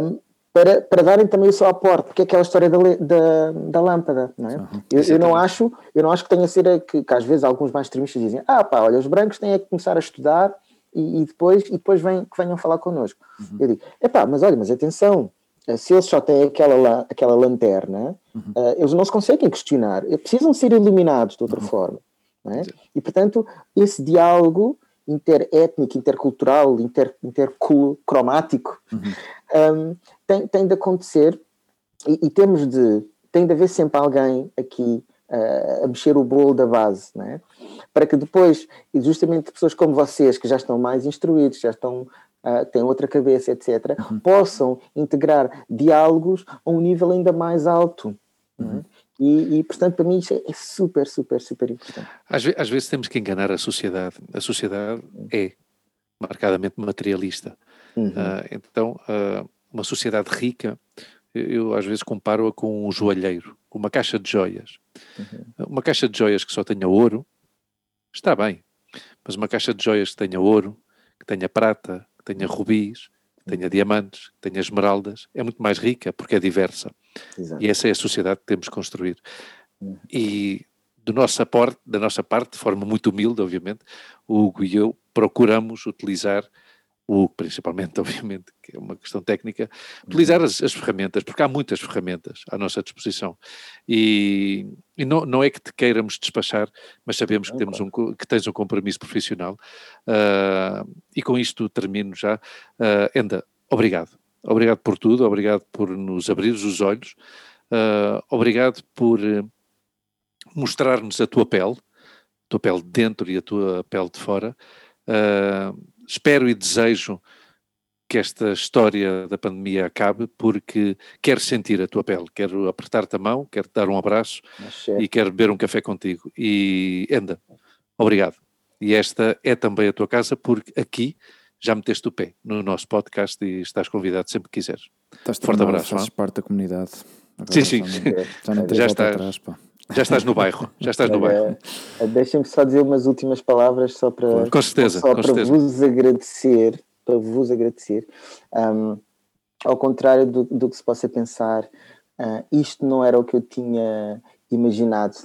um, para, para darem também o seu aporte, porque é aquela história da, da, da lâmpada, não é? Eu, eu, não acho, eu não acho que tenha a ser que, que, às vezes alguns mais extremistas dizem, ah pá, olha, os brancos têm a começar a estudar e, e depois, e depois vem, que venham falar connosco. Uhum. Eu digo, é pá, mas olha, mas atenção, eh, se eles só têm aquela, aquela lanterna, uhum. uh, eles não se conseguem questionar, precisam ser iluminados de outra uhum. forma. É? E, portanto, esse diálogo interétnico, intercultural, inter, intercromático uhum. Um, tem, tem de acontecer e, e, temos de, tem de haver sempre alguém aqui uh, a mexer o bolo da base, é? para que depois, e justamente pessoas como vocês, que já estão mais instruídos, já estão uh, têm outra cabeça, etc., uhum. possam integrar diálogos a um nível ainda mais alto. É? Uhum. E, e, portanto, para mim, isso é, é super, super, super importante. Às, ve às, vezes temos que enganar a sociedade. A sociedade é marcadamente materialista. Uhum. Uh, então, uh, uma sociedade rica, eu, eu às vezes comparo-a com um joalheiro, com uma caixa de joias. Uhum. Uma caixa de joias que só tenha ouro, está bem. Mas uma caixa de joias que tenha ouro, que tenha prata, tenha rubis, tenha diamantes, tenha esmeraldas, é muito mais rica porque é diversa. Exato. E essa é a sociedade que temos que construir. Uhum. E do nosso aporte, da nossa parte, de forma muito humilde, obviamente, o Hugo e eu procuramos utilizar o principalmente, obviamente, que é uma questão técnica, utilizar as, as, ferramentas, porque há muitas ferramentas à nossa disposição. E, e não, não é que te queiramos despachar, mas sabemos que, temos um, que tens um compromisso profissional. Uh, e com isto termino já. Uh, Enda, obrigado. Obrigado por tudo, obrigado por nos abrir os olhos, uh, obrigado por mostrar-nos a tua pele, a tua pele de dentro e a tua pele de fora. Uh, espero e desejo que esta história da pandemia acabe, porque quero sentir a tua pele, quero apertar-te a mão, quero te dar um abraço e quero beber um café contigo. E anda, obrigado. E esta é também a tua casa, porque aqui já meteste o pé no nosso podcast e estás convidado sempre que quiseres. Estás Forte abraço. Fazes parte da comunidade. Agora sim, sim. Já, não já estás. Atrás, já estás no bairro, já estás no bairro. É, Deixem-me só dizer umas últimas palavras só para, com certeza, só com para certeza. vos agradecer, para vos agradecer. Um, ao contrário do, do, que se possa pensar, uh, isto não era o que eu tinha imaginado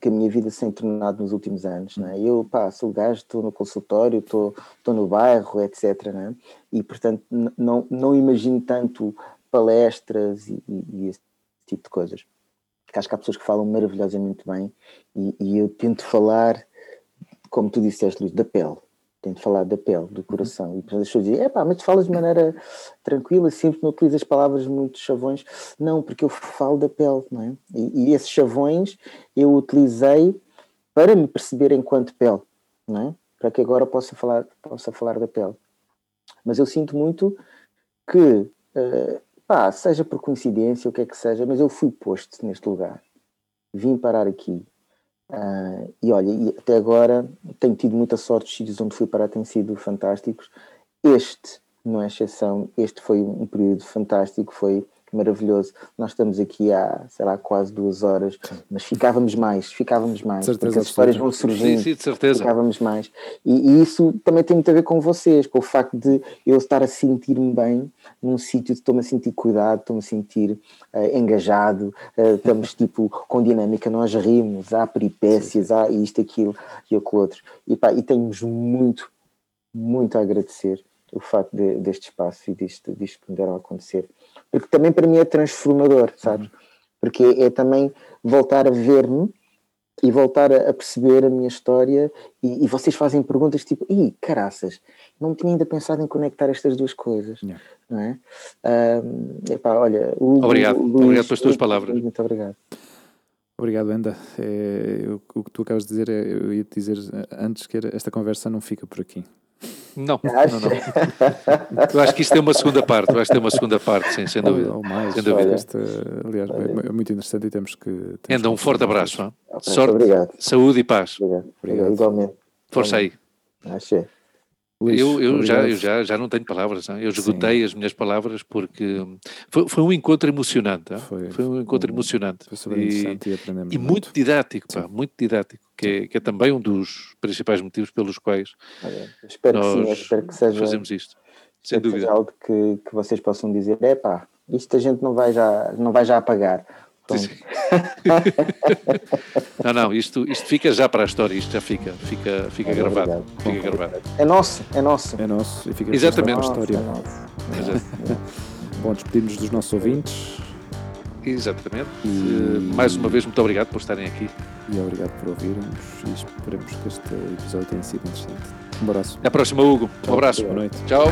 que a minha vida se tem tornado nos últimos anos. Né? Eu pá, sou gajo, estou no consultório, estou, estou no bairro, etc. Né? E portanto não, não imagino tanto palestras e, e, e esse tipo de coisas porque acho que há pessoas que falam maravilhosamente bem e, e eu tento falar, como tu disseste, Luís, da pele. Tento falar da pele, do coração. E as pessoas dizem, é pá, mas tu falas de maneira tranquila, simples, não utilizas palavras muito chavões. Não, porque eu falo da pele, não é? E, e esses chavões eu utilizei para me perceber enquanto pele, não é? Para que agora possa falar, possa falar da pele. Mas eu sinto muito que uh, pá, seja por coincidência, o que é que seja, mas eu fui posto neste lugar. Vim parar aqui. Uh, e olha, e até agora tenho tido muita sorte, os sítios onde fui parar têm sido fantásticos. Este não é exceção, este foi um período fantástico, foi maravilhoso. Nós estamos aqui há, sei lá, quase duas horas, mas ficávamos mais, ficávamos mais. Certeza, porque as histórias vão surgindo. Sim, sim, de certeza. Ficávamos mais. E, e, isso também tem muito a ver com vocês, com o facto de eu estar a sentir-me bem num sítio, estou-me a sentir cuidado, estou-me a sentir uh, engajado, uh, estamos tipo com dinâmica, nós rimos, há peripécias, há isto, aquilo e aquilo outro. E, pá, e temos muito, muito a agradecer o facto de, deste espaço e disto, disto que me deram a acontecer porque também para mim é transformador, sabes? Porque é, também voltar a ver-me e voltar a, perceber a minha história e, e, vocês fazem perguntas tipo, ih, caraças, não tinha ainda pensado em conectar estas duas coisas, yeah. não é? Um, epá, olha, o, obrigado, o obrigado pelas tuas palavras. Muito obrigado. Obrigado, Enda. É, eu, o que tu acabas de dizer, é, eu ia te dizer antes que esta conversa não fica por aqui. Não, não, não. Eu acho que isto tem uma segunda parte, eu acho que tem uma segunda parte, sim, sem dúvida. Ou mais, sem dúvida. Este, aliás, é, é muito interessante e temos que. Temos Enda, um forte abraço. Okay, Sorte, obrigado. saúde e paz. Obrigado. obrigado. Igualmente. Força aí. Achei. Luís, eu, eu, já, eu já, já não tenho palavras, hein? eu Sim. esgotei as minhas palavras porque foi, foi um encontro emocionante. Foi- Foi, um encontro um- emocionante. Foi super E- interessante e aprendemos E muito didático, pá, Sim. muito didático, que é, que é também um dos principais motivos pelos quais Olha, espero que sim, nós espero que seja, fazemos isto. Sem dúvida. seja algo que, que vocês possam dizer, é pá, isto a gente não vai já, não vai já apagar. Não, não, isto, isto fica já para a história, isto já fica, fica, fica Olha, gravado. obrigado. Fica gravado. É nosso, é nosso. É nosso e fica Exatamente. Nosso, na é história. nosso. Exato. Bom, despedimos dos nossos ouvintes Exatamente. E- Eh, Mais uma vez, muito obrigado por estarem aqui. e obrigado por ouvirem-nos e esperemos que este episódio tenha sido interessante. Um abraço. Até a próxima, Hugo. Um Tchau. abraço. Boa noite. Tchau.